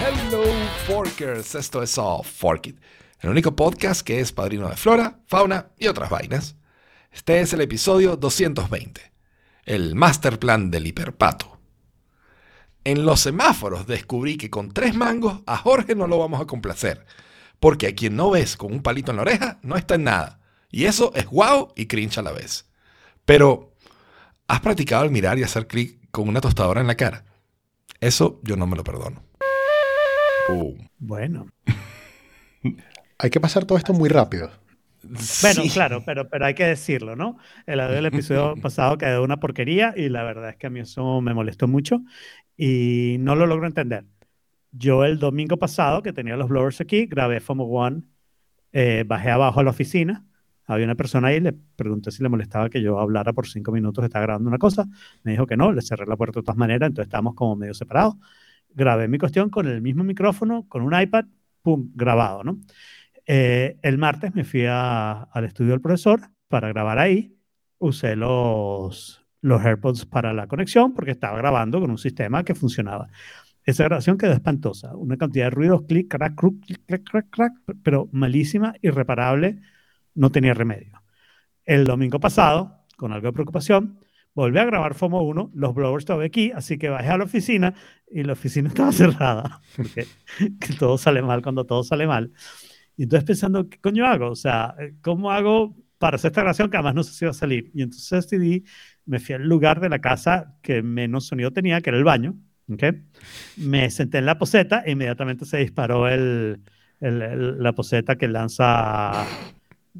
Hello Forkers, esto es All Fork It, el único podcast que es padrino de flora, fauna y otras vainas. Este es el episodio 220, el master plan del hiperpato. En los semáforos descubrí que con tres mangos a Jorge no lo vamos a complacer, porque a quien no ves con un palito en la oreja no está en nada, y eso es guau y cringe a la vez. Pero, ¿has practicado el mirar y hacer clic con una tostadora en la cara? Eso yo no me lo perdono. Boom. Bueno. Hay que pasar todo esto muy rápido. Bueno, Sí. claro, pero, pero hay que decirlo, ¿no? El del episodio pasado quedó una porquería y la verdad es que a mí eso me molestó mucho y no lo logro entender. Yo el domingo pasado, que tenía los blowers aquí, grabé FOMO One, eh, bajé abajo a la oficina, había una persona ahí, le pregunté si le molestaba que yo hablara por cinco minutos, estaba grabando una cosa, me dijo que no, le cerré la puerta de todas maneras, entonces estábamos como medio separados. Grabé mi cuestión con el mismo micrófono, con un iPad, pum, grabado, ¿no? Eh, el martes me fui al estudio del profesor para grabar ahí. Usé los, los AirPods para la conexión porque estaba grabando con un sistema que funcionaba. Esa grabación quedó espantosa. Una cantidad de ruidos, clic, crack, clic, crack, crack, crack, pero malísima, irreparable, no tenía remedio. El domingo pasado, con algo de preocupación, volví a grabar FOMO 1, los blowers todavía aquí, así que bajé a la oficina y la oficina estaba cerrada, porque que todo sale mal cuando todo sale mal. Y entonces pensando, ¿qué coño hago? O sea, ¿cómo hago para hacer esta grabación que además no sé si va a salir? Y entonces decidí, me fui al lugar de la casa que menos sonido tenía, que era el baño. ¿ok? Me senté en la poseta e inmediatamente se disparó el, el- el- la poseta que lanza...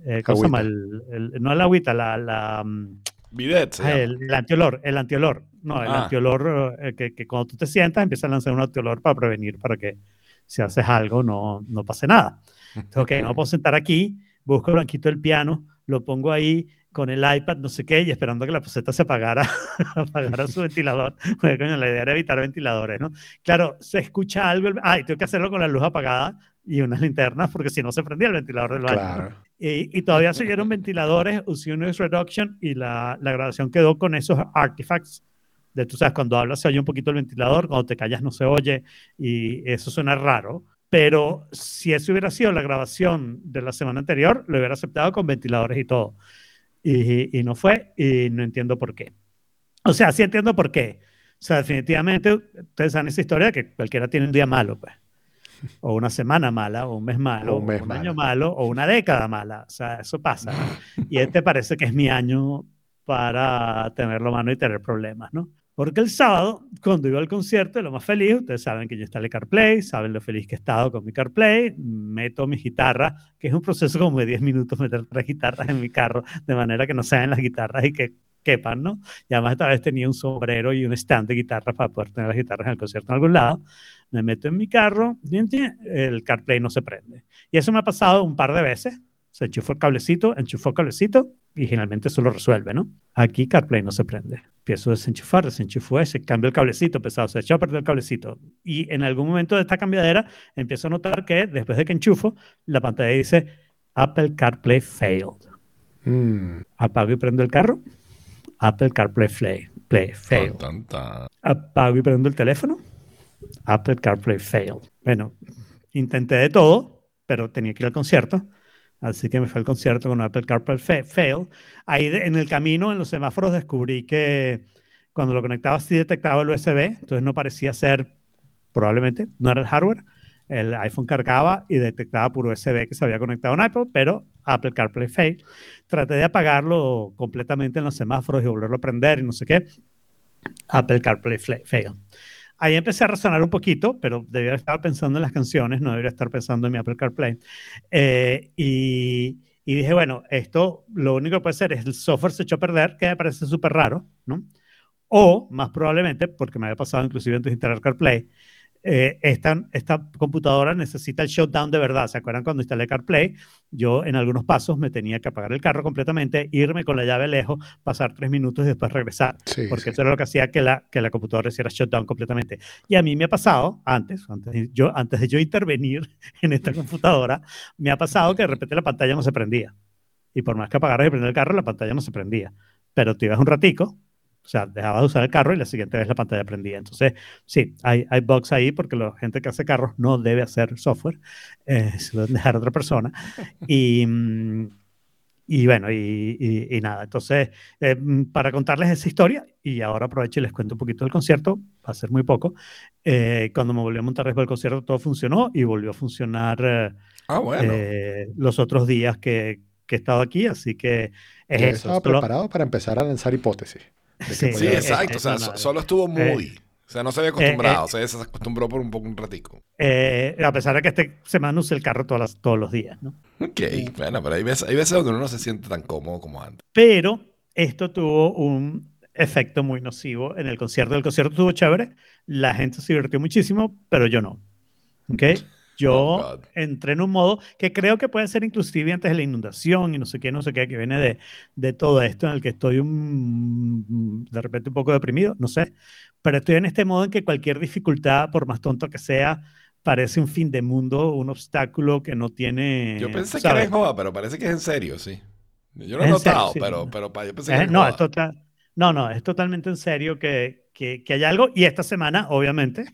Eh, ¿Cómo se llama? El, el- no el agüita, la... la mm, Bidet, se Ah, el, el antiolor, el antiolor. No, el Ah. antiolor eh, que, que cuando tú te sientas empieza a lanzar un antiolor para prevenir, para que si haces algo no, no pase nada. Entonces, ok, no puedo sentar aquí, busco el banquito del piano, lo pongo ahí con el iPad, no sé qué, y esperando que la poseta se apagara, apagara su ventilador. Porque, coño, la idea era evitar ventiladores, ¿no? Claro, se escucha algo, el- ah, y tengo que hacerlo con la luz apagada y unas linternas, porque si no se prendía el ventilador del baño. Claro. Y, y todavía se oyeron ventiladores, usé un noise reduction y la, la grabación quedó con esos artifacts de, tú sabes, cuando hablas se oye un poquito el ventilador, cuando te callas no se oye y eso suena raro. Pero si eso hubiera sido la grabación de la semana anterior, lo hubiera aceptado con ventiladores y todo. Y, y no fue y no entiendo por qué. O sea, sí entiendo por qué. O sea, definitivamente ustedes saben esa historia de que cualquiera tiene un día malo, pues. O una semana mala, o un mes malo, O o un año malo. malo, o una década mala. O sea, eso pasa. ¿no? Y este parece que es mi año para tenerlo mano y tener problemas, ¿no? Porque el sábado, cuando iba al concierto, lo más feliz, ustedes saben que yo instalé CarPlay, saben lo feliz que he estado con mi CarPlay, meto mi guitarra, que es un proceso como de 10 minutos meter tres guitarras en mi carro, de manera que no sean las guitarras y que quepan, ¿no? Y además esta vez tenía un sombrero y un stand de guitarras para poder tener las guitarras en el concierto en algún lado. Me meto en mi carro, el CarPlay no se prende. Y eso me ha pasado un par de veces. Se enchufó el cablecito, enchufó el cablecito y generalmente eso lo resuelve, ¿no? Aquí CarPlay no se prende. Empiezo a desenchufar, desenchufó ese, cambio el cablecito pesado, se echó a perder el cablecito. Y en algún momento de esta cambiadera empiezo a notar que después de que enchufo, la pantalla dice Apple CarPlay failed. Mm, Apago y prendo el carro. Apple CarPlay play, play, failed. Tan, tan, tan. Apago y prendo el teléfono. Apple CarPlay failed. Bueno, intenté de todo, pero tenía que ir al concierto. Así que me fue al concierto con Apple CarPlay fa- fail. Ahí en el camino, en los semáforos, descubrí que cuando lo conectaba sí detectaba el USB, entonces no parecía ser, probablemente, no era el hardware. El iPhone cargaba y detectaba por USB que se había conectado a un iPod, pero Apple CarPlay fail. Traté de apagarlo completamente en los semáforos y volverlo a prender y no sé qué. Apple CarPlay fail. Ahí empecé a razonar un poquito, pero debía estar pensando en las canciones, no debería estar pensando en mi Apple CarPlay. Eh, y, y dije, bueno, esto lo único que puede ser es el software se echó a perder, que me parece súper raro, ¿no? O, más probablemente, porque me había pasado inclusive antes de instalar CarPlay, eh, esta, esta computadora necesita el shutdown de verdad. ¿Se acuerdan cuando instalé CarPlay? Yo en algunos pasos me tenía que apagar el carro completamente, irme con la llave lejos, pasar tres minutos y después regresar. Sí, porque sí. eso era lo que hacía que la, que la computadora hiciera shutdown completamente. Y a mí me ha pasado, antes, antes de, yo, antes de yo intervenir en esta computadora, me ha pasado que de repente la pantalla no se prendía. Y por más que apagara y prender el carro, la pantalla no se prendía. Pero te ibas un ratico, o sea, dejabas de usar el carro y la siguiente vez la pantalla prendía. Entonces, sí, hay, hay bugs ahí porque la gente que hace carros no debe hacer software, eh, se lo deben dejar a otra persona. Y, mm, y bueno, y, y- y nada, entonces, eh, mm, para contarles esa historia, y ahora aprovecho y les cuento un poquito del concierto, va a ser muy poco, eh, cuando me volví a montar después del concierto todo funcionó y volvió a funcionar eh, Ah, bueno. eh, los otros días que, que he estado aquí, así que es eso. estaba preparado para empezar a lanzar hipótesis. Sí, sí, podía- eh, exacto. eh, o sea, no, so- no, solo estuvo eh, moody. o sea, no se había acostumbrado. se desacostumbró por un poco un ratico. eh, a pesar de que esta semana use el carro todas las- todos los días, ¿no? Ok, bueno, pero hay veces, hay veces donde uno no se siente tan cómodo como antes. Pero esto tuvo un efecto muy nocivo en el concierto. El concierto estuvo chévere, la gente se divirtió muchísimo, pero yo no. ¿Ok? Yo Oh, entré en un modo que creo que puede ser inclusive antes de la inundación y no sé qué, no sé qué, que viene de, de todo esto en el que estoy un- de repente un poco deprimido, no sé. Pero estoy en este modo en que cualquier dificultad, por más tonto que sea, parece un fin de mundo, un obstáculo que no tiene... Yo pensé que era joda, pero parece que es en serio, sí. Yo lo he Es serio, notado, sí. pero, pero pa- yo pensé que era en no, es total, no, no, es totalmente en serio que, que, que hay algo. Y esta semana, obviamente,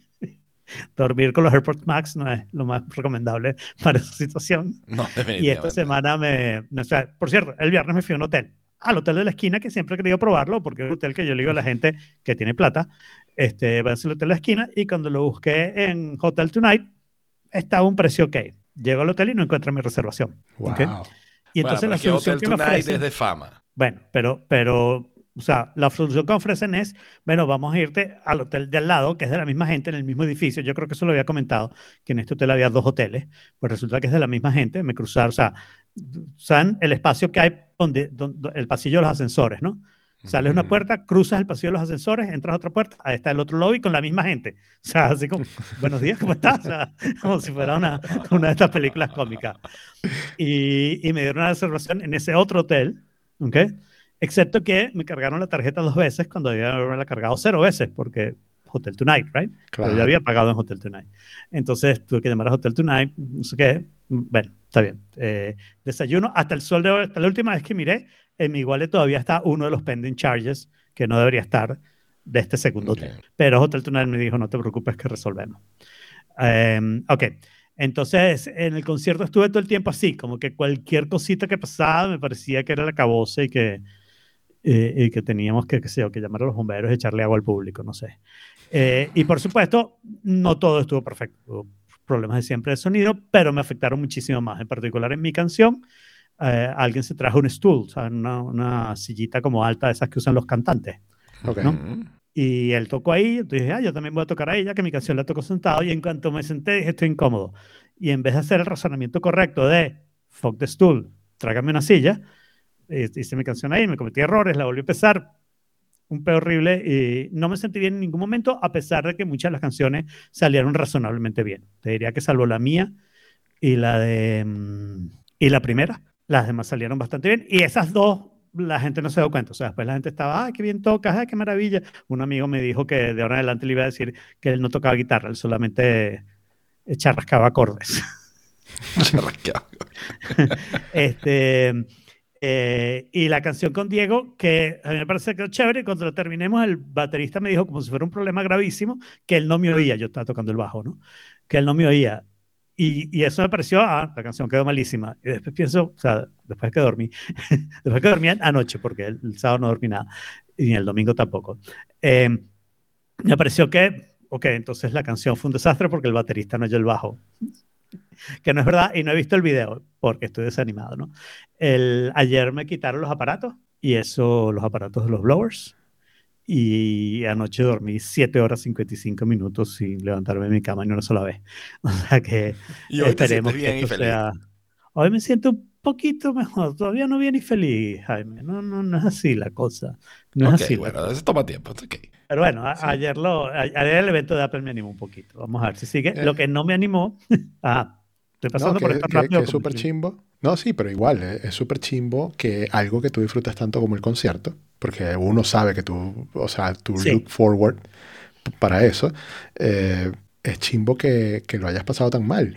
dormir con los AirPods Max no es lo más recomendable para esa situación. No, Y esta semana me... o sea, por cierto, el viernes me fui a un hotel, al hotel de la esquina, que siempre he querido probarlo, porque es un hotel que yo le digo a la gente que tiene plata, este, va a ser el hotel de la esquina, y cuando lo busqué en Hotel Tonight, estaba un precio ok. Llego al hotel y no encuentro mi reservación. Wow. ¿ok? Y Bueno, entonces pero la solución Hotel que me ofrecen... es de fama. Bueno, pero, pero, o sea, la solución que ofrecen es, bueno, vamos a irte al hotel de al lado, que es de la misma gente, en el mismo edificio. Yo creo que eso lo había comentado, que en este hotel había dos hoteles, pues resulta que es de la misma gente, me cruzaron, o sea, saben el espacio que hay donde, donde el pasillo de los ascensores, ¿no? Sales una puerta, cruzas el pasillo de los ascensores, entras a otra puerta, ahí está el otro lobby con la misma gente. O sea, así como, buenos días, ¿cómo estás? O sea, como si fuera una, una de estas películas cómicas. Y, y me dieron una reservación en ese otro hotel, ¿ok? Excepto que me cargaron la tarjeta dos veces cuando debía haberla cargado cero veces, porque Hotel Tonight, ¿right? Pero Claro. yo había pagado en Hotel Tonight. Entonces tuve que llamar a Hotel Tonight, no sé qué. Bueno, está bien. Eh, desayuno, hasta el sol de hoy, hasta la última vez que miré, en mi wallet todavía está uno de los pending charges, que no debería estar, de este segundo Ok. hotel. Pero Hotel Tonight me dijo, no te preocupes que resolvemos. Em, ok, entonces en el concierto estuve todo el tiempo así, como que cualquier cosita que pasaba me parecía que era la caboce y que, eh, y que teníamos que, sé yo, que llamar a los bomberos y echarle agua al público, no sé. Eh, y por supuesto, no todo estuvo perfecto. Hubo problemas de siempre de sonido, pero me afectaron muchísimo más. En particular en mi canción, eh, alguien se trajo un stool. Una, una sillita como alta de esas que usan los cantantes. Ok. ¿no? Y él tocó ahí, entonces dije, ah, yo también voy a tocar ahí, ya que mi canción la tocó sentado. Y en cuanto me senté, dije, estoy incómodo. Y en vez de hacer el razonamiento correcto de, fuck the stool, trágame una silla, hice mi canción ahí, me cometí errores, la volví a empezar, un peor horrible, y no me sentí bien en ningún momento, a pesar de que muchas de las canciones salieron razonablemente bien. Te diría que salvo la mía y la de... mm, y la primera, las demás salieron bastante bien. Y esas dos, la gente no se dio cuenta. O sea, después la gente estaba, ay, qué bien tocas, ay, qué maravilla. Un amigo me dijo que de ahora en adelante le iba a decir que él no tocaba guitarra, él solamente charrascaba acordes. Este, eh, y la canción con Diego, que a mí me parece que es chévere, cuando lo terminemos, el baterista me dijo, como si fuera un problema gravísimo, que él no me oía, yo estaba tocando el bajo, ¿no? Que él no me oía. Y, y eso me pareció, ah, la canción quedó malísima. Y después pienso, o sea, después que dormí, después que dormí anoche, porque el, el sábado no dormí nada, y el domingo tampoco, eh, me pareció que, ok, entonces la canción fue un desastre porque el baterista no oyó el bajo que no es verdad y no he visto el video porque estoy desanimado, ¿no? El, ayer me quitaron los aparatos y eso, los aparatos de los blowers y anoche dormí 7 horas 55 minutos sin levantarme de mi cama ni una sola vez. O sea que Y hoy te esperemos bien que y esto feliz. sea... Hoy me siento un poquito mejor, todavía no bien y feliz, Jaime. No, no, no es así la cosa. No Ok, es así. bueno, eso toma tiempo. it's ok. Pero bueno, a- ayer, lo, a- ayer el evento de Apple me animó un poquito. Vamos a ver si sigue. Eh. Lo que no me animó. ah, estoy No, pasando que, por esto que- rápido. que es súper chimbo. No, sí, pero igual, eh, es súper chimbo que algo que tú disfrutas tanto como el concierto, porque uno sabe que tú, o sea, tú Sí. look forward para eso, eh, es chimbo que, que lo hayas pasado tan mal.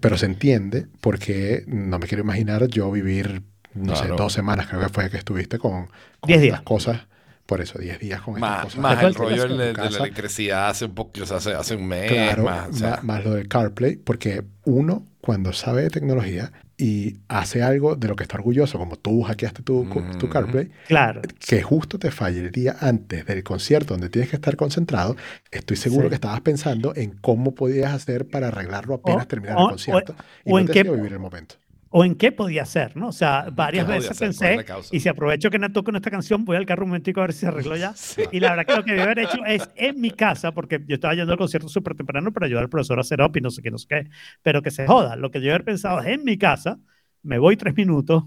Pero se entiende porque no me quiero imaginar yo vivir, no sé, Claro. dos semanas creo que fue que estuviste con, con Diez días. cosas. Por eso, 10 días con estas Más, cosas. más el rollo de, la electricidad hace un poco, o sea, hace, hace un mes, Claro, más, o sea, ma- más lo de CarPlay, porque uno cuando sabe de tecnología y hace algo de lo que está orgulloso, como tú hackeaste tu, tu Ujú. CarPlay, Claro. que justo te falle el día antes del concierto donde tienes que estar concentrado, estoy seguro Sí. que estabas pensando en cómo podías hacer para arreglarlo apenas O- terminar o- el concierto y o no en te qué- vivir el momento. O en qué podía ser, ¿no? O sea, varias veces pensé, y si aprovecho que no toco en esta canción, voy al carro un momentico a ver si se arregló ya. Sí. Y la verdad que lo que debí haber hecho es en mi casa, porque yo estaba yendo al concierto súper temprano para ayudar al profesor a hacer up y no sé qué, no sé qué, pero que se joda. Lo que yo haber pensado es en mi casa, me voy tres minutos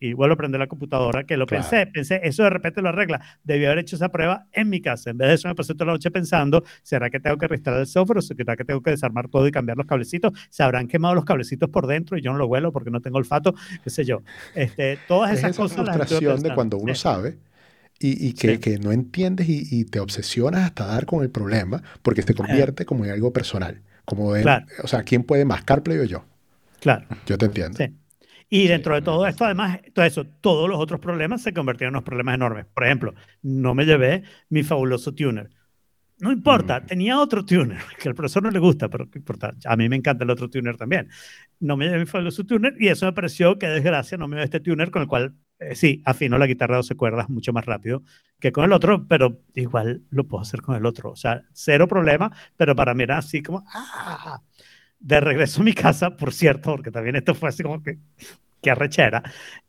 y vuelvo a prender la computadora, que lo Claro. pensé, pensé, eso de repente lo arregla. Debí haber hecho esa prueba en mi casa. En vez de eso me pasé toda la noche pensando, ¿será que tengo que reinstalar el software o será que tengo que desarmar todo y cambiar los cablecitos? ¿Se habrán quemado los cablecitos por dentro y yo no lo vuelo porque no tengo olfato? ¿Qué sé yo? Este, todas Es esas esa cosas las frustración de pensando. cuando uno Sí. sabe y, y que, Sí. que no entiendes y, y te obsesionas hasta dar con el problema porque se convierte como en algo personal. Como de, Claro. o sea, ¿quién puede más, CarPlay o yo? Claro. Yo te entiendo. Sí. Y dentro de todo esto, además, todo eso, todos los otros problemas se convirtieron en unos problemas enormes. Por ejemplo, no me llevé mi fabuloso tuner. No importa, Mm. tenía otro tuner, que al profesor no le gusta, pero qué importa. A mí me encanta el otro tuner también. No me llevé mi fabuloso tuner y eso me pareció que desgracia no me llevé este tuner con el cual, eh, sí, afino la guitarra de 12 cuerdas mucho más rápido que con el otro, pero igual lo puedo hacer con el otro. O sea, cero problema, pero para mí era así como, ¡ah! De regreso a mi casa, por cierto, porque también esto fue así como que, que arrechera.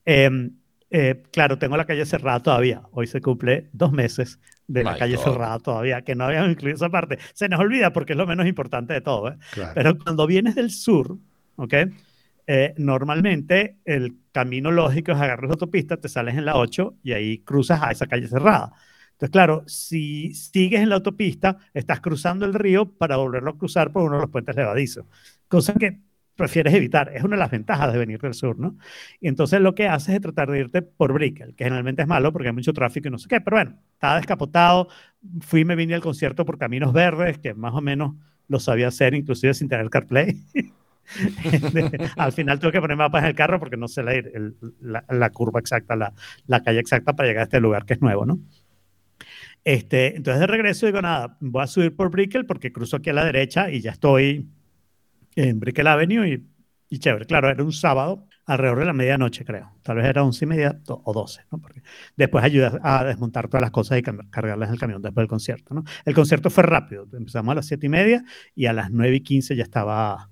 Eh, eh, claro, tengo la calle cerrada todavía. Hoy se cumple dos meses de la My calle God. cerrada todavía, que no habíamos incluido esa parte. Se nos olvida porque es lo menos importante de todo. ¿eh? Claro. Pero cuando vienes del sur, ¿ok? Eh, normalmente el camino lógico es agarrar la autopista, te sales en la 8 y ahí cruzas a esa calle cerrada. Entonces, claro, si sigues en la autopista, estás cruzando el río para volverlo a cruzar por uno de los puentes levadizos, cosa que prefieres evitar. Es una de las ventajas de venir del sur, ¿no? Y entonces lo que haces es tratar de irte por Brickell, que generalmente es malo porque hay mucho tráfico y no sé qué, pero bueno, estaba descapotado, fui me vine al concierto por Caminos Verdes, que más o menos lo sabía hacer, inclusive sin tener CarPlay. al final tuve que poner mapas en el carro porque no sé la, la curva exacta, la, la calle exacta para llegar a este lugar que es nuevo, ¿no? Este, entonces de regreso digo, nada, voy a subir por Brickell porque cruzo aquí a la derecha y ya estoy en Brickell Avenue y, y chévere. Claro, era un sábado alrededor de la medianoche, creo. Tal vez era once y media o doce, después ayuda a desmontar todas las cosas y cargarlas en el camión después del concierto, ¿no? El concierto fue rápido. Empezamos a las siete y media y a las nueve y quince ya estaba,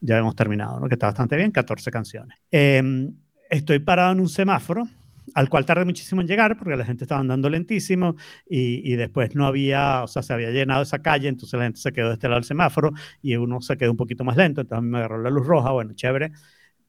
ya habíamos terminado, ¿no? Que está bastante bien, 14 canciones. Eh, estoy parado en un semáforo al cual tardé muchísimo en llegar porque la gente estaba andando lentísimo y, y después no había, o sea, se había llenado esa calle, entonces la gente se quedó de este lado del semáforo y uno se quedó un poquito más lento, entonces a mí me agarró la luz roja, bueno, chévere,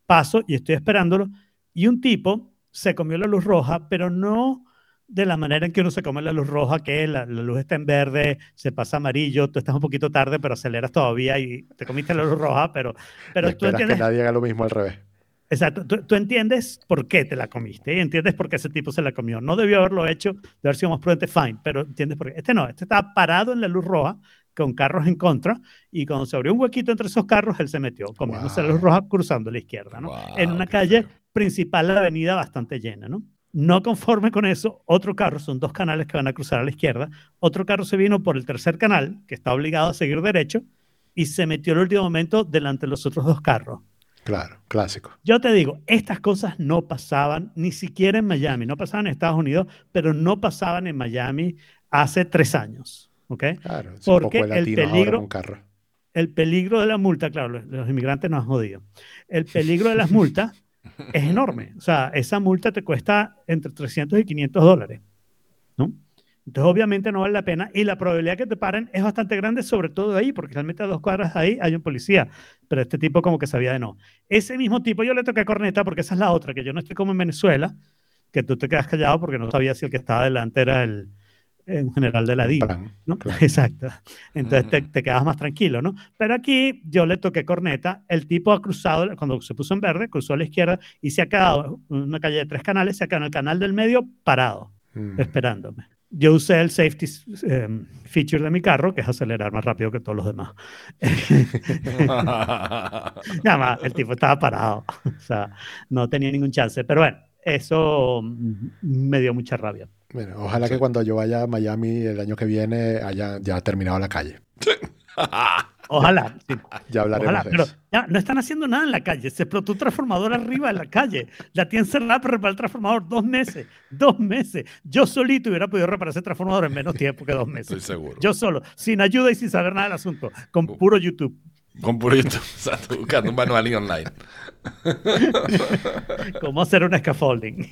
paso y estoy esperándolo y un tipo se comió la luz roja, pero no de la manera en que uno se come la luz roja, que la, la luz está en verde, se pasa amarillo, tú estás un poquito tarde, pero aceleras todavía y te comiste la luz roja, pero, pero tú entiendes que nadie haga lo mismo al revés. Exacto, tú, tú entiendes por qué te la comiste y entiendes por qué ese tipo se la comió. No debió haberlo hecho, de haber sido más prudente, fine, pero entiendes por qué. Este no, este estaba parado en la luz roja con carros en contra y cuando se abrió un huequito entre esos carros, él se metió, comiéndose la luz roja cruzando a la izquierda, ¿no? Wow, en una calle feo. principal la avenida bastante llena, ¿no? No conforme con eso, otro carro, son dos canales que van a cruzar a la izquierda, otro carro se vino por el tercer canal, que está obligado a seguir derecho, y se metió en el último momento delante de los otros dos carros. Claro, clásico. Yo te digo, estas cosas no pasaban ni siquiera en Miami, no pasaban en Estados Unidos, pero no pasaban en Miami hace tres años. ¿ok? Claro, es Porque un poco el peligro- con carro. El peligro de la multa, claro, los, los inmigrantes nos han jodido. El peligro de las multas es enorme. O sea, esa multa te cuesta entre 300 y 500 dólares. ¿no? Entonces, obviamente no vale la pena y la probabilidad que te paren es bastante grande, sobre todo ahí, porque realmente a dos cuadras de ahí hay un policía, pero este tipo como que sabía de no. Ese mismo tipo yo le toqué corneta porque esa es la otra, que yo no estoy como en Venezuela, que tú te quedas callado porque no sabía si el que estaba delante era el, en general de la. Plan, ¿no? claro. Exacto. Entonces te, te quedas más tranquilo, ¿no? Pero aquí yo le toqué corneta, el tipo ha cruzado, cuando se puso en verde, cruzó a la izquierda y se ha quedado, en una calle de tres canales, se ha quedado en el canal del medio parado, Mm. esperándome. Yo usé el safety eh, feature de mi carro, que es acelerar más rápido que todos los demás. Nada más, el tipo estaba parado, o sea, no tenía ningún chance. Pero bueno, eso me dio mucha rabia. Bueno, ojalá que cuando yo vaya a Miami el año que viene haya ya terminado la calle. Ojalá, sí. Ya hablaremos Ojalá, de pero eso. ya, no están haciendo nada en la calle. Se explotó un transformador arriba en la calle. La tienen cerrada para reparar el transformador dos meses. Dos meses. Yo solito hubiera podido reparar ese transformador en menos tiempo que dos meses. Estoy seguro. Yo solo, sin ayuda y sin saber nada del asunto, con Uh. puro YouTube. Con puro YouTube. O sea, tú buscando un manual y online. Cómo hacer un scaffolding.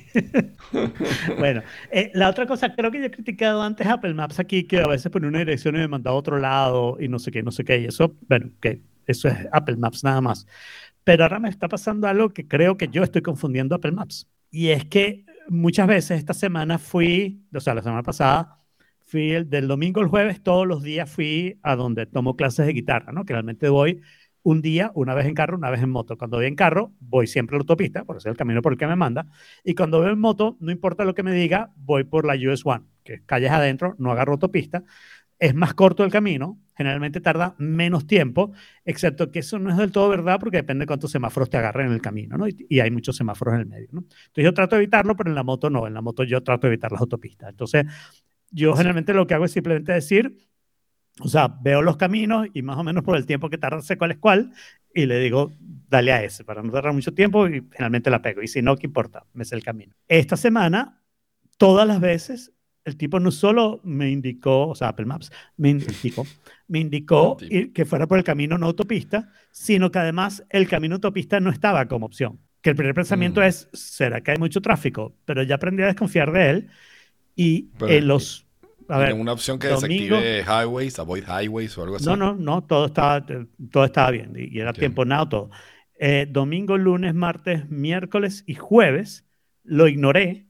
bueno, eh, la otra cosa, creo que yo he criticado antes Apple Maps aquí, que a veces pone una dirección y me manda a otro lado y no sé qué, no sé qué. Y eso, bueno, que eso es Apple Maps nada más. Pero ahora me está pasando algo que creo que yo estoy confundiendo Apple Maps. Y es que muchas veces esta semana fui, o sea, la semana pasada, fui el, del domingo al jueves, todos los días fui a donde tomo clases de guitarra, ¿no? Realmente voy un día, una vez en carro, una vez en moto. Cuando voy en carro, voy siempre a la autopista, por eso es el camino por el que me manda. Y cuando voy en moto, no importa lo que me diga, voy por la US One, que es calles adentro, no agarro autopista. Es más corto el camino, generalmente tarda menos tiempo, excepto que eso no es del todo verdad porque depende de cuántos semáforos te agarren en el camino, ¿no? Y, y hay muchos semáforos en el medio, ¿no? Entonces yo trato de evitarlo, pero en la moto no, en la moto yo trato de evitar las autopistas. Entonces yo generalmente lo que hago es simplemente decir, o sea, veo los caminos y más o menos por el tiempo que tarda sé cuál es cuál y le digo, dale a ese para no tardar mucho tiempo y finalmente la pego. Y si no, ¿qué importa? Me sé el camino. Esta semana, todas las veces, el tipo no solo me indicó, o sea, Apple Maps, me indicó, me indicó ir- que fuera por el camino no autopista, sino que además el camino autopista no estaba como opción. Que el primer pensamiento Mm. es, ¿será que hay mucho tráfico? Pero ya aprendí a desconfiar de él y Pero- en los... A ver, una opción que domingo- desactive highways, avoid highways o algo así. no, no, no, todo estaba, todo estaba bien y, era tiempo nada todo. Eh, domingo, lunes, martes, miércoles y jueves lo ignoré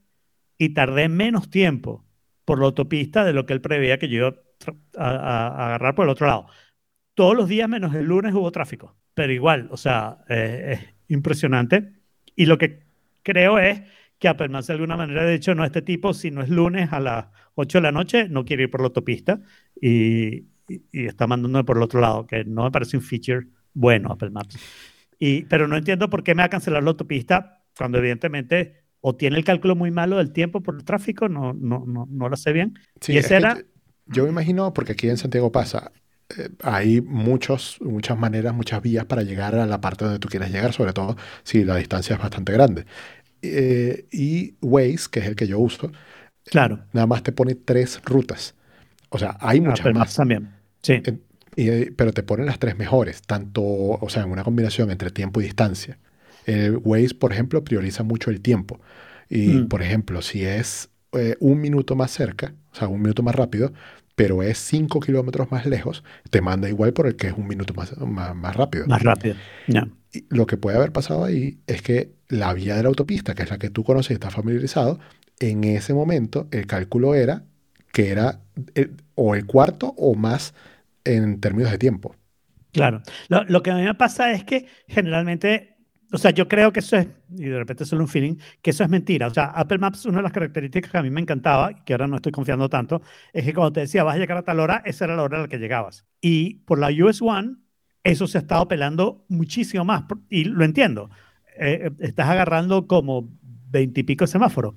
y tardé menos tiempo por la autopista de lo que él preveía que yo iba tra- a, a- a agarrar por el otro lado. Todos los días menos el lunes hubo tráfico, pero igual, o sea, eh, es impresionante. Y lo que creo es que Maps de alguna manera ha dicho, no, este tipo, si no es lunes a las 8 de la noche, no quiere ir por la autopista y, y- y está mandándome por el otro lado, que no me parece un feature bueno Apple Maps. Y, pero no entiendo por qué me va a cancelar la autopista cuando evidentemente o tiene el cálculo muy malo del tiempo por el tráfico, no, no, no, no lo sé bien. Sí, y es ese que era- yo- Yo me imagino, porque aquí en Santiago pasa, eh, hay muchos, muchas maneras, muchas vías para llegar a la parte donde tú quieres llegar, sobre todo si la distancia es bastante grande. Eh, y Waze, que es el que yo uso, Claro, nada más te pone tres rutas. O sea, hay muchas Apple más. también. Sí, y, eh, pero te ponen las tres mejores, tanto, o sea, en una combinación entre tiempo y distancia. El Waze, por ejemplo, prioriza mucho el tiempo. Y, Mm. por ejemplo, si es eh, un minuto más cerca, o sea, un minuto más rápido, pero es cinco kilómetros más lejos, te manda igual por el que es un minuto más, más, más rápido. más rápido. Ya. Lo que puede haber pasado ahí es que la vía de la autopista, que es la que tú conoces y estás familiarizado, en ese momento el cálculo era que era el- o el cuarto o más en términos de tiempo. Claro. Lo, lo que a mí me pasa es que generalmente, o sea, yo creo que eso es, y de repente es solo un feeling, que eso es mentira. O sea, Apple Maps, una de las características que a mí me encantaba, que ahora no estoy confiando tanto, es que cuando te decía vas a llegar a tal hora, esa era la hora a la que llegabas. Y por la US One, eso se ha estado pelando muchísimo más. Y lo entiendo. Eh, eh, estás agarrando como veintipico semáforos.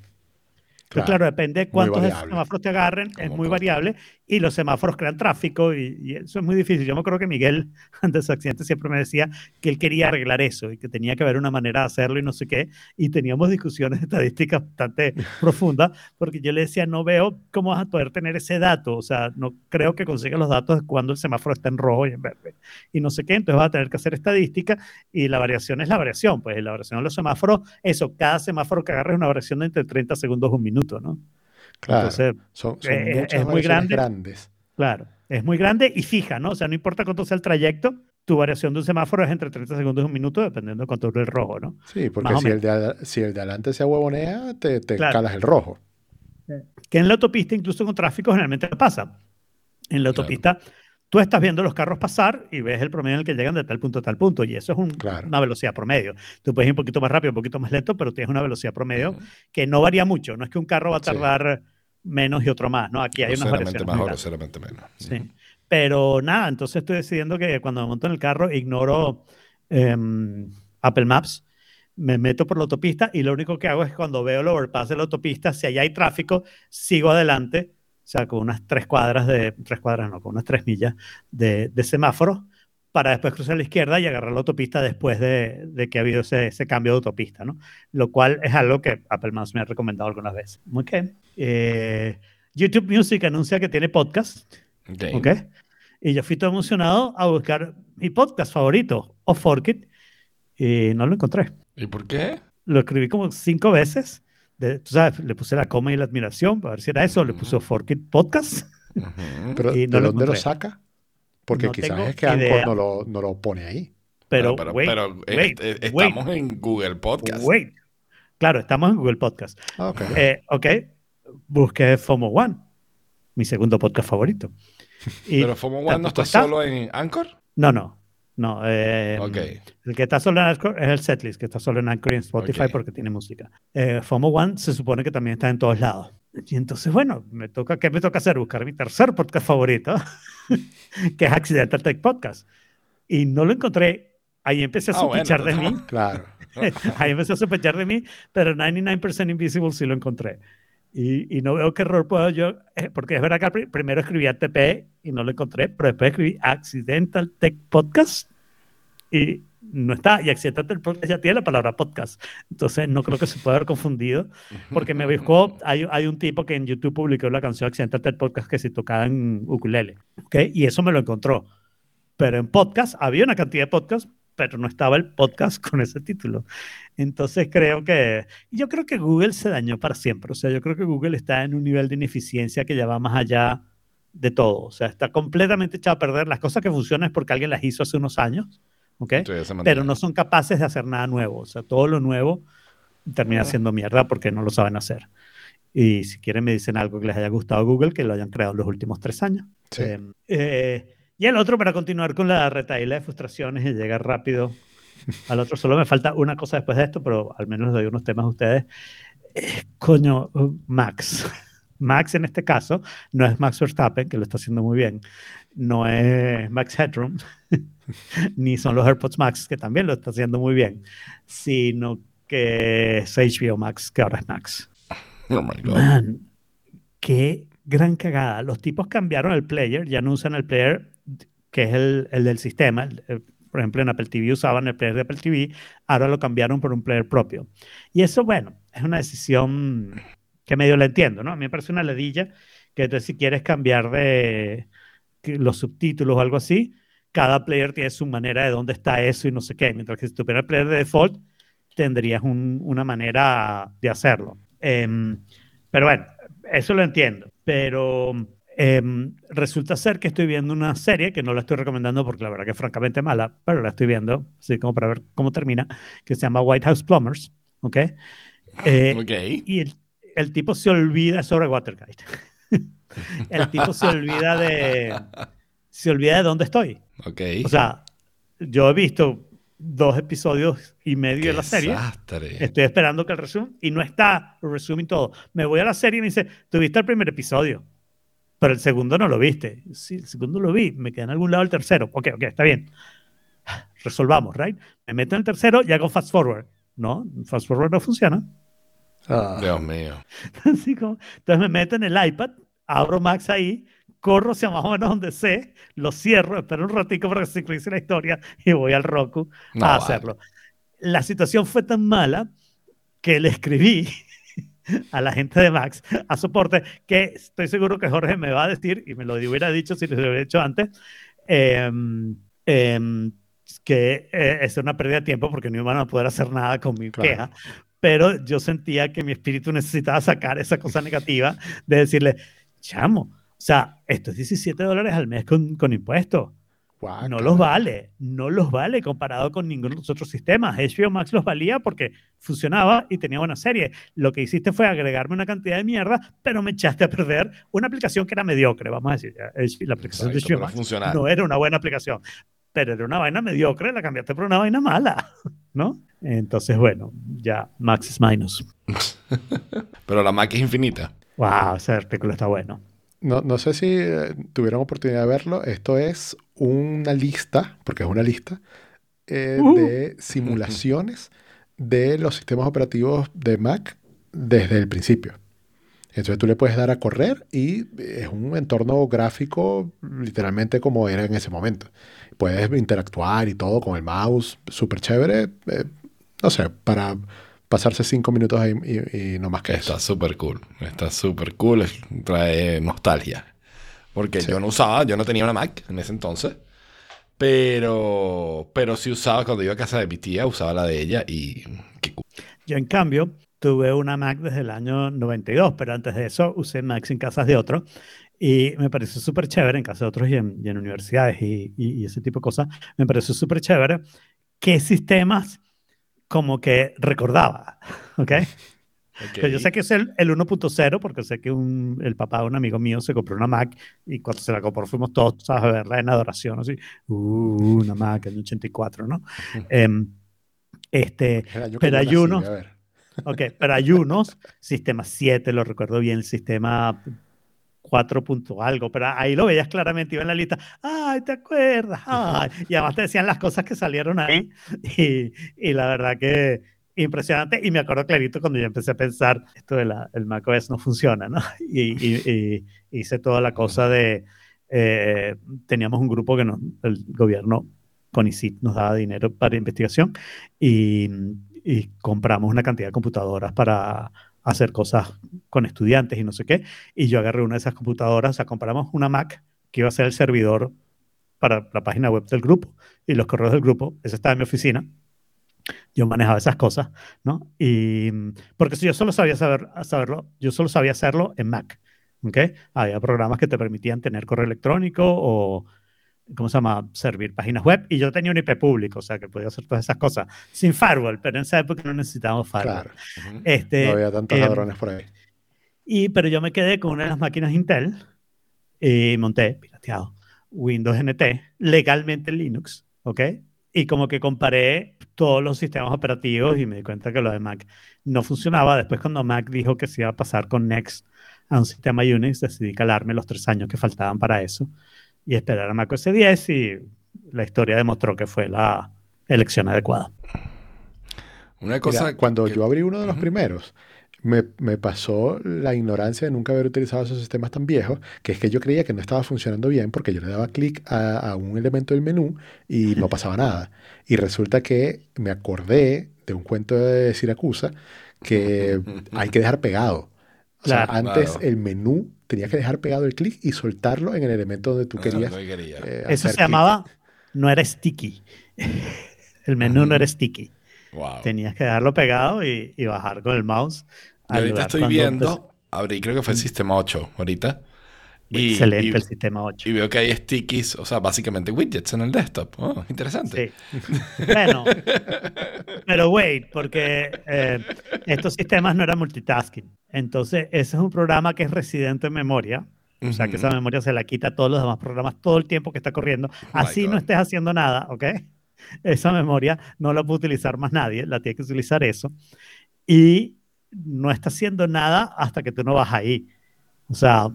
Pero claro, depende cuántos de semáforos te agarren, es muy variable y los semáforos crean tráfico y, y eso es muy difícil. Yo me acuerdo que Miguel, antes de su accidente, siempre me decía que él quería arreglar eso y que tenía que haber una manera de hacerlo y no sé qué. Y teníamos discusiones estadísticas bastante profundas porque yo le decía, no veo cómo vas a poder tener ese dato. O sea, no creo que consigas los datos de cuando el semáforo está en rojo y en verde y no sé qué. Entonces vas a tener que hacer estadística y la variación es la variación. Pues la variación de los semáforos, eso, cada semáforo que agarres es una variación de entre 30 segundos a un minuto, ¿no? Claro, Entonces, son, son eh, eh, muchas es muy grande. grandes. Claro, es muy grande y fija, ¿no? O sea, no importa cuánto sea el trayecto, tu variación de un semáforo es entre 30 segundos y un minuto, dependiendo de cuánto dure el rojo, ¿no? Sí, porque si el, de, si el de adelante se huevonea, te, te Claro. calas el rojo. Que en la autopista, incluso con tráfico, generalmente pasa. En la Claro. Tú estás viendo los carros pasar y ves el promedio en el que llegan de tal punto a tal punto. Y eso es un- Claro. una velocidad promedio. Tú puedes ir un poquito más rápido, un poquito más lento, pero tienes una velocidad promedio que no varía mucho. No es que un carro va a Sí. tardar menos y otro más, ¿no? Aquí hay unas variaciones grandes. groseramente menos. Sí. Pero nada, entonces estoy decidiendo que cuando me monto en el carro ignoro em, Apple Maps, me meto por la autopista y lo único que hago es cuando veo el overpass de la autopista, si allá hay tráfico, sigo adelante, sea, con unas tres cuadras de, tres cuadras no, con unas tres millas de, de semáforos para después cruzar a la izquierda y agarrar la autopista después de, de que ha habido ese, ese cambio de autopista, ¿no? Lo cual es algo que Apple Maps me ha recomendado algunas veces. Ok. Eh, YouTube Music anuncia que tiene podcast. Ok. ¿Ok? Y yo fui todo emocionado a buscar mi podcast favorito, o Forkit, y no lo encontré. ¿Y por qué? Lo escribí como cinco veces. De, tú sabes, le puse la coma y la admiración para ver si era eso. Le puse Forkit Podcast. Pero, Y ¿de lo dónde lo saca? Porque No quizás es que Anchor no lo, no lo pone ahí. Pero, pero, wait, pero, eh, wait, eh, wait, estamos en Google Podcast. wait. Claro, estamos en Google Podcast. Ah, ok. Eh, ok, busqué FOMO One, mi segundo podcast favorito. Y Pero FOMO One no tampoco está solo en Anchor. No, no. No, eh, Ok. el que está solo en Anchor es el setlist, que está solo en Anchor y en Spotify Ok. porque tiene música. Eh, FOMO One se supone que también está en todos lados. Y entonces, bueno, me toca, ¿qué me toca hacer? Buscar mi tercer podcast favorito, que es Accidental Tech Podcast. Y no lo encontré. Ahí empecé a Ah, bueno, sospechar de no. mí. Claro. Ahí empecé a sospechar de mí, pero 99% Invisible sí lo encontré. Y, y no veo qué error puedo yo, eh, porque es verdad que primero escribí ATP y no lo encontré, pero después escribí Accidental Tech Podcast y no está. Y Accidental Tech Podcast ya tiene la palabra podcast. Entonces no creo que se pueda haber confundido, porque me buscó, hay, un tipo que en YouTube publicó la canción Accidental Tech Podcast que se tocaba en ukulele, ¿ok? Y eso me lo encontró. Pero en podcast había una cantidad de podcasts, pero no estaba el podcast con ese título. Entonces creo que, yo creo que Google se dañó para siempre. O sea, yo creo que Google está en un nivel de ineficiencia que ya va más allá de todo. O sea, está completamente echado a perder. Las cosas que funcionan es porque alguien las hizo hace unos años, ¿ok? Todavía se mantiene. Pero no son capaces de hacer nada nuevo. O sea, todo lo nuevo termina siendo mierda porque no lo saben hacer. Y si quieren me dicen algo que les haya gustado a Google, que lo hayan creado en los últimos tres años. Sí. Eh, eh, y el otro, para continuar con la retaíla de frustraciones y llegar rápido al otro, solo me falta una cosa después de esto, pero al menos les doy unos temas a ustedes. Eh, coño, Max. Max en este caso no es Max Verstappen, que lo está haciendo muy bien, no es Max Headroom, ni son los AirPods Max, que también lo está haciendo muy bien, sino que es HBO Max, que ahora es Max. Oh my God. Man, qué gran cagada. Los tipos cambiaron el player, ya no usan el player que es el, el del sistema. El- el- por ejemplo, en Apple TV usaban el player de Apple TV, ahora lo cambiaron por un player propio. Y eso, bueno, es una decisión que medio la entiendo, ¿no? A mí me parece una ledilla que entonces si quieres cambiar de los subtítulos o algo así, cada player tiene su manera de dónde está eso y no sé qué. Mientras que si tuviera el player de default, tendrías un- una manera de hacerlo. Em, pero bueno, eso lo entiendo. Pero em, resulta ser que estoy viendo una serie que no la estoy recomendando porque la verdad que es francamente mala, pero la estoy viendo, así como para ver cómo termina, que se llama White House Plumbers. ¿Ok? Eh, Ok. y el, el tipo se olvida sobre Watergate. el tipo se olvida de se olvida de dónde estoy. Ok. O sea, yo he visto dos episodios y medio Qué de la serie. desastre. Estoy esperando que el resumen y no está el resumen y todo. Me voy a la serie y me dice, ¿tuviste el primer episodio? Pero el segundo no lo viste. Sí, el segundo lo vi. Me queda en algún lado el tercero. Ok, ok, está bien. Resolvamos, ¿right? Me meto en el tercero y hago fast forward. No, fast forward no funciona. Ah, Dios mío. Entonces me meto en el iPad, abro Max ahí, corro hacia más o menos donde sé, lo cierro, espero un ratico para que se sincronice la historia y voy al Roku No, a vale. hacerlo. La situación fue tan mala que le escribí a la gente de Max, a soporte, que estoy seguro que Jorge me va a decir, y me lo hubiera dicho si lo hubiera hecho antes, em, em, que eh, es una pérdida de tiempo porque no iban a poder hacer nada con mi Claro. queja, pero yo sentía que mi espíritu necesitaba sacar esa cosa negativa de decirle, chamo, o sea, esto es 17 dólares al mes con, con impuestos. no los vale, no los vale comparado con ninguno de los otros sistemas. HBO Max los valía porque funcionaba y tenía buena serie. Lo que hiciste fue agregarme una cantidad de mierda, pero me echaste a perder una aplicación que era mediocre, vamos a decir. La aplicación de HBO Max no era una buena aplicación, pero era una vaina mediocre, la cambiaste por una vaina mala, ¿no? Entonces, bueno, ya Max es minus. pero la Mac es infinita. Wow, ese artículo está bueno. No, no sé si eh, tuvieron oportunidad de verlo. Esto es una lista, porque es una lista, eh, uh. de simulaciones de los sistemas operativos de Mac desde el principio. Entonces tú le puedes dar a correr y es un entorno gráfico literalmente como era en ese momento. Puedes interactuar y todo con el mouse, súper chévere. Eh, no sé, para pasarse cinco minutos ahí y, no más que eso. Está súper cool, está súper cool, trae nostalgia. Porque yo no usaba, yo no tenía una Mac en ese entonces. Pero, pero sí usaba cuando iba a casa de mi tía, usaba la de ella y qué cool. Yo en cambio tuve una Mac desde el año 92, pero antes de eso usé Macs en casas de otros y me pareció súper chévere en casas de otros y en, universidades y, y, ese tipo de cosas. Me pareció súper chévere qué sistemas como que recordaba, ¿ok? yo sé que es el, el 1.0 porque sé que un, el papá de un amigo mío se compró una Mac y cuando se la compró fuimos todos a verla en adoración, así, uh, una Mac en 84, ¿no? Um, este, pero hay unos, ok, pero hay unos, sistema 7, lo recuerdo bien, el sistema 4 punto algo, pero ahí lo veías claramente, iba en la lista, ay, ¿te acuerdas? Ay. Y además te decían las cosas que salieron ahí y, y la verdad que impresionante y me acuerdo clarito cuando yo empecé a pensar, esto del el macOS no funciona, ¿no? Y, y, hice toda la cosa de, eh, teníamos un grupo que nos, el gobierno con ICIT nos daba dinero para investigación y, y compramos una cantidad de computadoras para hacer cosas con estudiantes y no sé qué. Y yo agarré una de esas computadoras, o sea, compramos una Mac que iba a ser el servidor para la página web del grupo y los correos del grupo. Eso estaba en mi oficina. Yo manejaba esas cosas, ¿no? Y porque yo solo sabía saber, saberlo, yo solo sabía hacerlo en Mac. ¿ok? Había programas que te permitían tener correo electrónico o ¿cómo se llama? Servir páginas web. Y yo tenía un IP público, o sea, que podía hacer todas esas cosas sin firewall, pero en esa época no necesitábamos firewall. este, no había tantos em, ladrones por ahí. Y, pero yo me quedé con una de las máquinas Intel y monté, pirateado, Windows NT, legalmente en Linux, ¿ok? Y como que comparé todos los sistemas operativos y me di cuenta que lo de Mac no funcionaba. Después cuando Mac dijo que se iba a pasar con Next a un sistema Unix, decidí calarme los tres años que faltaban para eso y esperar a macOS 10 y la historia demostró que fue la elección adecuada. Una cosa cuando yo abrí uno de los primeros, me, me, pasó la ignorancia de nunca haber utilizado esos sistemas tan viejos, que es que yo creía que no estaba funcionando bien porque yo le daba clic a, a, un elemento del menú y no pasaba nada. Y resulta que me acordé de un cuento de Siracusa que hay que dejar pegado. O sea, antes el menú tenías que dejar pegado el clic y soltarlo en el elemento donde tú querías. Eh, Eso se llamaba, no era sticky. el menú no era sticky. Tenías que dejarlo pegado y, bajar con el mouse. Y ahorita estoy viendo, abrí, creo que fue el sistema 8 ahorita. Y, Excelente el sistema 8. Y veo que hay stickies, o sea, básicamente widgets en el desktop. Oh, interesante. Sí. bueno, pero wait, porque eh, estos sistemas no eran multitasking. Entonces, ese es un programa que es residente en memoria. O sea, que esa memoria se la quita a todos los demás programas todo el tiempo que está corriendo. Oh Así no estés haciendo nada, ¿ok? Esa memoria no la puede utilizar más nadie, la tiene que utilizar eso. Y no está haciendo nada hasta que tú no vas ahí. O sea,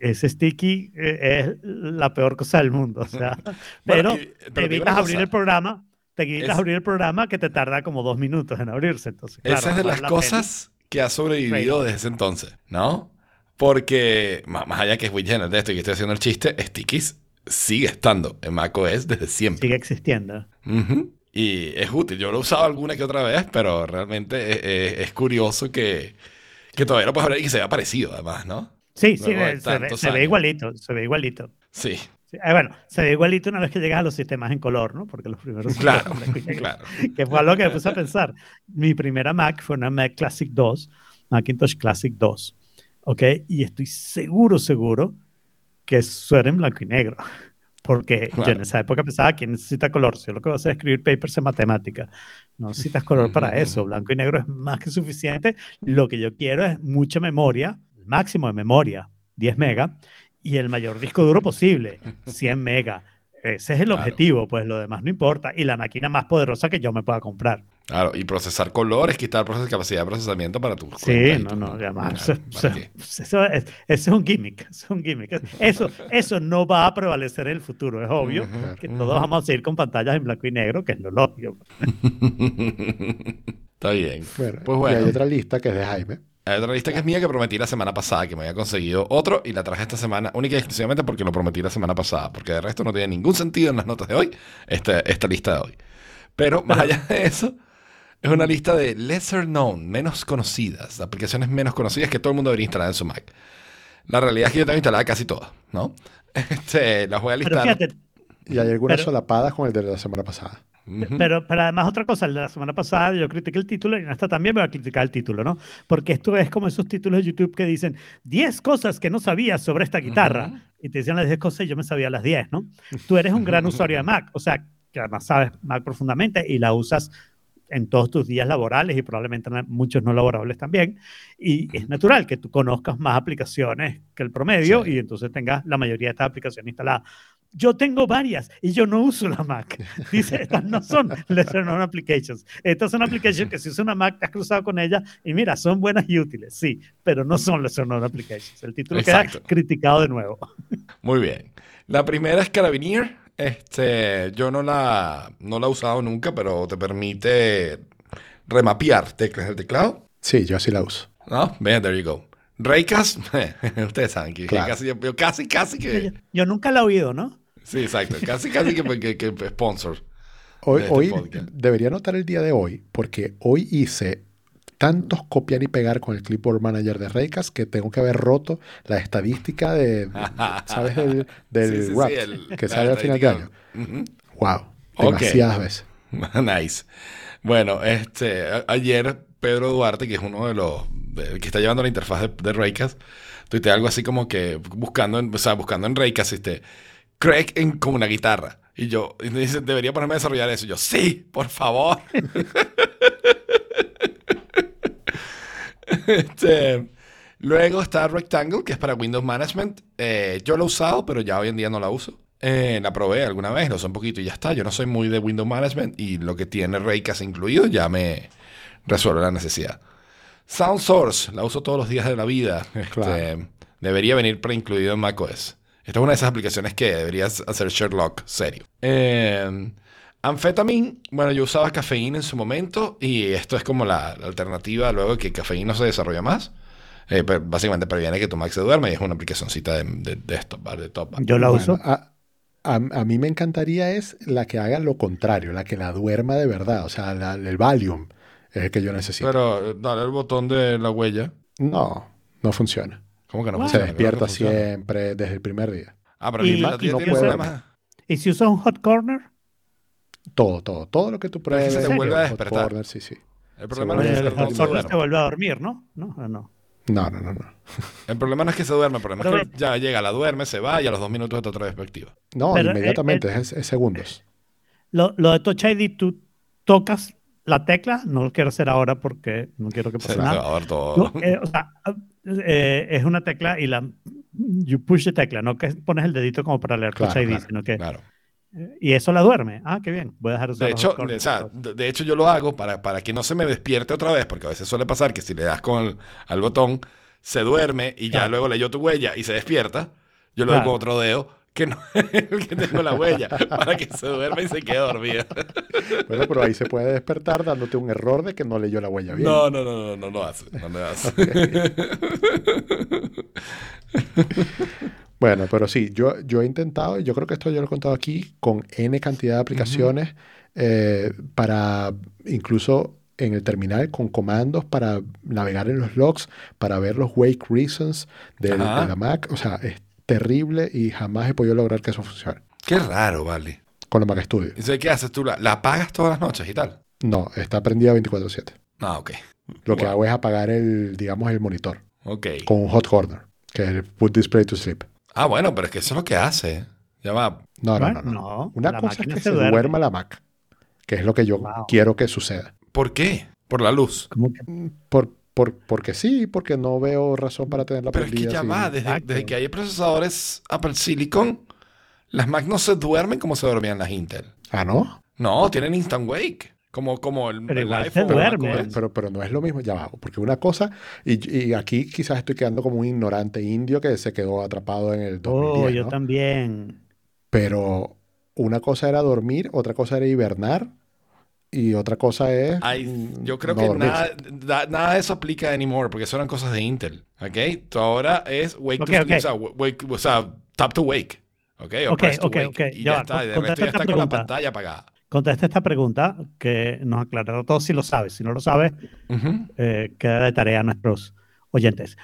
ese sticky eh, es la peor cosa del mundo. O sea, pero, te evitas abrir el programa, te evitas abrir el programa que te tarda como dos minutos en abrirse. Entonces, esa es de las cosas que ha sobrevivido desde ese entonces, ¿no? Porque, más, allá que es widget de esto y que estoy haciendo el chiste, Stickies sigue estando en macOS desde siempre. Sigue existiendo. Y es útil. Yo lo he usado alguna que otra vez, pero realmente es, curioso que, que todavía lo puedes abrir y que se vea parecido, además, ¿no? Sí, sí, se, ve, igualito, se ve igualito. Sí. Eh, bueno, se ve igualito una vez que llegas a los sistemas en color, ¿no? Porque los primeros... Claro, claro. Que fue algo que me puse a pensar. Mi primera Mac fue una Mac Classic 2, Macintosh Classic 2, ¿ok? Y estoy seguro, seguro que eso era en blanco y negro. Porque yo en Claro. esa época pensaba, ¿quién necesita color? Si yo lo que voy a hacer es escribir papers en matemática. No necesitas color para eso. Blanco y negro es más que suficiente. Lo que yo quiero es mucha memoria, máximo de memoria, 10 megas, y el mayor disco duro posible, 100 megas. Ese es el Claro. objetivo, pues lo demás no importa. Y la máquina más poderosa que yo me pueda comprar. Claro, y procesar colores, quitar proces- capacidad de procesamiento para tu Sí, no, no, además, Claro, eso, es, eso es un gimmick, eso es un gimmick. Eso, eso no va a prevalecer en el futuro, es obvio que todos vamos a seguir con pantallas en blanco y negro, que es lo lógico. Está bien. Bueno, Pues Y bueno. hay otra lista que es de Jaime. Hay otra lista que es mía que prometí la semana pasada, que me había conseguido otro y la traje esta semana, única y exclusivamente porque lo prometí la semana pasada, porque de resto no tiene ningún sentido en las notas de hoy, esta, esta lista de hoy. Pero más allá de eso, es una lista de lesser known, menos conocidas, aplicaciones menos conocidas que todo el mundo debería instalar en su Mac. La realidad es que yo tengo instalada casi todas, ¿no? Este, las voy a Pero listar. fíjate, Y hay algunas Pero- solapadas con el de la semana pasada. Pero, pero además otra cosa, la semana pasada yo critiqué el título y en esta también me va a criticar el título, ¿no? Porque esto es como esos títulos de YouTube que dicen 10 cosas que no sabías sobre esta guitarra. Ujú. Y te decían las 10 cosas y yo me sabía las 10, ¿no? Tú eres un gran usuario de Mac, o sea, que además sabes Mac profundamente y la usas en todos tus días laborales y probablemente en muchos no laborables también. Y es natural que tú conozcas más aplicaciones que el promedio Sí. y entonces tengas la mayoría de estas aplicaciones instaladas. Yo tengo varias y yo no uso la Mac. Dice, estas no son lesser known applications. Estas son applications que si usas una Mac te has cruzado con ellas y mira, son buenas y útiles, sí, pero no son lesser known applications. El título Exacto. queda criticado de nuevo. Muy bien. La primera es Carabinier. Este, yo no la, no la he usado nunca, pero te permite remapear teclas del teclado. Sí, yo sí la uso. ¿No? Vean, there you go. Raycast, ustedes saben que, Claro. casi, yo casi, casi que. yo nunca la he oído, ¿no? Sí, exacto. Casi, casi que, que, que sponsor. Hoy, de este hoy debería notar el día de hoy, porque hoy hice tantos copiar y pegar con el Clipboard Manager de Raycast que tengo que haber roto la estadística de, ¿sabes? Del, del Sí, sí, sí, Wrapped el- que sale al final de año. Wow, demasiadas veces. nice. Bueno, este, ayer Pedro Duarte, que es uno de los que está llevando la interfaz de, de Raycast, tuiteé algo así como que buscando en, o sea, buscando en Raycast, este, Craig en, con una guitarra. Y yo, y me dice, debería ponerme a desarrollar eso. Y yo, sí, por favor. este, luego está Rectangle, que es para Windows Management. Eh, yo lo he usado, pero ya hoy en día no la uso. Eh, la probé alguna vez, lo usé un poquito y ya está. Yo no soy muy de Windows Management y lo que tiene Raycast incluido ya me resuelve la necesidad. Sound Source, la uso todos los días de la vida. Este, Claro. Debería venir preincluido en macOS. Esta es una de esas aplicaciones que deberías hacer Sherlock serio. Eh, Amphetamine, bueno, yo usaba cafeína en su momento y esto es como la, la alternativa luego de que cafeína no se desarrolla más. Eh, pero básicamente previene que tu Mac se duerma y es una aplicacioncita de, de, de esto, de top. Yo la Bueno, uso. a, a- a mí me encantaría es la que haga lo contrario, la que la duerma de verdad. O sea, la- el Valium es el que yo necesito. Pero eh, dale el botón de la huella. no, no funciona. ¿Cómo que no? Se Se funciona? Que despierta siempre desde el primer día. Ah, pero Y- la no tiene puede. problemas. ¿Y si usas un hot corner? Todo, todo, todo lo que tú pruebes. se te vuelve a hot despertar. corner, sí, sí. El problema, Se no es que el se hot corner te vuelve a dormir, ¿no? No, no, no. No, no, no, no. El problema no es que se duerme, el problema Pero- es que ya llega, la duerme, se va y a los dos minutos está otra vez activa. No, Pero, eh, inmediatamente, es, es segundos. Lo, lo de Touch ID, tú tocas la tecla, no lo quiero hacer ahora porque no quiero que Se pase va nada. a ver todo. Tú, eh, o sea, eh, es una tecla y la you push the tecla, no que pones el dedito como para leer Claro, ID, claro, sino que Claro. eh, y eso la duerme. Ah, qué bien. Voy a dejar de De hecho, corners. o sea, de, hecho, yo lo hago para, para que no se me despierte otra vez, porque a veces suele pasar que si le das con el, al botón, se duerme y ya luego leyó tu huella y se despierta. Yo lo doy Claro. con otro dedo, que no el que tengo la huella, para que se duerma y se quede dormida. Bueno, pero ahí se puede despertar dándote un error de que no leyó la huella bien. No, no, no, no, no lo hace. No lo hace. Bueno, pero sí, yo, yo he intentado, y yo creo que esto yo lo he contado aquí, con N cantidad de aplicaciones eh, para incluso en el terminal con comandos para navegar en los logs, para ver los wake reasons del- de la Mac. O sea, es terrible y jamás he podido lograr que eso funcione. Qué raro, vale. Con la Mac Studio. Entonces, ¿qué haces tú? ¿La, la apagas todas las noches y tal? No, está prendida 24/7. Ah, ok. Lo que hago es apagar el, digamos, el monitor Ok. con un hot corner, que es el put display to sleep. Ah, bueno, pero es que eso es lo que hace. Ya va. No, no, no, no. no, Una la cosa es que se duerme. duerma la Mac, que es lo que yo Wow. quiero que suceda. ¿Por qué? Por la luz. Como que- Por, por, porque sí, porque no veo razón para tenerla Pero es que ya sin- va, desde, desde que hay procesadores Apple Silicon, las Mac no se duermen como se dormían las Intel. Ah, ¿no? No, tienen Instant Wake. Como, como el, Pero el igual se iPhone. Pero, pero, pero no es lo mismo, ya va, porque una cosa, y, y aquí quizás estoy quedando como un ignorante indio que se quedó atrapado en el 2010, Oh, yo ¿no? también. Pero una cosa era dormir, otra cosa era hibernar, y otra cosa es Ay, yo creo no que nada, da- nada de eso aplica anymore, porque eso eran cosas de Intel. ¿Ok? Tú ahora es wake Ok, to ok. o sea, wake, o sea, tap to wake. ¿Ok? O Ok, press to ok, wake. ok. Y Ya está. con- y de contesta resto ya esta está con la pregunta. pantalla apagada. Contesta esta pregunta que nos aclarará todo si lo sabes. Si no lo sabes, eh, queda de tarea a nuestros oyentes.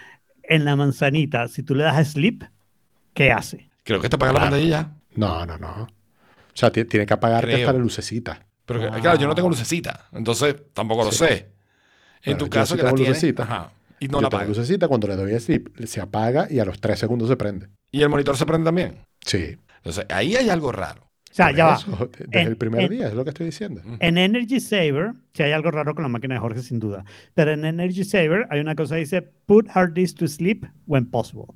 En la manzanita, si tú le das sleep, ¿qué hace? Creo que te apaga la pantalla ya. No, no, no. O sea, ti- tiene que apagarte Creo. hasta la lucecita. Pero que- Ah. claro, yo no tengo lucecita, entonces tampoco lo Sí. sé. En Bueno, tu caso sí que la tengo tienes, lucecita. ajá, y no Yo la tengo apaga. lucecita, cuando le doy a sleep, se apaga y a los tres segundos se prende. Y el monitor se prende también. Sí. Entonces, ahí hay algo raro. O sea, Por ya va. Desde En- el primer en- día, es lo que estoy diciendo. En Energy Saver, si hay algo raro con la máquina de Jorge, sin duda. Pero en Energy Saver hay una cosa que dice put hard disk to sleep when possible.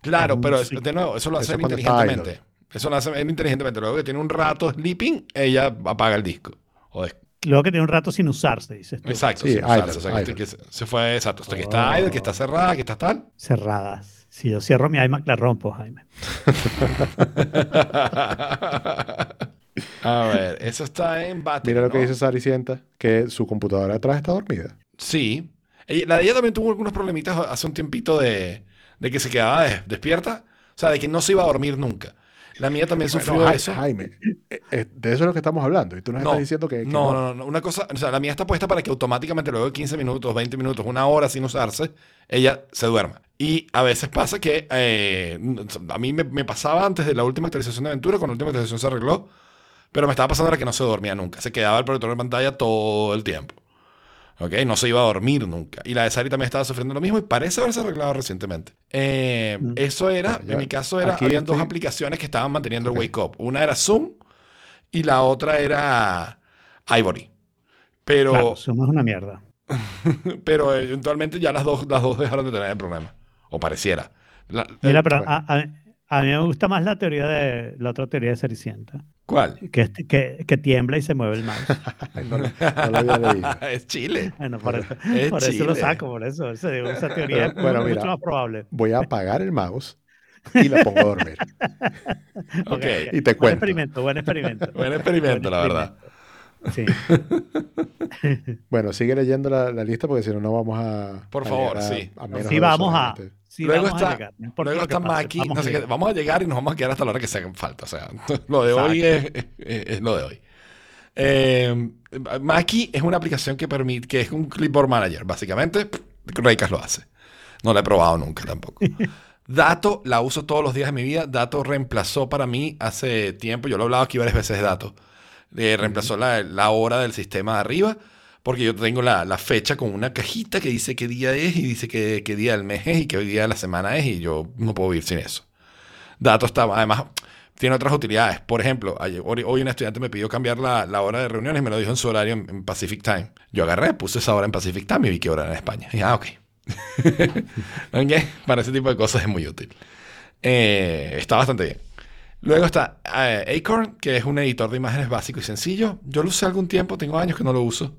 Claro, pero de nuevo, eso lo está inteligentemente. Eso lo hacen él inteligentemente. Luego que tiene un rato sleeping, ella apaga el disco. O Luego que tiene un rato sin usarse, dices tú. Exacto, Sí, sin usarse. O sea, que- se, fue exacto. Hasta que está Oh. idle, que está cerrada, que está tal. Cerradas. Si yo cierro mi iMac, la rompo, Jaime. A ver, eso está en battery. Mira lo que dice Saricienta, que su computadora atrás está dormida. Sí. La de ella también tuvo algunos problemitas hace un tiempito de, de que se quedaba des- despierta. O sea, de que no se iba a dormir nunca. La mía también sufrió eso. Jaime, eh, eh, de eso es lo que estamos hablando. Y tú nos No, estás diciendo que, que no, no, no, Una cosa, o sea, la mía está puesta para que automáticamente luego de 15 minutos, 20 minutos, una hora sin usarse, ella se duerma. Y a veces pasa que eh, a mí me, me pasaba antes de la última actualización de Aventura, con la última actualización se arregló, pero me estaba pasando era que no se dormía nunca. Se quedaba el protector de pantalla todo el tiempo. ¿Ok? No se iba a dormir nunca. Y la de Sari también estaba sufriendo lo mismo y parece haberse arreglado recientemente. Eh, Mm. Eso era, ya- en mi caso, era, habían dos aplicaciones que estaban manteniendo el wake up. Una era Zoom y la otra era Ivory. Pero, Claro, Zoom es una mierda. pero eventualmente ya las dos, las dos dejaron de tener el problema. O pareciera. La- Mira, eh, pero bueno. a, a- a mí me gusta más la teoría de la otra teoría de Cenicienta, ¿Cuál? que, es- que, que tiembla y se mueve el mouse. no, lo- no lo había leído. es Chile. Bueno, por eso, Es por eso lo saco, por eso. Esa, esa teoría es Bueno, mucho mira. más probable. Voy a apagar el mouse y la pongo a dormir. Ok. Y te Buen cuento. experimento, buen experimento. Buen experimento, la verdad. Sí. Bueno, sigue leyendo la, la lista porque si no, no vamos a. Por favor, a- sí. a menos Sí vamos a, este. Sí luego está, no luego está pase, Maki. vamos no a sé qué- llegar. vamos a llegar y nos vamos a quedar hasta la hora que se hagan falta. O sea, lo de hoy es, es- es lo de hoy. Eh, Maki es una aplicación que permite, que es un clipboard manager. Básicamente, Raycast lo hace. No la he probado nunca tampoco. Dato, la uso todos los días de mi vida. Dato reemplazó para mí hace tiempo, yo lo he hablado aquí varias veces Dato. Eh, reemplazó la, la hora del sistema de arriba, porque yo tengo la, la fecha con una cajita que dice qué día es y dice qué, qué día del mes es y qué día de la semana es y yo no puedo vivir sin eso. Dato está, además, tiene otras utilidades. Por ejemplo, hoy, un estudiante me pidió cambiar la, la hora de reuniones y me lo dijo en su horario en, Pacific Time. Yo agarré, puse esa hora en Pacific Time y vi qué hora era en España. Y ah, ok. Ok, Para ese tipo de cosas es muy útil. Eh, está bastante bien. Luego está eh, Acorn, que es un editor de imágenes básico y sencillo. Yo lo usé algún tiempo, tengo años que no lo uso,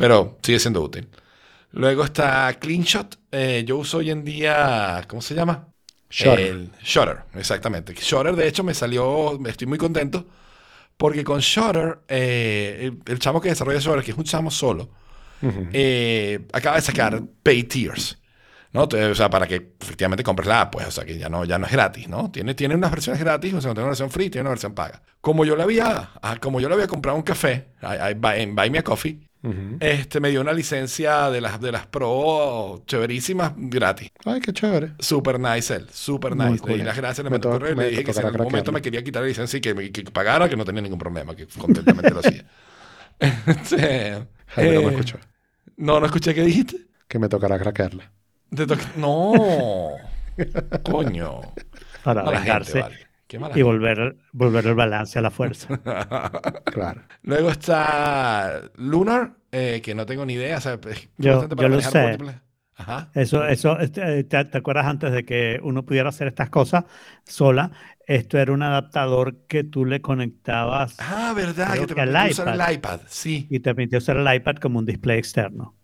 pero sigue siendo útil. Luego está CleanShot. Eh, yo uso hoy en día, ¿cómo se llama? Shutter. El Shutter, exactamente. Shutter, de hecho, me salió, estoy muy contento, porque con Shutter, eh, el, el chamo que desarrolla Shutter, que es un chamo solo, Ujú. eh, acaba de sacar Pay Tiers. ¿no? O sea, para que efectivamente compres la app, pues, o sea, que ya no, ya no es gratis, ¿no? Tiene, tiene unas versiones gratis, o sea, tiene una versión free, tiene una versión paga. Como yo le había, ah, como yo le había comprado un café en Buy Me a Coffee, Este, me dio una licencia de las, de las pro chéverísimas gratis. Ay, qué chévere. Super nice él, super Muy nice. Le di cool. las gracias, le Me mandé un correo y me le dije que si en algún momento me quería quitar la licencia y que, me- que pagara, que no tenía ningún problema, que contentamente lo hacía. Jaime no me escuchó. No, no escuché qué dijiste. Que me tocará craquearla. No. Coño. Para vengarse. gente, vale. Qué mala y volver, volver el balance a la fuerza. Claro. Luego está Lunar, eh, que no tengo ni idea. o sea, es Yo- bastante para yo lo manejar sé. múltiples. Ajá. Eso, eso, este, ¿te, te acuerdas antes de que uno pudiera hacer estas cosas sola? Esto era un adaptador que tú le conectabas Ah, verdad, que te permite usar iPad. el iPad. Sí. y te permitió usar el iPad como un display externo.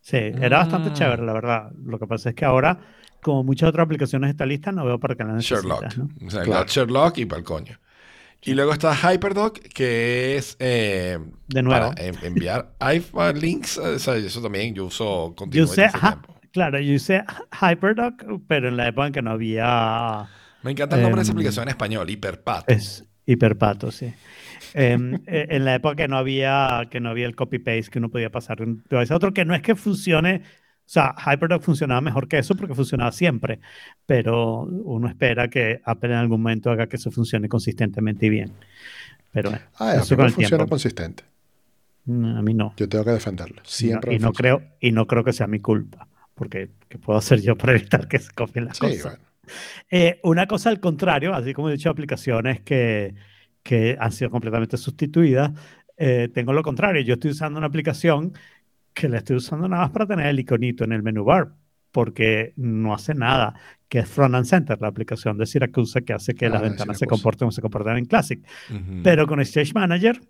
Sí, era bastante Ah. chévere, la verdad. Lo que pasa es que ahora, como muchas otras aplicaciones de esta lista, no veo para qué la necesitas, Sherlock. ¿no? O sea, Claro. Sherlock y para el coño. Y luego está Hyperdoc, que es eh, De nuevo. para en- enviar links. O sea, eso también yo uso Yo continuamente usé, ajá, tiempo. claro, yo usé Hyperdoc, pero en la época en que no había Me encanta el nombre de esa Em, aplicación en español, Hiperpad. Es hiperpato, sí. Em, eh, en la época que no había que no había el copy paste que uno podía pasar de un device a otro, que no es que funcione, o sea, HyperDoc funcionaba mejor que eso porque funcionaba siempre, pero uno espera que Apple en algún momento haga que eso funcione consistentemente y bien. Pero bueno, Ah, eso con el funciona tiempo. consistente. Mm, A mí no. Yo tengo que defenderlo. Y no, Siempre y no creo y no creo que sea mi culpa, porque ¿qué puedo hacer yo para evitar que se copien las Sí, cosas? bueno. Eh, una cosa al contrario, así como he dicho, aplicaciones que, que han sido completamente sustituidas, eh, tengo lo contrario. Yo estoy usando una aplicación que la estoy usando nada más para tener el iconito en el menú bar, porque no hace nada, que es Front and Center, la aplicación de Syracuse que hace que Ah, las de ventanas se comporten como se comportan en Classic. Pero con Stage Manager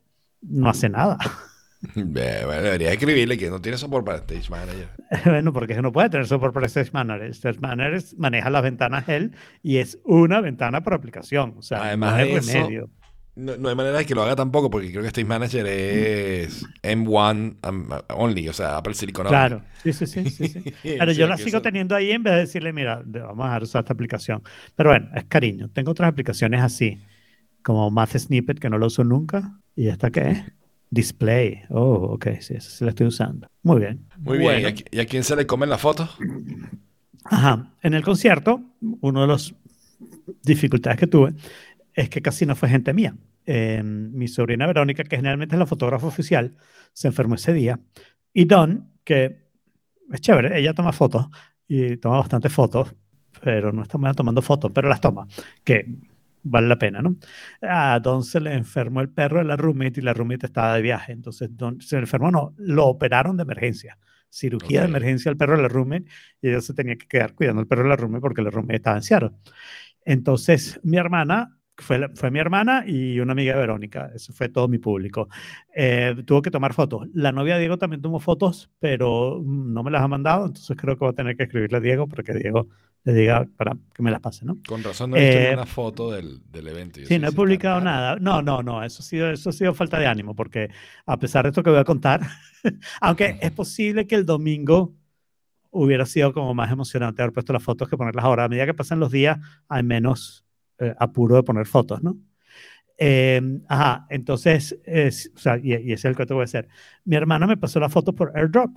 no hace nada. Bueno, debería escribirle que no tiene soporte para Stage Manager. bueno, porque no puede tener soporte para Stage Manager. Stage Manager maneja las ventanas él y es una ventana por aplicación. O sea, Además no hay de eso, remedio. No, no hay manera de que lo haga tampoco, porque creo que Stage Manager es M1 um, only, o sea, Apple Silicon only. Claro, sí, sí, sí, sí, sí. Pero yo la sigo eso- teniendo ahí en vez de decirle, mira, vamos a usar esta aplicación. Pero bueno, es cariño. Tengo otras aplicaciones así, como Math Snippet, que no lo uso nunca. ¿Y esta qué es? Display. Oh, ok, sí, esa sí la estoy usando. Muy bien. Muy bien. ¿Y Bueno. a, qui- y a quién se le comen las fotos? Ajá. En el concierto, una de las dificultades que tuve es que casi no fue gente mía. Eh, mi sobrina Verónica, que generalmente es la fotógrafa oficial, se enfermó ese día. Y Don, que es chévere, ella toma fotos y toma bastantes fotos, pero no está mal tomando fotos, pero las toma, que vale la pena, ¿no? A Don se le enfermó el perro de la roommate y la roommate estaba de viaje. Entonces, Don se le enfermó, no, lo operaron de emergencia. Cirugía de Ok. emergencia al perro de la roommate y ella se tenía que quedar cuidando al perro de la roommate porque la roommate estaba en Seattle. Entonces, mi hermana, fue, la- fue mi hermana y una amiga de Verónica, eso fue todo mi público, eh, tuvo que tomar fotos. La novia de Diego también tomó fotos, pero mm, no me las ha mandado, entonces creo que voy a tener que escribirle a Diego para que Diego le diga para que me las pase, ¿no? Con razón no he visto Eh, foto del, del evento. Yo Sí, no he publicado nada. No, no, no, eso ha sido, eso ha sido falta de ánimo, porque a pesar de esto que voy a contar, aunque es posible que el domingo hubiera sido como más emocionante haber puesto las fotos que ponerlas ahora. A medida que pasan los días, hay menos eh, apuro de poner fotos, ¿no? Eh, ajá, entonces, es- o sea, y, y ese es el que te voy a hacer. Mi hermana me pasó las fotos por airdrop.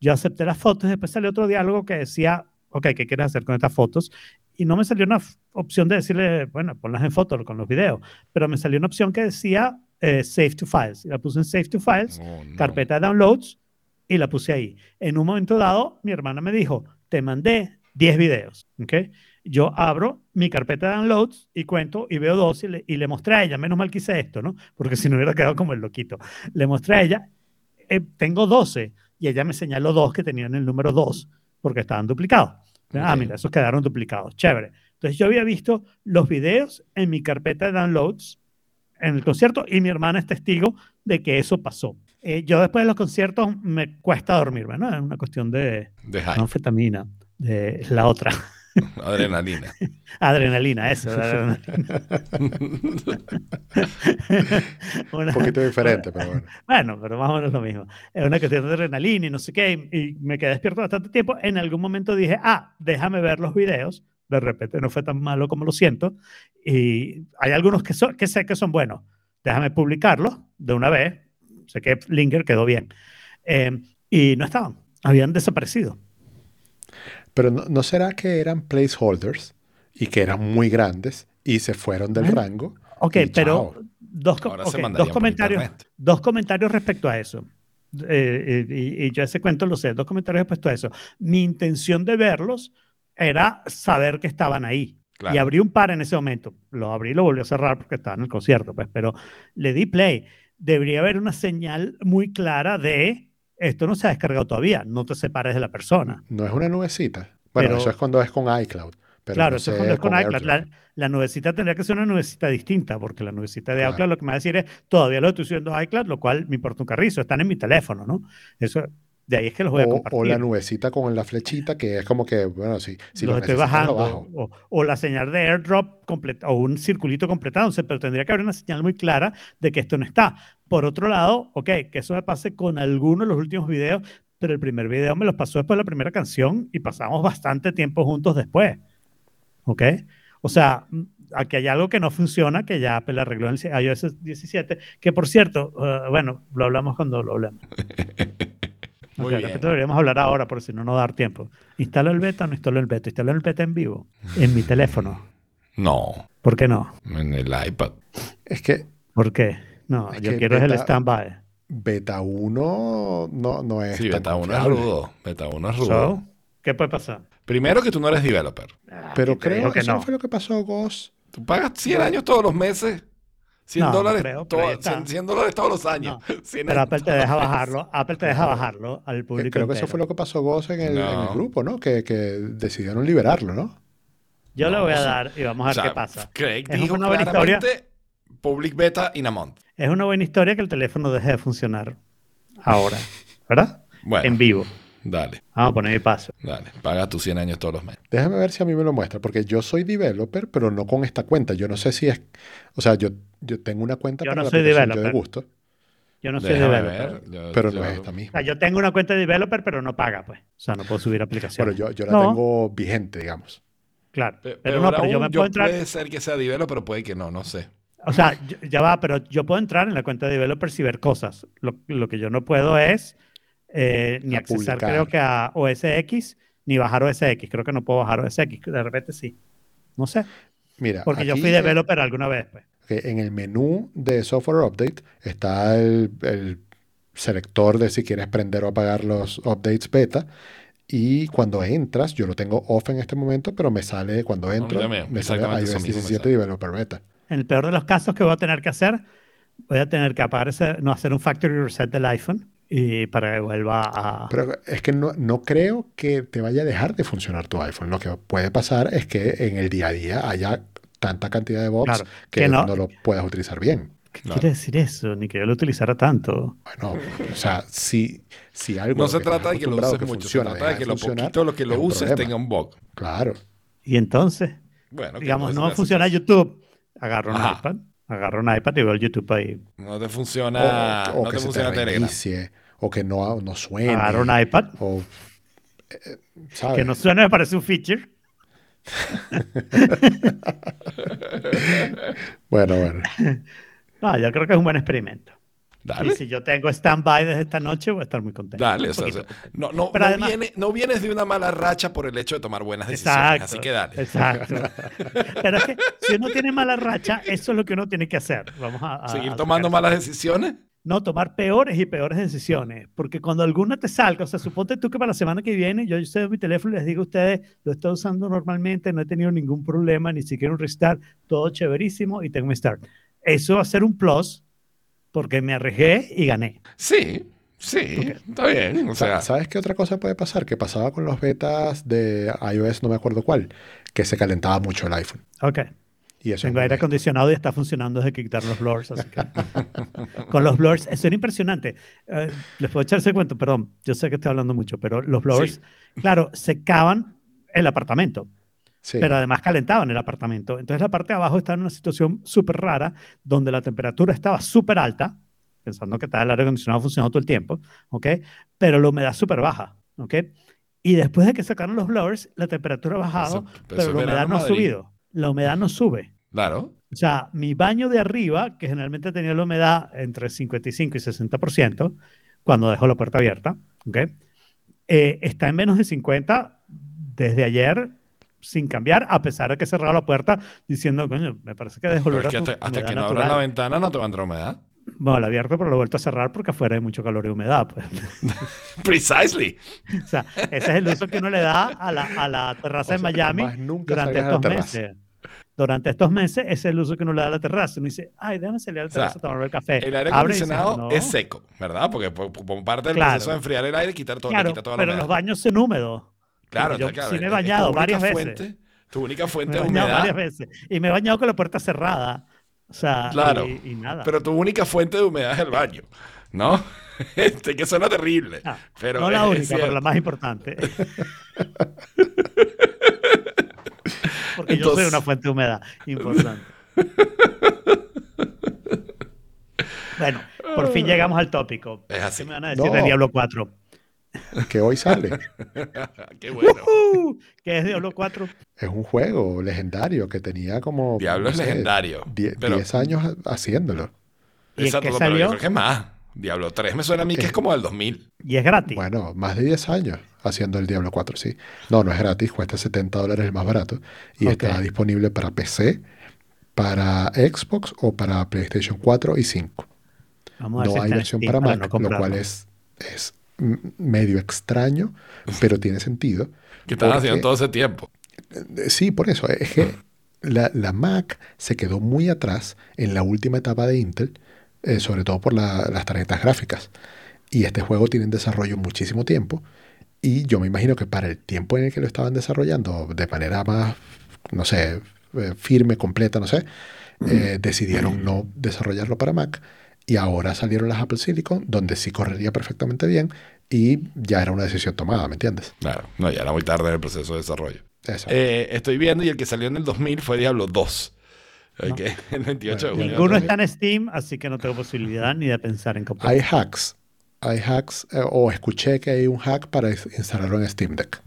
Yo acepté las fotos y después salió otro diálogo que decía, ok, ¿qué quieres hacer con estas fotos? Y no me salió una opción de decirle, bueno, ponlas en fotos con los videos, pero me salió una opción que decía eh, Save to Files. Y la puse en Save to Files, Oh, no. carpeta de downloads, y la puse ahí. En un momento dado, mi hermana me dijo, te mandé 10 videos, ¿ok? Yo abro mi carpeta de downloads y cuento y veo dos y le, y le mostré a ella, menos mal que hice esto, ¿no? Porque si no hubiera quedado como el loquito. Le mostré a ella, eh, tengo 12, y ella me señaló dos que tenían el número 2 porque estaban duplicados. Ah, Ok. mira, esos quedaron duplicados. Chévere. Entonces yo había visto los videos en mi carpeta de downloads en el concierto y mi hermana es testigo de que eso pasó. Eh, yo después de los conciertos me cuesta dormirme, ¿no? Es una cuestión de De anfetamina, de la otra. adrenalina. Adrenalina, eso. adrenalina. Un Una- poquito diferente, pero bueno. Bueno, pero más o menos lo mismo. Es una cuestión de adrenalina y no sé qué. Y, y me quedé despierto bastante tiempo. En algún momento dije, ah, déjame ver los videos. De repente no fue tan malo como lo siento. Y hay algunos que, son, que sé que son buenos. Déjame publicarlos de una vez. Sé que Linger quedó bien. Eh, y no estaban. Habían desaparecido. Pero no, ¿no será que eran placeholders y que eran muy grandes y se fueron del ¿Eh? rango? Ok, pero dos, co- Ahora ok, se dos comentarios. Dos comentarios respecto a eso. Eh, y, y yo ese cuento lo sé. Dos comentarios respecto a eso. Mi intención de verlos era saber que estaban ahí. Claro. Y abrí un par en ese momento. Lo abrí y lo volví a cerrar porque estaba en el concierto, pues, pero le di play. Debería haber una señal muy clara de esto no se ha descargado todavía, no te separes de la persona. No es una nubecita. Bueno, Pero- eso es cuando es con iCloud. Pero claro, no eso es cuando es con iCloud. La, la nubecita tendría que ser una nubecita distinta, porque la nubecita de Claro. iCloud lo que me va a decir es, todavía lo estoy a iCloud, lo cual me importa un carrizo, están en mi teléfono, ¿no? Eso, de ahí es que los voy a O, compartir. o la nubecita con la flechita que es como que, bueno, si, si los lo estoy bajando, lo o, o la señal de airdrop completa, o un circulito completándose, pero tendría que haber una señal muy clara de que esto no está. Por otro lado, ok, que eso me pase con alguno de los últimos videos, pero el primer video me los pasó después de la primera canción y pasamos bastante tiempo juntos después. ¿Ok? O sea, mm, aquí hay algo que no funciona, que ya Apple arregló en el iOS 17, que por cierto, eh, bueno, lo hablamos cuando lo hablemos. Muy Ok, bien. de repente deberíamos hablar ahora, por si no nos da tiempo. ¿Instalo el beta o no instalo el beta? ¿Instalo el beta en vivo? En mi teléfono. No, ¿Por qué no? en el iPad. Es que ¿Por qué? No, Es yo que quiero es el beta- standby. beta 1 no, no es Sí, beta 1 es rudo. Beta 1 es rudo. So, ¿Qué puede pasar? Primero que tú no eres developer. Pero ¿quién te dijo creo que eso no. no fue lo que pasó, Ghost. Tú pagas 100 años todos los meses. 100 No, no dólares, creo, to- pero ahí está. 100, 100 dólares todos los años. 100 Pero Apple te deja bajarlo. Apple te deja bajarlo al Eh, público. Creo que eso fue lo que pasó, Ghost, en el, en el No. grupo, ¿no? Que, que decidieron liberarlo, ¿no? Yo le voy a dar y vamos a O ver sea, qué pasa. Craig Es dijo una buena historia. public beta in a month. Es una buena historia que el teléfono deje de funcionar ahora, ¿verdad? Bueno, En vivo. Dale, Vamos a poner mi paso. dale. Paga tus 100 años todos los meses. Déjame ver si a mí me lo muestra, porque yo soy developer, pero no con esta cuenta. Yo no sé si es. O sea, yo, yo tengo una cuenta Yo para no la soy aplicación Yo de developer. gusto, Yo no soy Déjame developer. ver. Yo- pero yo- no es esta O misma. sea, yo tengo una cuenta de developer, pero no paga, pues. O sea, no puedo subir aplicaciones. yo, yo la No. tengo vigente, digamos. Claro. Pe- Pero, no, pero yo me puedo entrar. Puede ser que sea developer, pero puede que no, no sé. O sea, ya va, pero yo puedo entrar en la cuenta de developers y ver cosas. Lo, lo que yo no puedo es eh, ni A accesar, publicar. creo que a OS X, ni bajar OS X. Creo que no puedo bajar OS X. De repente sí. No sé. Mira, Porque yo aquí fui en- developer alguna vez, pues. en el menú de Software Update está el, el selector de si quieres prender o apagar los updates beta. Y cuando entras, yo lo tengo off en este momento, pero me sale cuando entro, también, me sale exactamente eso iOS mismo me 17 sale. Developer Beta. En el peor de los casos que voy a tener que hacer, voy a tener que apagar ese, no hacer un factory reset del iPhone y para que vuelva a... Pero es que no, no creo que te vaya a dejar de funcionar tu iPhone. Lo que puede pasar es que en el día a día haya tanta cantidad de bots Claro, que, que no- no lo puedas utilizar bien. ¿Qué Claro. quiere decir eso? Ni que yo lo utilizara tanto. Bueno, o sea, si, si algo No se trata de que lo uses mucho, se funciona, trata de que lo poquito lo que lo uses problema. tenga un bug. Claro. Y entonces, Bueno, que digamos, no funciona. YouTube. Agarro un Ajá. iPad, agarro un iPad y veo el YouTube ahí. No te funciona, o, o no que te se funciona te Telegram. O que no, no suene. Un iPad. O, eh, ¿sabes? Que no suene me parece un feature. Bueno, bueno. No, yo creo que es un buen experimento. Dale. Y si yo tengo stand-by desde esta noche, voy a estar muy contento. Dale, o sea, no, no, Pero no además- viene- no vienes de una mala racha por el hecho de tomar buenas decisiones, Exacto. así que dale. Exacto. Pero es que si uno tiene mala racha, eso es lo que uno tiene que hacer. Vamos a, a- ¿Seguir a tomando malas decisiones? No, tomar peores y peores decisiones. Porque cuando alguna te salga, o sea, suponte tú que para la semana que viene yo ustedes mi teléfono y les digo a ustedes, lo estoy usando normalmente, no he tenido ningún problema, ni siquiera un restart, todo chéverísimo y tengo mi start. Eso va a ser un plus porque me arriesgué y gané. Sí, sí, está bien. O sea, ¿Sabes qué otra cosa puede pasar? Que pasaba con los betas de iOS, no me acuerdo cuál, que se calentaba mucho el iPhone. Ok. Y eso Tengo aire acondicionado y está funcionando desde que quitaron los blurs. Así que... Con los blurs, eso era impresionante. Eh, les puedo echarse el cuento, perdón, yo sé que estoy hablando mucho, pero los blurs, claro, secaban el apartamento, Sí. pero además calentaban el apartamento. Entonces la parte de abajo estaba en una situación súper rara, donde la temperatura estaba súper alta, pensando que estaba el aire acondicionado funcionando todo el tiempo, ¿ok? Pero la humedad súper baja, ¿ok? Y después de que sacaron los blurs, la temperatura ha bajado, Eso- pero es la humedad no ha subido. La humedad no sube. claro. O sea, mi baño de arriba, que generalmente tenía la humedad entre 55 y 60%, cuando dejo la puerta abierta, ¿ok? Eh, está en menos de 50 desde ayer sin cambiar, a pesar de que he cerrado la puerta diciendo, coño, me parece que dejo Pero volver es que hasta, hasta que no abras natural". la ventana no te va a entrar humedad. Bueno, la he abierto, pero lo he vuelto a cerrar porque afuera hay mucho calor y humedad. Pues. Precisely. o sea, ese es el uso que uno le da a la, a la terraza O en sea, Miami nunca durante estos meses. durante estos meses ese es el uso que uno le da a la terraza. Uno dice, ay, déjame salir a la O sea, terraza a tomar el café. El aire y dice, acondicionado "No". es seco, ¿verdad? Porque por- parte del Claro. proceso de enfriar el aire, quitar todo, Claro, quita toda la pero humedad. los baños son húmedos. Claro, yo está claro. sí me he bañado varias veces. tu única Me fuente he de bañado humedad. varias veces. Y me he bañado con la puerta cerrada. O sea, Claro. y, y nada. Pero tu única fuente de humedad es el baño, ¿no? Este, que suena terrible. Ah, pero no la única, pero la más importante. Porque yo soy una fuente de humedad importante. bueno, por fin llegamos al tópico. Es así. ¿Qué me van a decir de No. Diablo 4? Que hoy sale. Qué bueno. ¡Uh! ¿Qué es Diablo 4? Es un juego legendario que tenía como. Diablo no es sé, legendario. die- pero- 10 años ha- haciéndolo. ¿Y Exacto, qué pero yo salió? creo que es más. Diablo 3 me suena a mí que es como del 2000. Y es gratis. Bueno, más de 10 años haciendo el Diablo 4, sí. No, no es gratis, cuesta 70 dólares el más barato. Y Ok. está disponible para PC, para Xbox o para PlayStation 4 y 5. Vamos a No si hay versión Steam para para Mac, no lo cual es, es medio extraño, pero tiene sentido. Que estaban porque- haciendo todo ese tiempo. Eh, Sí, por eso. Es que la, la Mac se quedó muy atrás en la última etapa de Intel, eh, sobre todo por la- las tarjetas gráficas. Y este juego tiene en desarrollo muchísimo tiempo. Y yo me imagino que para el tiempo en el que lo estaban desarrollando de manera más, no sé, eh, firme, completa, no sé, eh, decidieron no desarrollarlo para Mac. Y ahora salieron las Apple Silicon, donde sí correría perfectamente bien. Y ya era una decisión tomada, ¿me entiendes? Claro, no, ya era muy tarde en el proceso de desarrollo. Eso. Eh, estoy viendo y el que salió en el 2000 fue Diablo 2. Ok, El 28 de Bueno, junio. Ninguno está en Steam, así que no tengo posibilidad ni de pensar en comprar. Hay hacks. Hay hacks, eh, o escuché que hay un hack para ins- instalarlo en Steam Deck.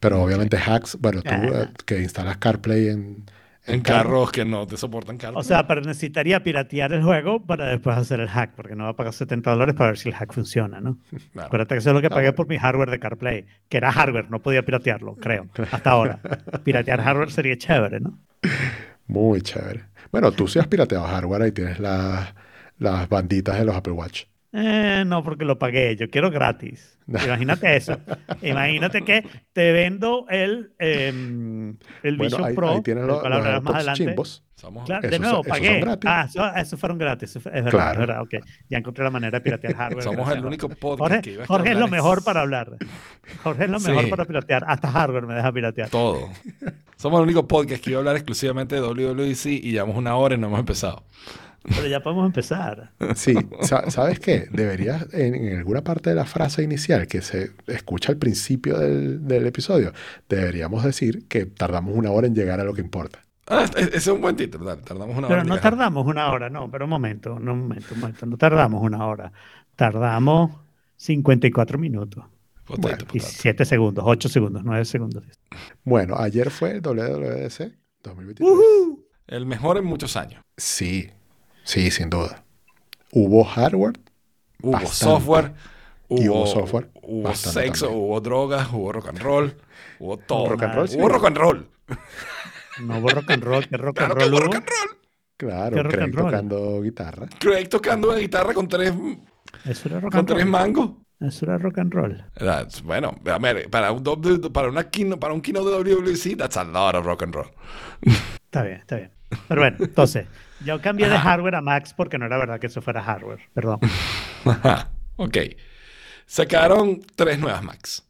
Pero obviamente hacks, bueno, tú eh, que instalas CarPlay en, En carros que no te soportan carros. O sea, pero necesitaría piratear el juego para después hacer el hack, porque no va a pagar 70 dólares para ver si el hack funciona, ¿no? Claro. Acuérdate que eso es lo que pagué por mi hardware de CarPlay, que era hardware, no podía piratearlo, creo, hasta ahora. Piratear hardware sería chévere, ¿no? Muy chévere. Bueno, tú sí has pirateado hardware y tienes las, las banditas de los Apple Watch. Eh, no, porque lo pagué, yo quiero gratis. Imagínate eso. Imagínate que te vendo el, em, el Bueno, Vision ahí, Pro, ahí tienes los, más adelante. chimbos. Somos- Claro, de nuevo, son- esos son pagué. Ah, eso, eso fueron gratis. Es verdad, Claro. es verdad. ok. Ya encontré la manera de piratear hardware. Somos gracias. el único podcast Jorge, que iba a Jorge es lo mejor para hablar. Jorge es lo mejor Sí. para piratear. Hasta hardware me deja piratear. todo. Somos el único podcast que iba a hablar exclusivamente de WWDC y llevamos una hora y no hemos empezado. Pero ya podemos empezar. Sí, sa- ¿sabes qué? Deberías, en, en alguna parte de la frase inicial que se escucha al principio del, del episodio, deberíamos decir que tardamos una hora en llegar a lo que importa. Ah, ese es un buen título. dale, tardamos una Pero hora. en no llegar. tardamos una hora, no, pero un momento, no, un momento, un momento. No tardamos una hora. Tardamos 54 minutos. Potato, Bueno, Y potato. 7 segundos, 8 segundos, 9 segundos. Bueno, ayer fue el WWDC 2023. El mejor en muchos años. Sí, sí, sin duda. Hubo hardware, Hubo Bastante. software, hubo, Y hubo software, hubo sexo, también. hubo drogas, hubo rock and roll, hubo todo. rock and roll, sí. Hubo rock and roll. No hubo rock and roll, que rock Claro and que roll hubo. rock and roll. claro, ¿Qué rock Craig and roll? tocando guitarra. Craig tocando la guitarra con tres, Eso era rock con and tres roll. mangos. Eso era rock and roll. That's- bueno, a ver, para un, para una keynote, para un keynote de WWC, that's a lot of rock and roll. Está bien, está bien. Pero bueno, entonces, yo cambié de hardware a Max porque no era verdad que eso fuera hardware. Perdón. Ajá, ok. Sacaron tres nuevas Macs.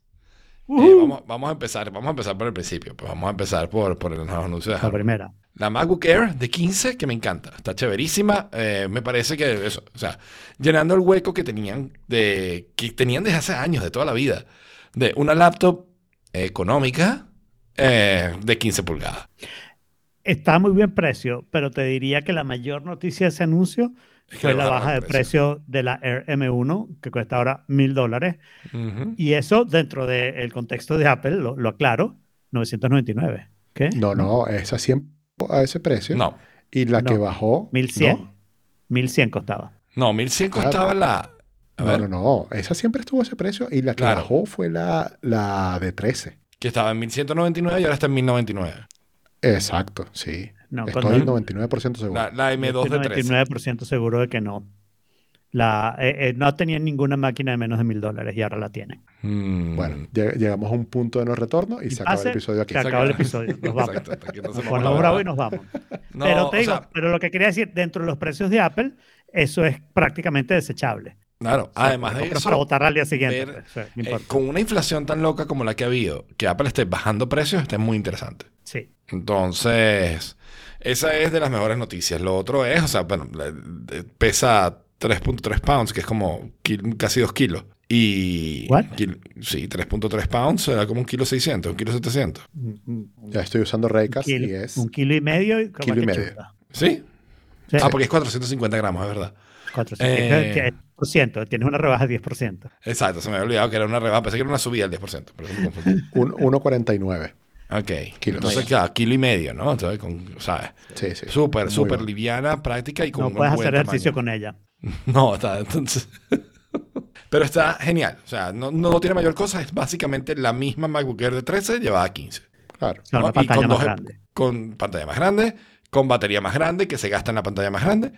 Eh, vamos, vamos a empezar, vamos a empezar por el principio. Pues vamos a empezar por, por los anuncios de La primera. La MacBook Air de 15, que me encanta. Está chéverísima. Eh, me parece que eso, o sea, llenando el hueco que tenían de que tenían desde hace años, de toda la vida, de una laptop económica eh, de 15 pulgadas. Está a muy buen precio, pero te diría que la mayor noticia de ese anuncio Es que fue la baja de precio de la Air M1, que cuesta ahora mil dólares. Y eso, dentro del contexto de Apple, lo, lo aclaro, 999. ¿Qué? No, no, esa siempre a ese precio. No, Y la que No. bajó. 1100. ¿no? 1100 costaba. no, 1100 Ah, costaba la. A No, no, no. Esa siempre estuvo a ese precio. Y la que Claro. bajó fue la, la de 13. que estaba en 1199 y ahora está en 1099. Exacto, sí. No, Estoy cuando- 99% seguro. La, la M2 Estoy de 13. 99% seguro de que no. La, eh, eh, no tenían ninguna máquina de menos de mil dólares y ahora la tienen. Mm. Bueno, lleg- llegamos a un punto de no retorno y, Y se acaba el episodio aquí. se acaba el episodio. Nos vamos. Exacto, Nos ponemos bravos y nos vamos. No, pero te digo, sea, pero lo que quería decir, dentro de los precios de Apple, eso es prácticamente desechable. Claro, además de eso, para votar al día siguiente. ver, pues, o sea, no eh, con una inflación tan loca como la que ha habido, que Apple esté bajando precios, está muy interesante. Sí. Entonces, esa es de las mejores noticias. Lo otro es, o sea, bueno, pesa 3.3 pounds, que es como casi 2 kilos. Y... What? kil- sí, 3.3 pounds era como un kilo 600, un kilo 700. Un- un- Ya estoy usando Raycast kilo, y es un kilo y medio. y Kilo y medio. ¿Sí? Sí, Ah, porque es 450 gramos, es verdad. 400. Eh. Tienes- por ciento, tienes una rebaja de 10%. Exacto, se me había olvidado que era una rebaja, pensé que era una subida del 10%, pero eso me confundí. un 1.49. Ok, Kilo. entonces, claro, kilo y medio, ¿no? Entonces, con, ¿sabes? Sí, sí. Súper, súper bueno. liviana, práctica y con No un puedes buen hacer ejercicio tamaño. con ella. No, está, entonces... Pero está genial. O sea, no, no tiene mayor cosa. Es básicamente la misma MacBook Air de 13 llevada a 15. Claro. ¿no? una Y pantalla con más dos- grande. Con pantalla más grande, con batería más grande, que se gasta en la pantalla más grande.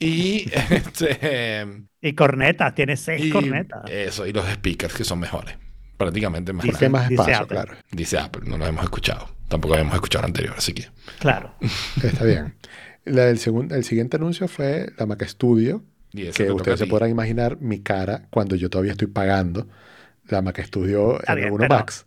Y, este, Y cornetas, tiene seis y cornetas. eso, y los speakers que son mejores. Prácticamente más Dice- ¿Qué grandes. más dice espacio? Apple. Claro. Dice Apple, no lo hemos escuchado. Tampoco habíamos escuchado el anterior, así que... Claro. Está bien. La- el, segun- el siguiente anuncio fue la Mac Studio, Y eso que ustedes se podrán imaginar mi cara cuando yo todavía estoy pagando la Mac Studio Está bien, M1 pero- Max.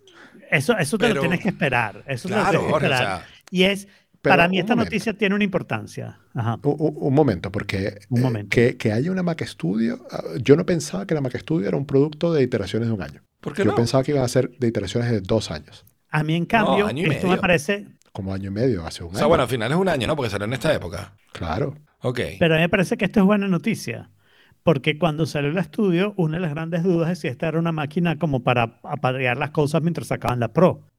Eso, eso te Pero- lo tienes que esperar. Eso te lo Claro, tienes que Jorge, o esperar. sea, y es, Pero para mí esta momento. noticia tiene una importancia. Ajá. Un, momento, porque Un eh, que, que haya una Mac Studio, ah, yo no pensaba que la Mac Studio era un producto de iteraciones de un año. ¿por qué Yo no? pensaba que iba a ser de iteraciones de dos años, A mí, en cambio, año y esto me parece, como año y medio, hace un O año. sea, bueno, al final es un año, ¿no? Porque salió en esta época. Claro. Ok. pero a mí me parece que esto es buena noticia. Porque cuando salió el estudio, una de las grandes dudas es si esta era una máquina como para aparear las cosas mientras sacaban la Pro.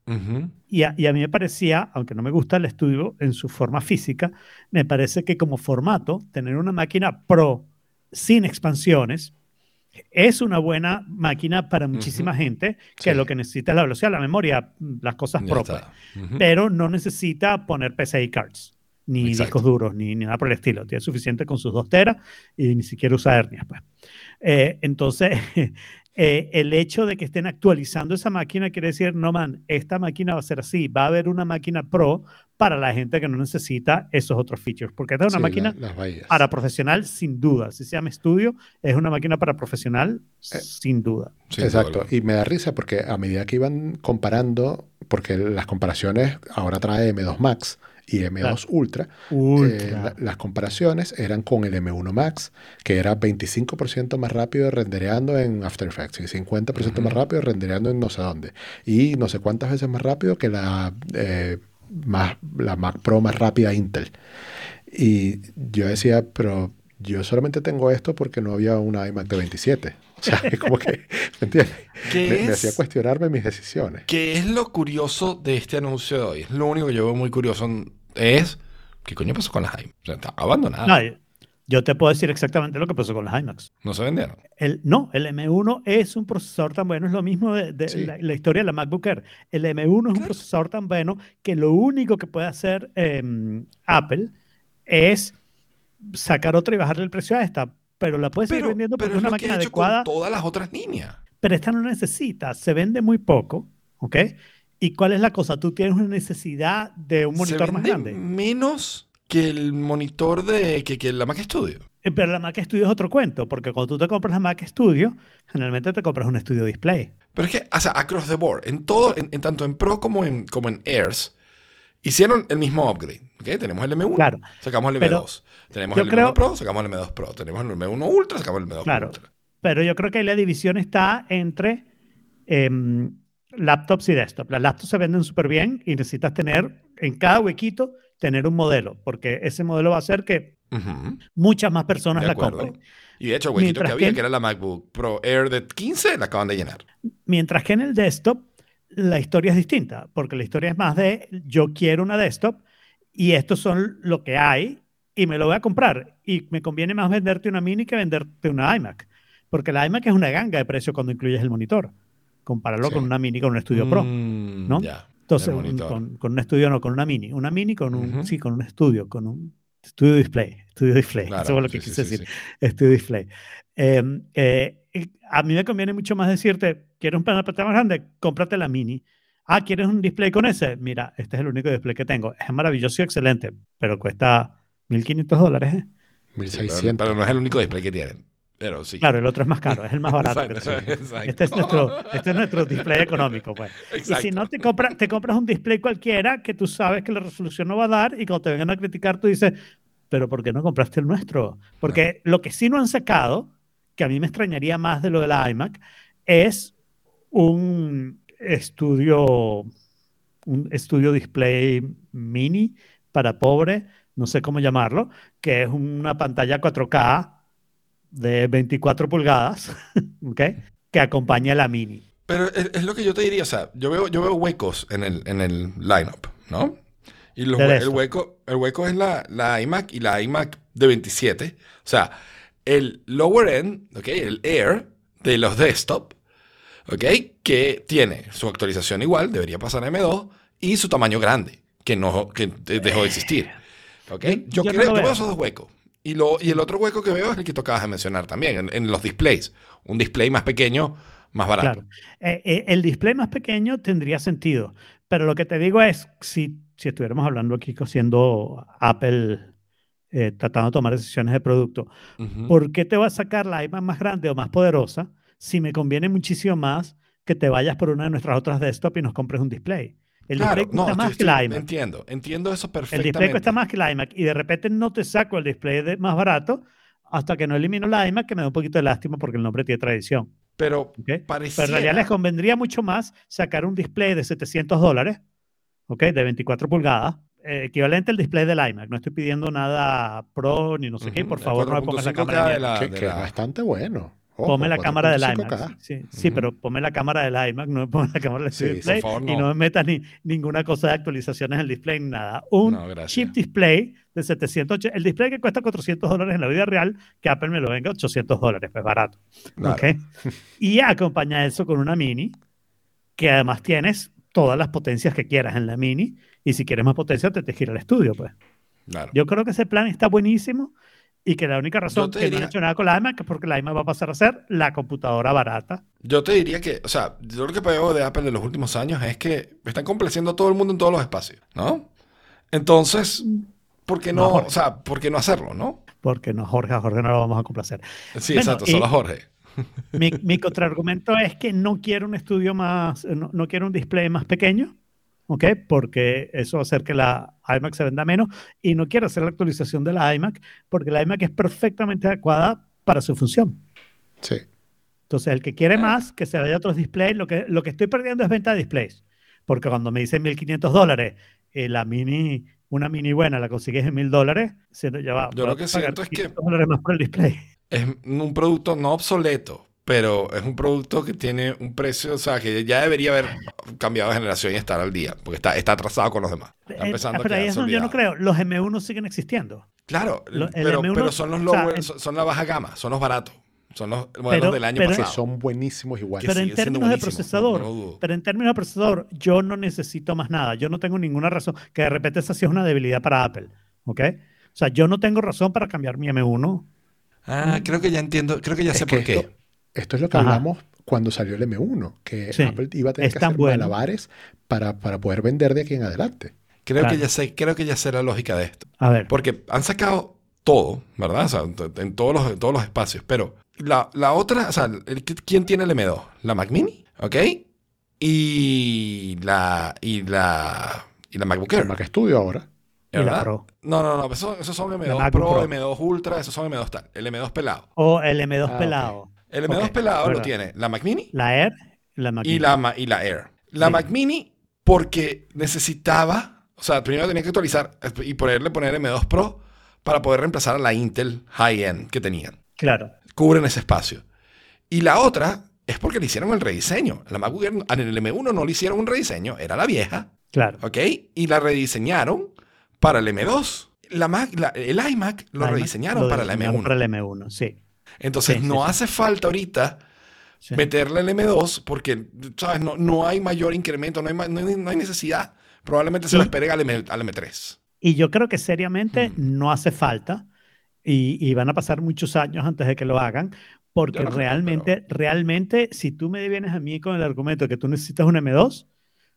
Y a, y a mí me parecía, aunque no me gusta el estudio en su forma física, me parece que como formato, tener una máquina Pro sin expansiones es una buena máquina para muchísima gente que Sí. lo que necesita es la velocidad, la memoria, las cosas Ya propias. Pero no necesita poner PCI cards, ni Exacto. discos duros, ni, ni nada por el estilo. Tiene suficiente con sus dos teras y ni siquiera usa hernias. Pues. Eh, entonces, eh, el hecho de que estén actualizando esa máquina quiere decir, no man, esta máquina va a ser así. Va a haber una máquina pro para la gente que no necesita esos otros features. Porque esta es una Sí, máquina la- para profesional, sin duda. Si se llama estudio, es una máquina para profesional, Eh, sin duda. Sin Exacto. duda. Y me da risa porque a medida que iban comparando, porque las comparaciones ahora trae M2 Max y M2 Claro. Ultra, eh, la- las comparaciones eran con el M1 Max, que era 25% más rápido rendereando en After Effects y 50% más Ujú. rápido rendereando en no sé dónde. Y no sé cuántas veces más rápido que la, eh, más, la Mac Pro más rápida Intel. Y yo decía, pero yo solamente tengo esto porque no había una iMac de 27. O sea, es como que, ¿me entiendes? ¿Qué Me, me hacía cuestionarme mis decisiones. ¿Qué es lo curioso de este anuncio de hoy? Es lo único que yo veo muy curioso es ¿qué coño pasó con las Jaime? O sea, está abandonada. No, yo- te puedo decir exactamente lo que pasó con las iMacs. se vendieron. El, no, el M1 es un procesador tan bueno, es lo mismo de, de Sí. la, la historia de la MacBook Air. El M1 es un procesador tan bueno que lo único que puede hacer em, Apple es sacar otra y bajarle el precio a esta, pero la puede seguir Pero, vendiendo porque pero es una máquina adecuada, con todas las otras líneas. pero esta no necesita, se vende muy poco, ¿ok? ¿Y cuál es la cosa? Tú tienes una necesidad de un monitor se más vende grande. menos que el monitor de que, que la Mac Studio. Eh, Pero la Mac Studio es otro cuento, porque cuando tú te compras la Mac Studio, generalmente te compras un Studio Display. Pero es que, o sea, across the board, en todo, en, en tanto en Pro como en, como en Airs, hicieron el mismo upgrade. ¿ok? Tenemos el M1, Claro. sacamos el Pero M2. Tenemos el M1 creo- Pro, sacamos el M2 Pro. Tenemos el M1 Ultra, sacamos el M2 Claro. Ultra. Pero yo creo que ahí la división está entre em, laptops y desktop. Las laptops se venden súper bien y necesitas tener en cada huequito tener un modelo, porque ese modelo va a hacer que muchas más personas la compren. Y de hecho, el huequito Mientras que había, que- que era la MacBook Pro Air de 15, la acaban de llenar. Mientras que en el desktop la historia es distinta, porque la historia es más de yo quiero una desktop y estos son lo que hay y me lo voy a comprar. Y me conviene más venderte una mini que venderte una iMac, porque la iMac es una ganga de precio cuando incluyes el monitor. Compararlo Sí. con una mini con un estudio Pro. Mm, ¿no? Entonces, un- con, con un estudio no, con una mini. Una mini con un, sí, con un estudio, con un estudio display. Estudio Display. Claro, Eso es lo sí, que sí, quise sí, decir. sí. Estudio Display. Eh, eh, a mí me conviene mucho más decirte, ¿quieres un panel de pantalla más grande? Cómprate la mini. Ah, ¿quieres un display con ese? Mira, este es el único display que tengo. Es maravilloso y excelente, pero cuesta 1.500 dólares. ¿eh? Sí, pero, 1600. pero no es el único display que tienen. Pero sí. Claro, el otro es más caro, es el más barato. Exacto. Este es nuestro, este es nuestro display económico, pues. Y si no, te, compra- te compras un display cualquiera que tú sabes que la resolución no va a dar y cuando te vengan a criticar tú dices, pero ¿por qué no compraste el nuestro? Porque lo que sí no han sacado, que a mí me extrañaría más de lo de la iMac, es un estudio, un estudio display mini para pobre, no sé cómo llamarlo, que es una pantalla 4K de 24 pulgadas, ¿ok? Que acompaña a la mini. Pero es, es lo que yo te diría, o sea, yo veo, yo veo huecos en el, en el lineup, ¿no? Y los el, hueco, el hueco es la, la iMac y la iMac de 27. O sea, el lower end, ¿ok? El Air de los desktop, ¿ok? Que tiene su actualización igual, debería pasar a M2, y su tamaño grande, que, no, que de- dejó de existir. ¿Ok? Yo- no creo, lo yo veo. esos dos huecos. Y, lo, y el otro hueco que veo es el que tú acabas de mencionar también, en, en los displays. Un display más pequeño, más barato. Claro. Eh, eh, el display más pequeño tendría sentido, pero lo que te digo es, si, si estuviéramos hablando aquí siendo Apple eh, tratando de tomar decisiones de producto. ¿por qué te va a sacar la iMac más grande o más poderosa si me conviene muchísimo más que te vayas por una de nuestras otras desktop y nos compres un display? El Claro, display cuesta no, más estoy- que la estoy- iMac. Entiendo, entiendo eso El perfectamente. display cuesta más que la iMac y de repente no te saco el display de- más barato hasta que no elimino la iMac, que me da un poquito de lástima porque el nombre tiene tradición. Pero ¿ok? Pero en pareciera... realidad les convendría mucho más sacar un display de 700 dólares, ¿ok? De 24 pulgadas, eh, equivalente al display del iMac. No estoy pidiendo nada pro ni no sé qué. Por el favor, no me pongas la 4.5K cámara. de de la- que, es bastante bueno. Ojo, Ponme la cámara del 4.5K. iMac. Sí, sí, sí, Ujú. pero ponme la cámara del iMac, no me pongas la cámara del Sí, display favor, y no. no me metas ni, ninguna cosa de actualizaciones en el display nada. Un No, chip display de 780, el display que cuesta 400 dólares en la vida real, que Apple me lo venga a 800 dólares, pues barato. Claro. ¿ok? Y acompaña eso con una mini, que además tienes todas las potencias que quieras en la mini, y si quieres más potencia te tienes que ir al estudio, pues. Claro. Yo creo que ese plan está buenísimo y que la única razón que no diría- han hecho nada con la iMac es porque la iMac va a pasar a ser la computadora barata. Yo te diría que, o sea, yo lo que veo de Apple en los últimos años es que están complaciendo a todo el mundo en todos los espacios, ¿no? Entonces, ¿por qué No, no, o sea, por qué no hacerlo, no? Porque no, Jorge, a Jorge no lo vamos a complacer. Sí, Bueno, exacto, solo Jorge. Mi, mi contraargumento es que no quiero un estudio más, no, no quiero un display más pequeño, ¿ok? Porque eso va a hacer que la iMac se venda menos y no quiero hacer la actualización de la iMac porque la iMac es perfectamente adecuada para su función. Sí. Entonces, el que quiere más, que se vaya a otros displays. Lo que, lo que estoy perdiendo es venta de displays. Porque cuando me dicen 1.500 dólares, eh, la mini, una mini buena la consigues en 1.000 dólares, siendo ya va. Yo lo que siento es que- 500 dólares más por el display. Es un producto no obsoleto, pero es un producto que tiene un precio, o sea, que ya debería haber cambiado de generación y estar al día, porque está, está atrasado con los demás. Está Eh, empezando a pero ahí es donde yo no creo. Los M1 siguen existiendo. Claro, pero, M1, pero son los o sea, lower, son, son la baja gama, son los baratos, son los modelos Pero- del año pero- Que pasado. son buenísimos igual. Que pero en siguen siendo términos de procesador, no- no pero en términos de procesador, yo no necesito más nada. Yo no tengo ninguna razón. Que de repente esa sí es una debilidad para Apple. ¿Ok? O sea, yo no tengo razón para cambiar mi M1. Ah, creo que ya entiendo, creo que ya Es sé que por qué. Esto, esto es lo que Ajá. hablamos cuando salió el M1, que Sí, Apple iba a tener es que hacer bueno. malabares para, para poder vender de aquí en adelante. Creo Claro. que ya sé, creo que ya sé la lógica de esto. A ver. Porque han sacado todo, ¿verdad? O sea, en, todos los, en todos los espacios. Pero la, la otra, o sea, el- ¿quién tiene el M2? La Mac Mini, ¿ok? Y la, y la, y la MacBook El Air, Mac Studio ahora. Y la. Pro. No, no, no, esos, esos son M2 MacBook Pro, Pro. M2 Ultra, esos son M2 tal. El M2 pelado. O el M2 Ah, pelado. El M2 Ok, pelado lo tiene la Mac Mini La Air la Mac y Mini. la, y la Air. La Sí. Mac Mini porque necesitaba, o sea, primero tenía que actualizar y ponerle poner M2 Pro para poder reemplazar a la Intel high-end que tenían. Claro. Cubren ese espacio. Y la otra es porque le hicieron el rediseño. La MacBook Air, en el M1 no le hicieron un rediseño, era la vieja, Claro. ¿ok? Y la rediseñaron para el M2. La Mac, la- el iMac lo rediseñaron para la diseñaron M1. Para el M1, sí. Entonces Sí, sí, no sí. hace falta ahorita sí. meterle el M2 porque, ¿sabes? No, no hay mayor incremento, no hay, ma- no hay, no hay necesidad. Probablemente se lo esperen al, M, al M3. Y yo creo que seriamente Mm. no hace falta. y, y van a pasar muchos años antes de que lo hagan, porque no creo, realmente, realmente, si tú me vienes a mí con el argumento que tú necesitas un M2,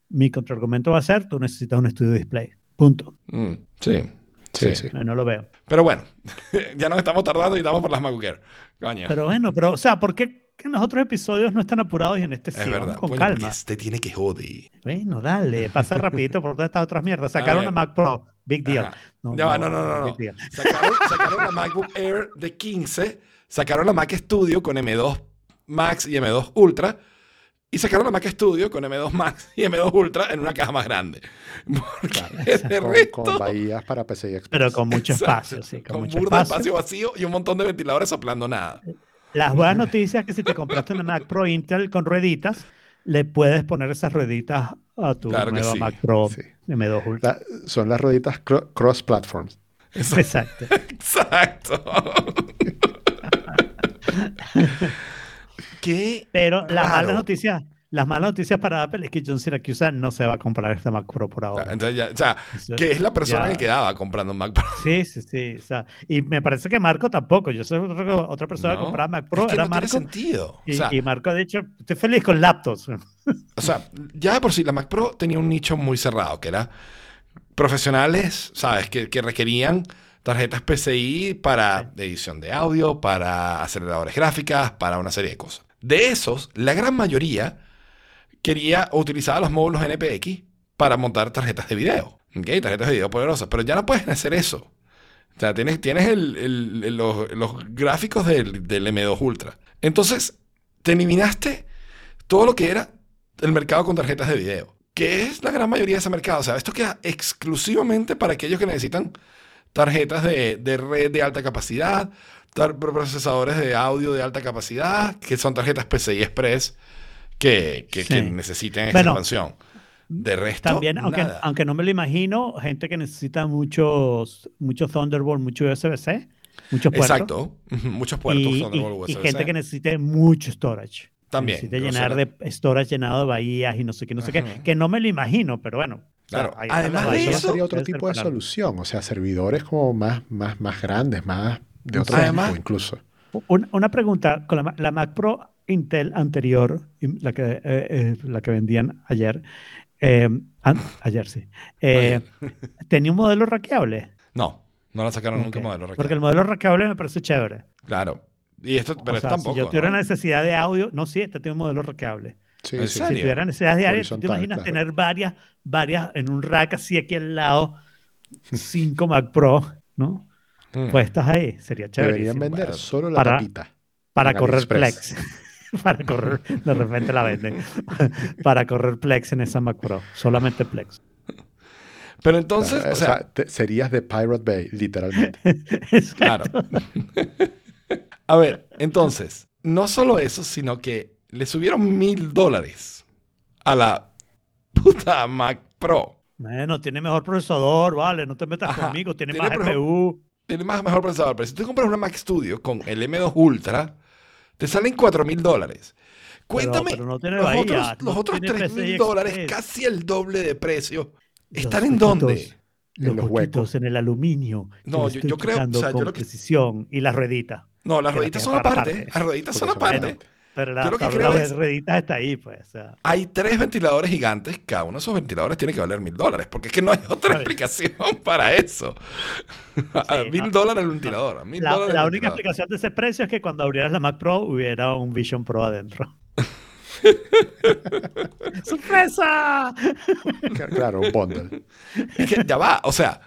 mi contraargumento va a ser, tú necesitas un estudio display. Punto. Mm, sí, Sí, sí, sí. No, no lo veo. Pero bueno, ya nos estamos tardando y estamos por las MacBook Air. Coño. Pero bueno, pero, o sea, ¿por qué en los otros episodios no están apurados y en este sí? es verdad. Con calma. Este tiene que joder. Bueno, dale, pasa rapidito por todas estas otras mierdas. Sacaron una Mac Pro, big deal. Ajá. Ya va, no, no, no, no. big deal. Sacaron, sacaron la MacBook Air de 15, sacaron la Mac Studio con M2 Max y M2 Ultra, y sacaron la Mac Studio con M2 Max y M2 Ultra en una caja más grande. Porque de Con, resto, con bahías para PCI Express. Pero con mucho Exacto, espacio, sí, con, con mucho burda espacio. espacio vacío y un montón de ventiladores soplando nada. Las buenas noticias es que si te compraste una Mac Pro Intel con rueditas, le puedes poner esas rueditas a tu Claro nueva sí, Mac Pro sí. M2 Ultra. La- son las rueditas cro- cross-platforms. Exacto. Exacto. ¿Qué? Pero las malas noticias, las malas noticias para Apple es que John Siracusa no se va a comprar esta Mac Pro por ahora. Entonces ya, o sea, Eso- que es la persona ya. que quedaba comprando un Mac Pro. Sí, sí, sí. o sea, y me parece que Marco tampoco. Yo sé otra, persona que compraba Mac Pro, es que era no tiene sentido. Y, o, sea, y Marco ha dicho, estoy feliz con laptops. o sea, ya de por sí la Mac Pro tenía un nicho muy cerrado, que era profesionales, ¿sabes? Que, que requerían tarjetas PCI para edición de audio, para aceleradores gráficas, para una serie de cosas. De esos, la gran mayoría quería o utilizaba los módulos NPX para montar tarjetas de video. Tarjetas de video poderosas. Pero ya no puedes hacer eso. O sea, tienes, los, gráficos del, del M2 Ultra. Entonces, te eliminaste todo lo que era el mercado con tarjetas de video. Que es la gran mayoría de ese mercado. O sea, esto queda exclusivamente para aquellos que necesitan tarjetas de, red de alta capacidad, procesadores de audio de alta capacidad, que son tarjetas PCI Express que, que, Sí. que necesiten Bueno, expansión. De resto, También, aunque, nada. aunque no me lo imagino, gente que necesita muchos, muchos Thunderbolt, mucho USB-C, muchos puertos. Exacto. Muchos puertos y, Thunderbolt y- y gente que necesite mucho storage. También, Necesite llenar sea, de storage llenado de bahías y no sé qué, no sé qué. Que no me lo imagino, pero bueno. Claro, además de Eso sería otro tipo ser de solución. O sea, servidores como más, más, más grandes, más de otro Además- tipo incluso. Un- una pregunta, con la, Ma- la Mac Pro Intel anterior, la que, eh, eh, la que vendían ayer, eh, an- ayer sí, eh, tenía un modelo raqueable. No, no la sacaron nunca Ok, modelo Porque el modelo raqueable me parece chévere. Claro. Y esto, pero o esto sea, tampoco. si yo tuviera ¿no? necesidad de audio, no, sí, este tiene un modelo raqueable. Sí, ¿En sí. serio? Si tuviera necesidad de área, ¿tú te imaginas claro. tener varias, varias en un rack así aquí al lado, cinco Mac Pro, ¿no? Mm. Puestas ahí, sería chévere. Deberían vender bueno, solo la para- tapita. Para correr AliExpress. Plex. para correr, de repente la venden. para correr Plex en esa Mac Pro. Solamente Plex. Pero entonces, o sea, te- serías de Pirate Bay, literalmente. claro. A ver, entonces, no solo eso, sino que le subieron mil dólares a la puta Mac Pro. Bueno, tiene mejor procesador, vale, no te metas Ajá, conmigo, tiene, tiene más GPU. Tiene más mejor procesador. Pero si tú compras una Mac Studio con el M2 Ultra, te salen 4 mil dólares. Cuéntame, pero no tiene los, bahía, otros, no los otros tiene 3 PCI mil dólares, casi el doble de precio, Los ¿están en dónde? Los, los huequitos huecos. en el aluminio. No, yo- yo creo- o sea, yo con lo que- precisión. Y las rueditas. No, las rueditas son aparte. Las rueditas son aparte. Pero la tabla es- rueditas está ahí, pues. o sea. Hay tres ventiladores gigantes. Cada uno de esos ventiladores tiene que valer mil dólares. Porque es que no hay otra explicación para eso. Sí, mil no. dólares el ventilador. a mil La, el única ventilador. explicación de ese precio es que cuando abrieras la Mac Pro hubiera un Vision Pro adentro. ¡Sorpresa! Cla- Claro, un bundle. Es que ya va. O sea,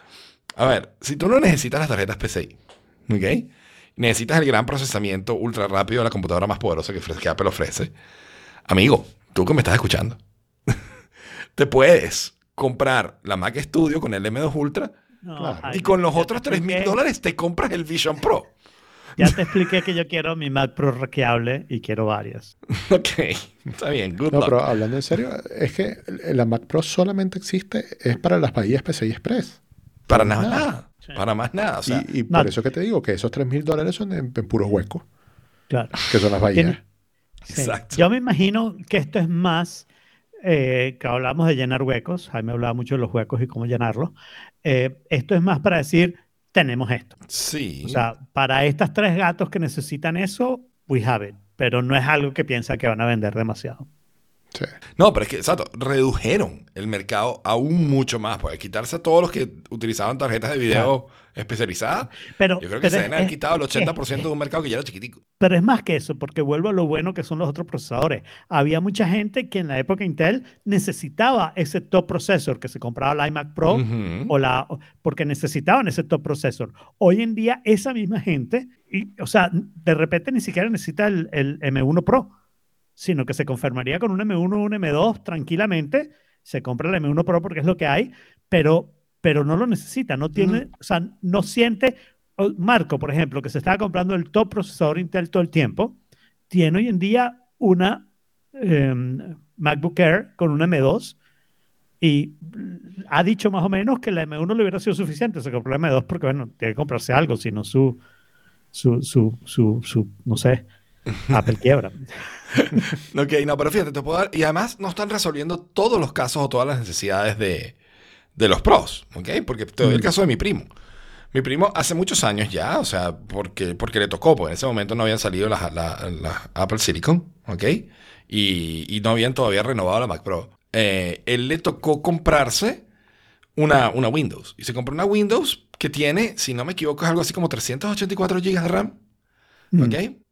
a ver, si tú no necesitas las tarjetas PCI, ¿ok? Necesitas el gran procesamiento ultra rápido de la computadora más poderosa que, que Apple ofrece. Amigo, tú que me estás escuchando, te puedes comprar la Mac Studio con el M2 Ultra No, Claro. Jaime, y con los otros 3 mil dólares te compras el Vision Pro. Ya te expliqué que yo quiero mi Mac Pro raqueable y quiero varias. Ok, está bien, good No, luck. pero hablando en serio, es que la Mac Pro solamente existe es para las bahías PCI Express. Para nada, nada. Para más nada. O sea, y por eso que te digo que esos 3 mil dólares son en, en puros huecos, Claro. que son las bahías. Sí. Exacto. Yo me imagino que esto es más, eh, que hablamos de llenar huecos, Jaime hablaba mucho de los huecos y cómo llenarlos. Eh, esto es más para decir, tenemos esto. Sí. O sea, para estas tres gatos que necesitan eso, we have it. Pero no es algo que piensa que van a vender demasiado. Sí. No, pero es que, exacto, redujeron el mercado aún mucho más. Porque quitarse a todos los que utilizaban tarjetas de video especializadas, Pero, yo creo que pero se deben haber es- quitado el es- 80% de un mercado que ya era chiquitico. Pero es más que eso, porque vuelvo a lo bueno que son los otros procesadores. Había mucha gente que en la época Intel necesitaba ese top processor, que se compraba la iMac Pro o la, porque necesitaban ese top processor. Hoy en día esa misma gente, y, o sea, de repente ni siquiera necesita el, el M1 Pro, sino que se conformaría con un M1 o un M2 tranquilamente, se compra el M1 Pro porque es lo que hay, pero, pero no lo necesita, no tiene, o sea, no siente, Marco, por ejemplo, que se estaba comprando el top procesador Intel todo el tiempo, tiene hoy en día una em, MacBook Air con un M2 y ha dicho más o menos que la M1 le hubiera sido suficiente. Se compró la M2 porque, bueno, tiene que comprarse algo, si no su, su, su, su, su, no sé, Apple quiebra. Ok, no, pero fíjate, te puedo dar. Y además no están resolviendo todos los casos o todas las necesidades de, de los pros, ¿ok? Porque te doy el Mm. caso de mi primo. Mi primo hace muchos años ya, o sea, porque, porque le tocó, porque en ese momento no habían salido las, la- las Apple Silicon, ¿ok? Y, y no habían todavía renovado la Mac Pro. Eh, él le tocó comprarse una, una Windows. Y se compró una Windows que tiene, si no me equivoco, es algo así como 384 GB de RAM. Mm.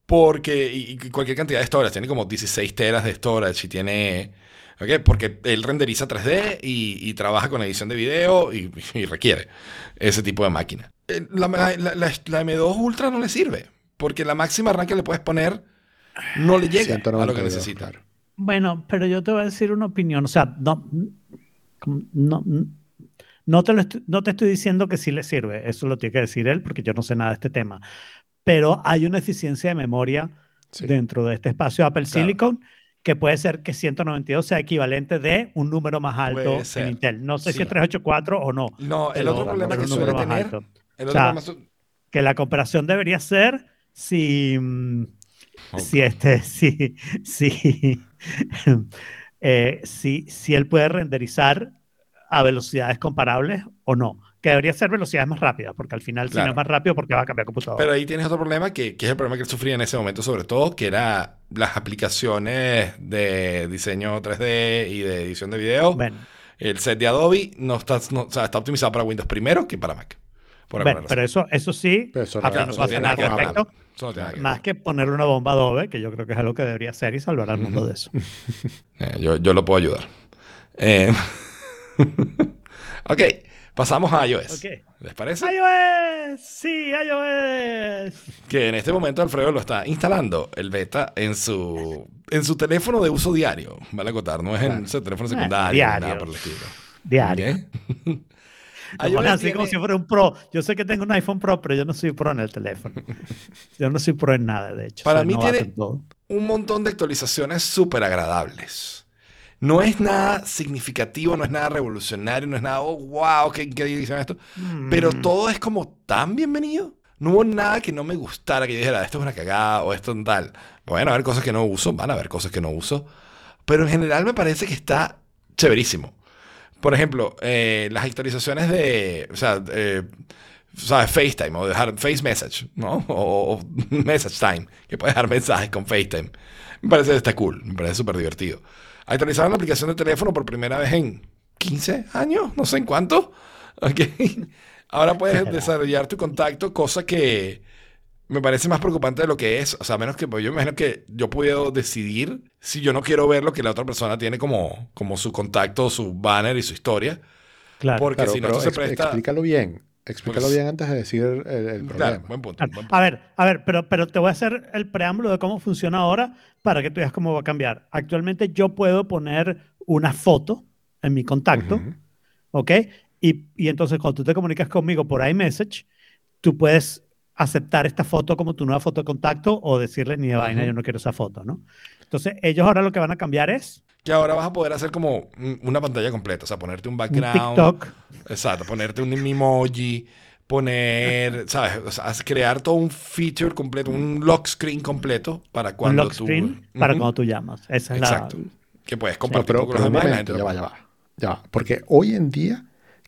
Porque, y, y cualquier cantidad de storage, tiene como 16 teras de storage y tiene, ¿ok? Porque él renderiza 3D y, y trabaja con edición de video y, y requiere ese tipo de máquina. Eh, La, la- la- la M2 Ultra no le sirve, porque la máxima RAM que le puedes poner no le llega a lo que 192, necesita. Bueno, pero yo te voy a decir una opinión. O sea, no, no, no, te, lo estoy, no te estoy diciendo que sí le sirve. Eso lo tiene que decir él porque yo no sé nada de este tema. Pero hay una eficiencia de memoria Sí. dentro de este espacio Apple Claro. Silicon que puede ser que 192 sea equivalente de un número más alto en Intel. No sé Sí. si es 384 o no. No, el otro problema que suele tener... alto. El O otro sea, problema su- Que la comparación debería ser si, mm, si este, si, si, eh, si, si él puede renderizar a velocidades comparables o no. Que debería ser velocidades más rápidas, porque al final si no es más rápido, porque va a cambiar computadora. Pero ahí tienes otro problema que, que es el problema que él sufría en ese momento, sobre todo, que era las aplicaciones de diseño 3D y de edición de video. bueno, El set de Adobe no está, no- o sea, está optimizado para Windows primero que para Mac. Por bueno, pero eso, eso sí, eso no- nada al respecto, que más que ponerle una bomba Adobe, que yo creo que es algo que debería hacer y salvar al mundo de eso. Eh, yo, yo lo puedo ayudar. Eh, ok, pasamos a iOS. ¿Les parece? iOS, sí, iOS. Que en este momento Alfredo lo está instalando el beta en su, en su teléfono de uso diario. Vale acotar, no es en su teléfono Eh, secundario, diario. nada por el estilo. Diario. ¿Ok? Lo iOS pones así tiene- como si fuera un pro. Yo sé que tengo un iPhone Pro, pero yo no soy pro en el teléfono. Yo no soy pro en nada, de hecho. Para soy mí tiene- un montón de actualizaciones súper agradables. No es nada significativo, no es nada revolucionario, no es nada, oh, wow, qué, dicen esto. Pero Mm. todo es como tan bienvenido. No hubo nada que no me gustara, que yo dijera, esto es una cagada o esto es tal. Van a haber cosas que no uso, van a haber cosas que no uso. Pero en general me parece que está chéverísimo. Por ejemplo, eh, las actualizaciones de, o sea, eh, ¿sabes? FaceTime o dejar Face Message, ¿no? O, o Message Time, que puedes dejar mensajes con FaceTime. Me parece que está cool, me parece súper divertido. Actualizaron la aplicación de teléfono por primera vez en 15 años, no sé en cuánto. Ok. Ahora puedes desarrollar tu contacto, cosa que me parece más preocupante de lo que es. O sea, menos que pues, yo me imagino que yo puedo decidir si yo no quiero ver lo que la otra persona tiene como, como su contacto, su banner y su historia. Claro. Porque Claro, si no, pero se presta. explícalo bien. Explícalo Pues- bien antes de decir el, el Claro, problema. buen punto. Claro. buen punto. A ver, a ver, pero, pero te voy a hacer el preámbulo de cómo funciona ahora para que tú veas cómo va a cambiar. Actualmente yo puedo poner una foto en mi contacto. ¿ok? Y, y entonces cuando tú te comunicas conmigo por iMessage, tú puedes aceptar esta foto como tu nueva foto de contacto o decirle ni de vaina, Ujú. yo no quiero esa foto, ¿no? Entonces ellos ahora lo que van a cambiar es Que ahora vas a poder hacer como un- una pantalla completa. O sea, ponerte un un background. TikTok. Exacto, ponerte un emoji, poner, ¿sabes? O sea, crear todo un feature completo, un lock screen completo para un cuando lock tú... screen para cuando tú llamas. Esa es Exacto. la... Que puedes compartir pero, con pero los un demás y la momento, gente ya va, ya va, ya va. Porque hoy en día,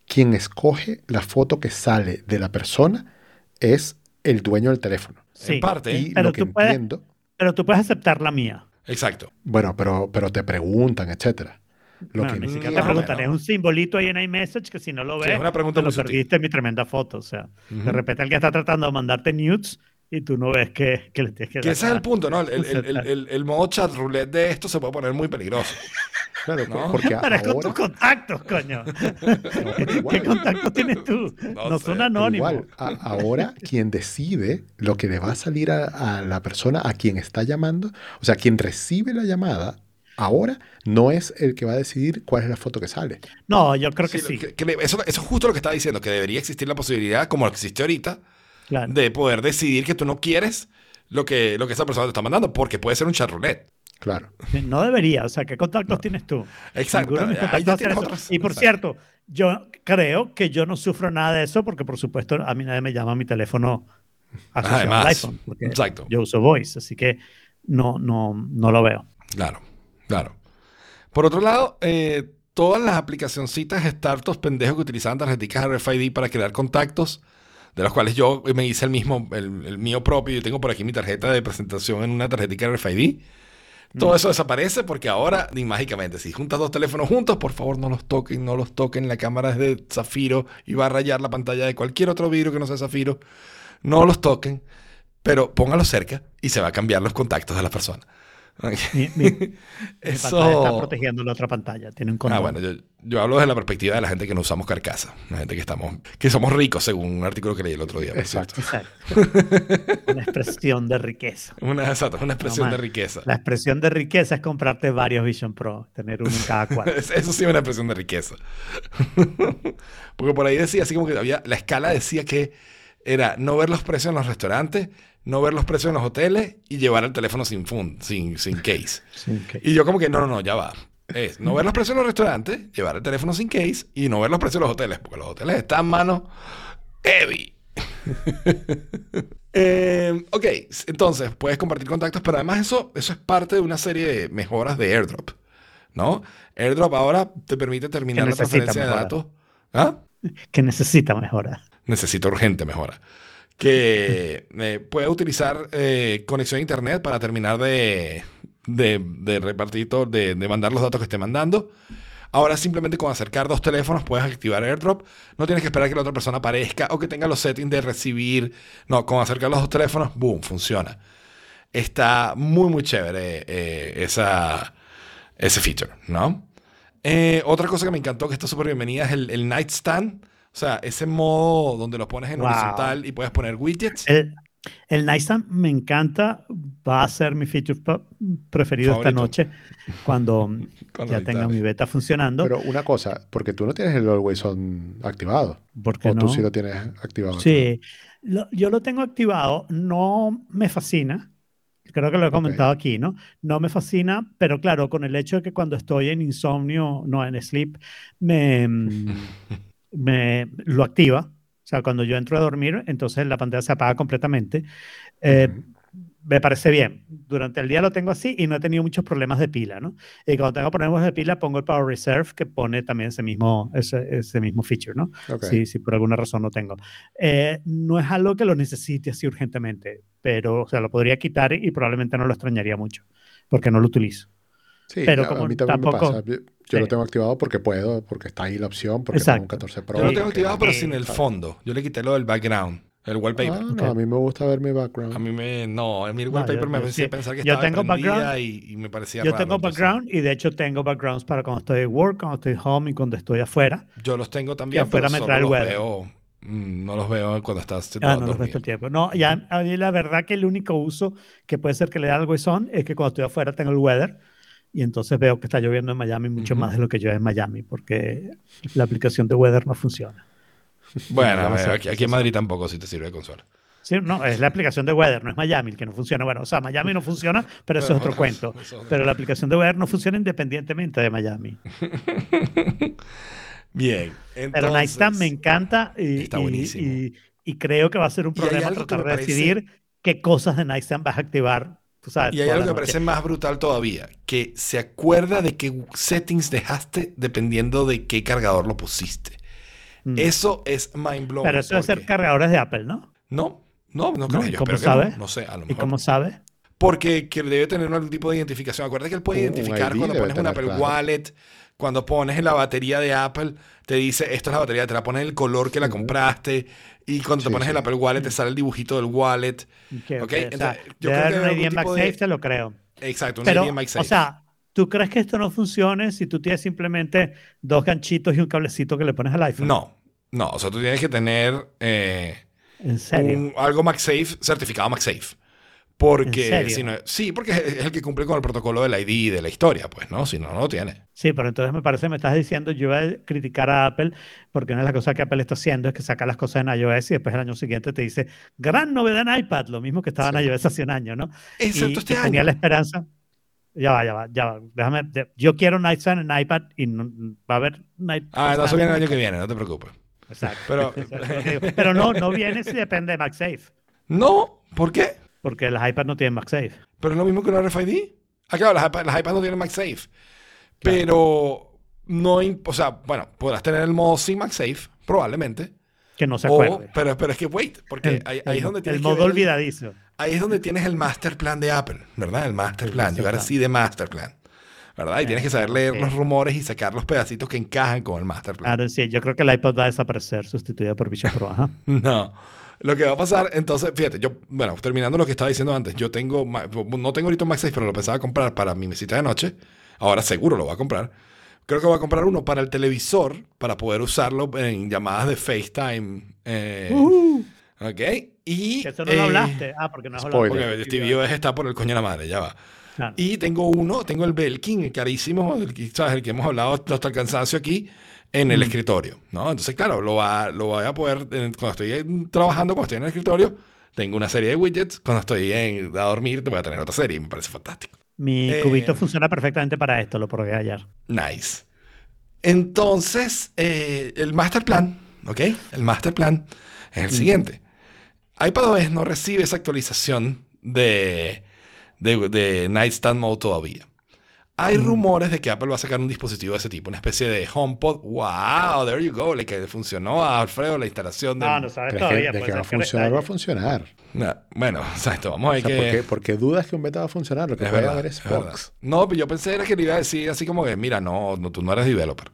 quien escoge la foto que sale de la persona es el dueño del teléfono. Sí, En parte. Y Pero lo que tú puedes- pero tú puedes aceptar la mía. Exacto. bueno, pero, pero te preguntan, etcétera. Lo Bueno, que ni siquiera te preguntan, es un simbolito ahí en iMessage que si no lo Sí, ves, es una pregunta te lo sutil. perdiste en mi tremenda foto. O sea, Ujú. de repente alguien está tratando de mandarte nudes y tú no ves que, que le tienes que Que ese es el punto, ¿no? El, el- el- el- el modo chat roulette de esto se puede poner muy peligroso. Claro, ¿No? porque Pero es con ahora, tus contactos, coño. no, ¿Qué contactos tienes tú? No No, sé, son anónimos. igual, a- ahora quien decide lo que le va a salir a, a la persona a quien está llamando, o sea, quien recibe la llamada, ahora no es el que va a decidir cuál es la foto que sale. No, yo creo que Sí, sí. que- que le- eso, eso es justo lo que estaba diciendo, que debería existir la posibilidad, como existe ahorita, claro. de poder decidir que tú no quieres lo que, lo que esa persona te está mandando, porque puede ser un chat roulette. Claro. No debería. O sea, ¿qué contactos tienes tú? Exacto. Ahí ya tienes Y por exacto. cierto, yo creo que yo no sufro nada de eso porque, por supuesto, a mí nadie me llama a mi teléfono asociado al iPhone. exacto. Yo uso Voice, así que no, no, no lo veo. Claro, claro. Por otro lado, eh, todas las aplicacioncitas startups pendejos que utilizaban tarjeticas RFID para crear contactos, de los cuales yo me hice el mismo, el, el mío propio, yo tengo por aquí mi tarjeta de presentación en una tarjetica RFID. Todo eso desaparece porque ahora, ni mágicamente, si juntas dos teléfonos juntos, por favor no los toquen, no los toquen. La cámara es de zafiro y va a rayar la pantalla de cualquier otro vidrio que no sea zafiro. No los toquen, pero póngalos cerca y se va a cambiar los contactos de las personas. Mi, mi- mi Eso... pantalla está protegiendo la otra pantalla. Tiene un condón. Ah, bueno, yo, yo hablo desde la perspectiva de la gente que no usamos carcasa, la gente que estamos, que somos ricos, según un artículo que leí el otro día. Exacto. Exacto. Una expresión de riqueza. Una, exacto, una expresión No, de riqueza. La expresión de riqueza es comprarte varios Vision Pro, tener uno en cada cuarto. Es- Eso sí es una expresión de riqueza. Porque por ahí decía, así como que había, la escala decía que era no ver los precios en los restaurantes, no ver los precios en los hoteles y llevar el teléfono sin fund, sin, sin case. Y yo como que no, no, no, ya va. Es no ver los precios en los restaurantes, llevar el teléfono sin case y no ver los precios en los hoteles, porque los hoteles están, mano, heavy. Eh, ok, entonces puedes compartir contactos, pero además eso, eso es parte de una serie de mejoras de AirDrop, ¿no? AirDrop ahora te permite terminar la necesita transferencia de mejora. datos. ¿Ah? Que necesita mejorar. necesito urgente mejora. Que eh, puede utilizar eh, conexión a internet para terminar de, de, de repartir de, de mandar los datos que esté mandando. Ahora simplemente con acercar dos teléfonos puedes activar AirDrop. No tienes que esperar que la otra persona aparezca o que tenga los settings de recibir. No, con acercar los dos teléfonos, boom, funciona. Está muy, muy chévere eh, esa, ese feature, ¿no? Eh, otra cosa que me encantó que está súper bienvenida es el nightstand. O sea, ese modo donde lo pones en Wow. horizontal y puedes poner widgets. El, el Nightstand me encanta. Va a ser mi feature preferido esta Favorito. noche cuando, Cuando ya tenga mi beta funcionando. Pero una cosa, porque tú no tienes el Always On activado. ¿Por qué O no? tú sí lo tienes activado. Sí, lo- yo lo tengo activado, no me fascina, creo que lo he comentado aquí, ¿no? No me fascina, pero claro, con el hecho de que cuando estoy en insomnio, no en sleep, me, me lo activa. O sea, cuando yo entro a dormir, entonces la pantalla se apaga completamente. Eh, me parece bien. Durante el día lo tengo así y no he tenido muchos problemas de pila, ¿no? Y cuando tengo problemas de pila, pongo el Power Reserve que pone también ese mismo, ese, ese mismo feature, ¿no? Ok. Si, si por alguna razón no tengo. Eh, no es algo que lo necesite así urgentemente, pero o sea, lo podría quitar y probablemente no lo extrañaría mucho, porque no lo utilizo. Sí, Pero a- como a mí también tampoco- me pasa. Yo, yo lo Sí. tengo activado porque puedo, porque está ahí la opción, porque Exacto. tengo un 14 Pro. Yo lo Sí, tengo activado, pero Sí. sin el fondo. Yo le quité lo del background, el wallpaper. Ah, no, a mí me gusta ver mi background. A mí me. No, a mí el No, wallpaper yo- me hacía sí. pensar que Yo estaba tengo background. y, y me parecía Yo raro, tengo entonces, background y de hecho tengo backgrounds para cuando estoy de work, cuando estoy home y cuando estoy afuera. Yo los tengo también, afuera pero me solo trae el los weather. veo. mm, No los veo cuando estás Ah, no, el dormido. resto del tiempo. No, ya, a mí la verdad que el único uso que puede ser que le dé algo son es que cuando estoy afuera tengo el weather y entonces veo que está lloviendo en Miami mucho más de lo que llueve en Miami porque la aplicación de weather no funciona. Bueno, ver, aquí, aquí en Madrid tampoco si te sirve de consola. Sí, no, es la aplicación de weather, no es Miami el que no funciona. Bueno, o sea, Miami no funciona, pero eso es otro cuento. Pero la aplicación de weather no funciona independientemente de Miami. Bien. Pero Nightstand me encanta y, Está y- buenísimo. y- y creo que va a ser un problema tratar de decidir qué cosas de Nightstand vas a activar. Tú sabes, Y hay algo que me parece más brutal todavía, que se acuerda de qué settings dejaste dependiendo de qué cargador lo pusiste. Mm. Eso es mind blowing. Pero eso debe ser cargadores de Apple, ¿no? No, no, no creo. ¿y Yo cómo sabe? no. No sé, a lo ¿Y mejor. cómo sabe? Porque que debe tener algún tipo de identificación. Acuérdate que él puede Un identificar ID cuando pones un Apple claro. Wallet, cuando pones en la batería de Apple, te dice, esto es la batería, te la pone en el color que la compraste, y cuando te Sí, pones el sí. Apple Wallet te sale el dibujito del wallet. Que, Ok, que, o sea, entonces, yo creo que una MagSafe, de- te lo creo. Exacto, un Pero, ID en MagSafe. o sea, ¿tú crees que esto no funcione si tú tienes simplemente dos ganchitos y un cablecito que le pones al iPhone? no, no, o sea, tú tienes que tener eh, ¿En serio? un- algo MagSafe, certificado MagSafe. Porque si no, sí, porque es el que cumple con el protocolo del ID y de la historia, pues, ¿no? Si no, no lo tiene. Sí, pero entonces me parece, me estás diciendo, yo voy a criticar a Apple porque una de las cosas que Apple está haciendo es que saca las cosas en iOS y después el año siguiente te dice, gran novedad en iPad, lo mismo que estaba Sí. en iOS hace un año, ¿no? Excepto y, este y tenía año. la esperanza. Ya va, ya va, ya va. Déjame, yo quiero Nightstand en iPad y no- va a haber Night. Ah, no, eso viene el año que viene, no te preocupes. Exacto. Pero. Pero no, no viene si depende de MagSafe, no, ¿por qué? Porque las iPads no tienen MagSafe. Pero es lo mismo que un RFID. Ah, claro, las iPads, no tienen MagSafe. Pero no, o sea, bueno, podrás tener el modo sin MagSafe, probablemente. Que no se O- acuerde. pero, pero es que, wait, porque El, ahí, ahí el- es donde el tienes que modo ver el- olvidadizo. Ahí es donde tienes el master plan de Apple, ¿verdad? El master El plan. Llegar así de master plan. ¿Verdad? Y tienes que saber leer los rumores y sacar los pedacitos que encajan con el master plan. Claro, sí, yo creo que el iPod va a desaparecer, sustituido por Vision Pro. ajá. No. Lo que va a pasar, entonces, fíjate, yo, bueno, terminando lo que estaba diciendo antes, yo tengo, no tengo ahorita un MagSafe, pero lo pensaba comprar para mi mesita de noche. Ahora seguro lo voy a comprar. Creo que voy a comprar uno para el televisor, para poder usarlo en llamadas de FaceTime. eh, Uh, ¿Ok? Y. que eso no eh, lo hablaste. Ah, porque no has hablado. spoiler. Porque Steve Jobs está por el coño de la madre, ya va. Claro. Y tengo uno, tengo el Belkin, el carísimo, el ¿sabes? el que hemos hablado hasta el cansancio aquí, en el escritorio, ¿no? Entonces, claro, lo, va, lo voy a poder, eh, cuando estoy trabajando, cuando estoy en el escritorio, tengo una serie de widgets, cuando estoy en, a dormir, te voy a tener otra serie, me parece fantástico. Mi Eh, cubito funciona perfectamente para esto, lo probé ayer. Nice. Entonces, eh, el master plan, ¿ok? El master plan es el siguiente. iPadOS no recibe esa actualización de, de, de Nightstand Mode todavía. Hay rumores de que Apple va a sacar un dispositivo de ese tipo, una especie de HomePod. ¡Wow! There you go. Le que le funcionó a Alfredo la instalación de... No, no sabes Pero es que de puede que va a que funcionar, va a funcionar. Nah, bueno, exacto. Vamos a ver O sea, ¿por, qué... qué, por qué dudas que un beta va a funcionar? Lo que Es puede verdad, haber es es verdad. bugs. No, pero yo pensé era que le iba a decir así como que, mira, no, no tú no eres developer.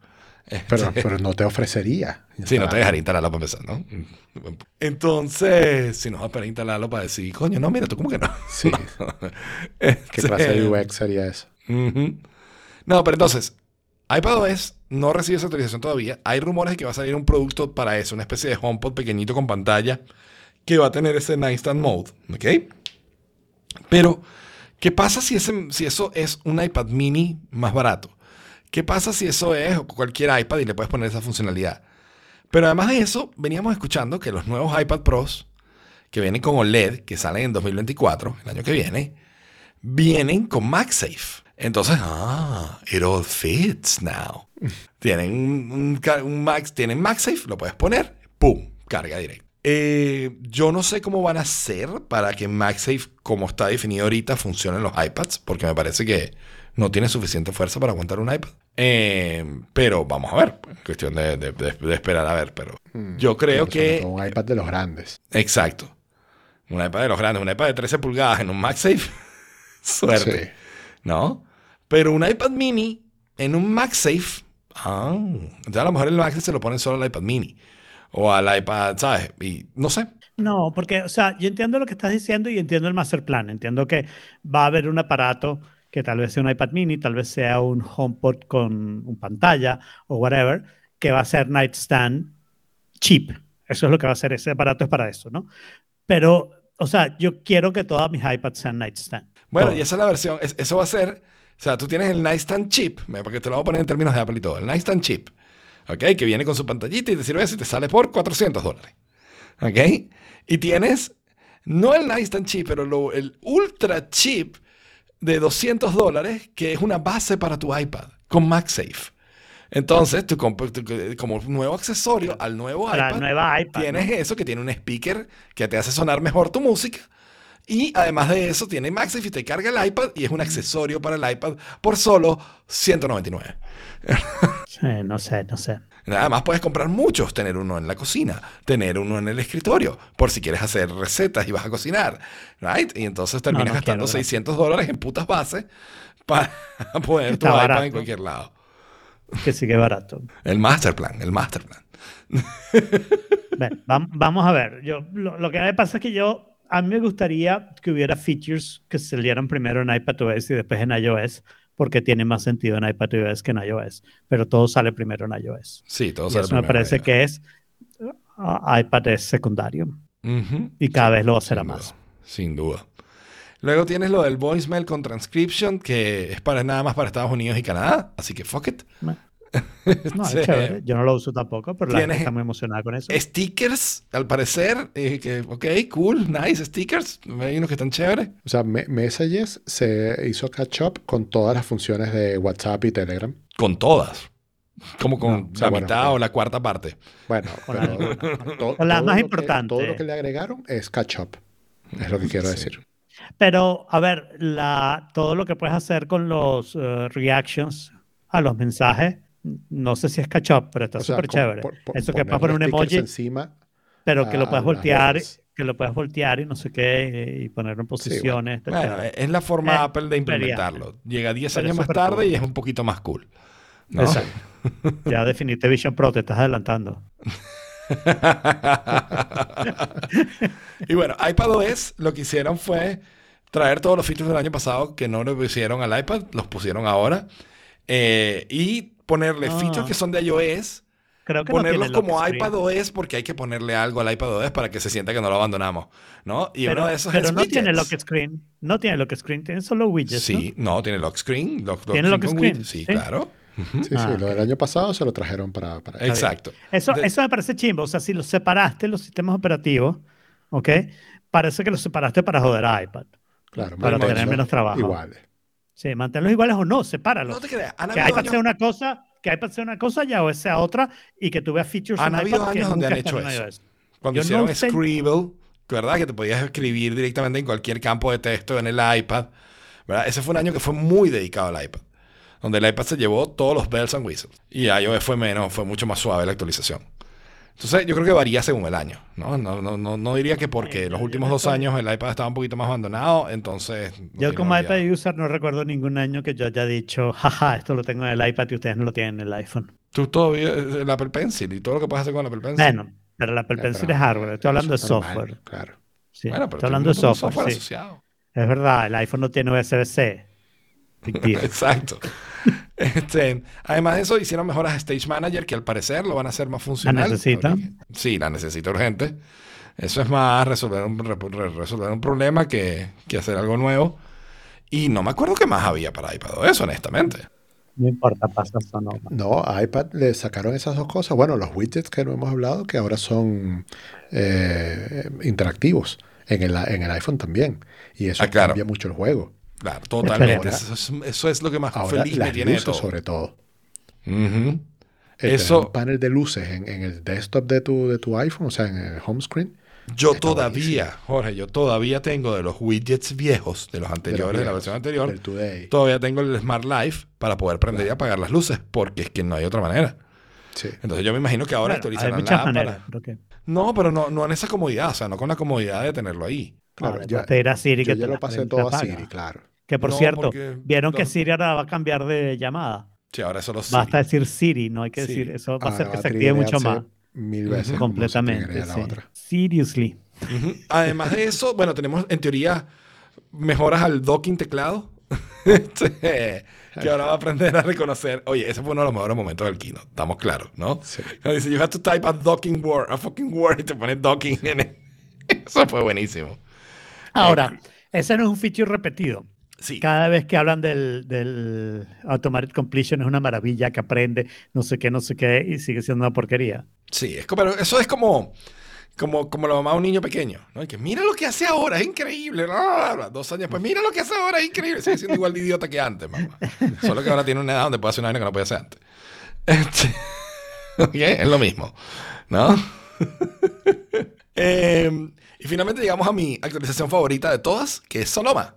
Pero, pero no te ofrecería. Sí, no te dejaría instalarlo para empezar, ¿no? Entonces, si nos va a instalarlo para decir, coño, no, mira, tú como que no. Sí. ¿Qué Este, clase de UX sería eso? No, pero entonces, iPadOS no recibe esa actualización todavía. Hay rumores de que va a salir un producto para eso, una especie de HomePod pequeñito con pantalla que va a tener ese Nightstand Mode, ¿ok? Pero, ¿qué pasa si, ese, si eso es un iPad mini más barato? ¿Qué pasa si eso es cualquier iPad y le puedes poner esa funcionalidad? Pero además de eso, veníamos escuchando que los nuevos iPad Pros, que vienen con OLED, que salen en 2024, el año que viene, vienen con MagSafe. Entonces, ah, it all fits now. tienen un, un Max, tienen MagSafe, lo puedes poner, ¡pum! Carga directa. Eh, yo no sé cómo van a hacer para que MagSafe, como está definido ahorita, funcione en los iPads, porque me parece que no tiene suficiente fuerza para aguantar un iPad. Eh, pero vamos a ver, cuestión de, de- de- de esperar a ver. Pero yo creo que Un iPad de los grandes. Exacto. Un iPad de los grandes, un iPad de 13 pulgadas en un MagSafe. Suerte. Sí. ¿No? Pero un iPad mini en un MagSafe. Ah, entonces a lo mejor el MagSafe se lo ponen solo al iPad mini. O al iPad, ¿sabes? Y no sé. No, porque, o sea, yo entiendo lo que estás diciendo y entiendo el master plan. Entiendo que va a haber un aparato que tal vez sea un iPad mini, tal vez sea un HomePod con un pantalla o whatever, que va a ser nightstand cheap. Eso es lo que va a ser. Ese aparato es para eso, ¿no? Pero, o sea, yo quiero que todas mis iPads sean nightstand. Bueno, Todas. y esa es la versión. es- eso va a ser. O sea, tú tienes el Nightstand Chip, porque te lo voy a poner en términos de Apple y todo. El Nightstand Chip, ¿ok? Que viene con su pantallita y te sirve si te sale por 400 dólares, ¿ok? Y tienes, no el Nightstand Chip, pero lo- el Ultra Chip de 200 dólares, que es una base para tu iPad, con MagSafe. Entonces, tú como nuevo accesorio al nuevo iPad, nueva iPad. tienes ¿no? eso que tiene un speaker que te hace sonar mejor tu música. Y además de eso, tiene MagSafe y te carga el iPad y es un accesorio para el iPad por solo 199. Sí, no sé, no sé. Además puedes comprar muchos, tener uno en la cocina, tener uno en el escritorio, por si quieres hacer recetas y vas a cocinar, right? Y entonces terminas no gastando quiero, 600 dólares en putas bases para poner tu iPad barato. en cualquier lado. Que sigue barato. El master plan, el master plan. Ven, vam- vamos a ver. Yo, lo, lo que me pasa es que yo, a mí me gustaría que hubiera features que salieran primero en iPadOS y después en iOS, porque tiene más sentido en iPadOS que en iOS. Pero todo sale primero en iOS. Sí, todo Y sale eso me primero, parece ya. que es uh, iPad es secundario. Y cada vez lo Sin más. duda, sin duda. Luego tienes lo del voicemail con transcription, que es para nada más para Estados Unidos y Canadá, así que fuck it. No, es Sí. chévere. Yo no lo uso tampoco, pero la gente está muy emocionada con eso. Stickers, al parecer, eh, que, ok, cool, nice stickers. Hay unos que están chéveres. O sea, Me- Messages se hizo catch up con todas las funciones de WhatsApp y Telegram. Con todas. Como con No, o sea, la bueno, mitad bueno. o la cuarta parte. Bueno, pero la- to- con las todo más importantes. todo lo que le agregaron es catch up. Es lo que quiero Sí. decir. Pero, a ver, la, todo lo que puedes hacer con los eh, reactions a los mensajes, no sé si es catch up, pero está súper chévere. por- por- Eso que puedes poner un emoji, encima. pero que lo puedes voltear, que lo puedes voltear y no sé qué, y ponerlo en posiciones. Bueno, chévere. es la forma Eh, Apple de implementarlo. Llega 10 pero años más tarde cool. y es un poquito más cool. ¿no? Exacto. Ya definiste Vision Pro, te estás adelantando. y bueno, iPadOS lo que hicieron fue traer todos los features del año pasado que no lo pusieron al iPad, los pusieron ahora. eh, y ponerle Ah. features que son de iOS, Creo que ponerlos como lock screen. iPadOS porque hay que ponerle algo al iPadOS para que se sienta que no lo abandonamos, ¿no? Y Pero, uno de esos pero es no tiene lock screen. No tiene lock screen, tiene solo widgets. Sí, no, tiene lock screen. Lock, ¿Tiene lock screen? Sí, Sí. claro. Sí, sí, Ah, lo del año pasado se lo trajeron para, para. Exacto. Eso, De- eso me parece chimbo. O sea, si los separaste, los sistemas operativos, ¿ok? Parece que los separaste para joder a iPad. Claro, para tener menos trabajo. Iguales. Sí, manténlos iguales o no, sepáralos. No te creas, han que habido iPad años- sea una cosa, que iPad sea una cosa, ya o sea otra, y que tú veas features Han en habido iPad años donde han hecho eso. Cuando Yo hicieron no Scribble, ¿verdad? Que te podías escribir directamente en cualquier campo de texto en el iPad. ¿verdad? Ese fue un año que fue muy dedicado al iPad. Donde el iPad se llevó todos los bells and whistles. Y iOS fue menos, fue mucho más suave la actualización. Entonces yo creo que varía según el año. No, no, no, no, no diría que porque los últimos dos años el iPad estaba un poquito más abandonado, entonces... Yo como iPad user no recuerdo ningún año que yo haya dicho, jaja, esto lo tengo en el iPad y ustedes no lo tienen en el iPhone. Tú todavía, el Apple Pencil y todo lo que puedes hacer con el Apple Pencil. Bueno, pero la Apple Ya, Pencil es hardware, estoy hablando de normal, software. Claro. Sí, Bueno, pero estoy hablando de software, sí. asociado. Es verdad, el iPhone no tiene USB-C. Exacto. Este, además de eso, hicieron mejoras a Stage Manager que al parecer lo van a hacer más funcional. necesita? Sí, la necesita urgente. Eso es más resolver un, re- re- resolver un problema que, que hacer algo nuevo. Y no me acuerdo qué más había para iPadOS, honestamente. No importa, pasa eso no. No, a iPad le sacaron esas dos cosas. Bueno, los widgets que no hemos hablado, que ahora son eh, interactivos en el, en el iPhone también. Y eso Ah, claro. cambia mucho el juego. Claro, totalmente. Eso es, eso es lo que más Ahora feliz me las tiene de luces todo. sobre todo. El Eso- tener un panel de luces en, en el desktop de tu, de tu iPhone, o sea, en el home screen. Yo Está todavía, Jorge, yo todavía tengo de los widgets viejos, de los anteriores, de, la viejos, versión anterior, Del Today. todavía tengo el Smart Life para poder prender y apagar las luces, porque es que no hay otra manera. Sí. Entonces yo me imagino que ahora Bueno, hay actualizarán muchas la para- No, pero no, no en esa comodidad, o sea, no con la comodidad de tenerlo ahí. Claro, Ah, ya- pedir a Siri Yo que ya te lo pasé todo a. Siri, claro. Que por No, cierto, porque- vieron que. Siri ahora va a cambiar de llamada. Sí, ahora eso lo sí. Basta decir Siri, no hay que Sí. decir. Eso va a hacer que se active mucho más. Mil veces. Completamente. sí. Seriously. Además de eso, bueno, tenemos en teoría mejoras al docking teclado. Este, que ahora va a aprender a reconocer. Oye, ese fue uno de los mejores momentos del keynote, estamos claros, ¿no? Sí. Cuando dice, you have to type a docking word, a fucking word, y te pone docking en el- Eso fue buenísimo. Ahora, ese no es un feature repetido. Sí. Cada vez que hablan del, del Automatic Completion es una maravilla que aprende no sé qué, no sé qué y sigue siendo una porquería. Sí, es como, pero eso es como, como, como la mamá de un niño pequeño, ¿no? Y que mira lo que hace ahora, es increíble. bla, bla, bla. Dos años pues mira lo que hace ahora, es increíble. Sigue siendo igual de idiota que antes, mamá. Solo que ahora tiene una edad donde puede hacer una vaina que no podía hacer antes. Este, ok, es lo mismo, ¿no? Eh, y finalmente llegamos a mi actualización favorita de todas, que es Sonoma.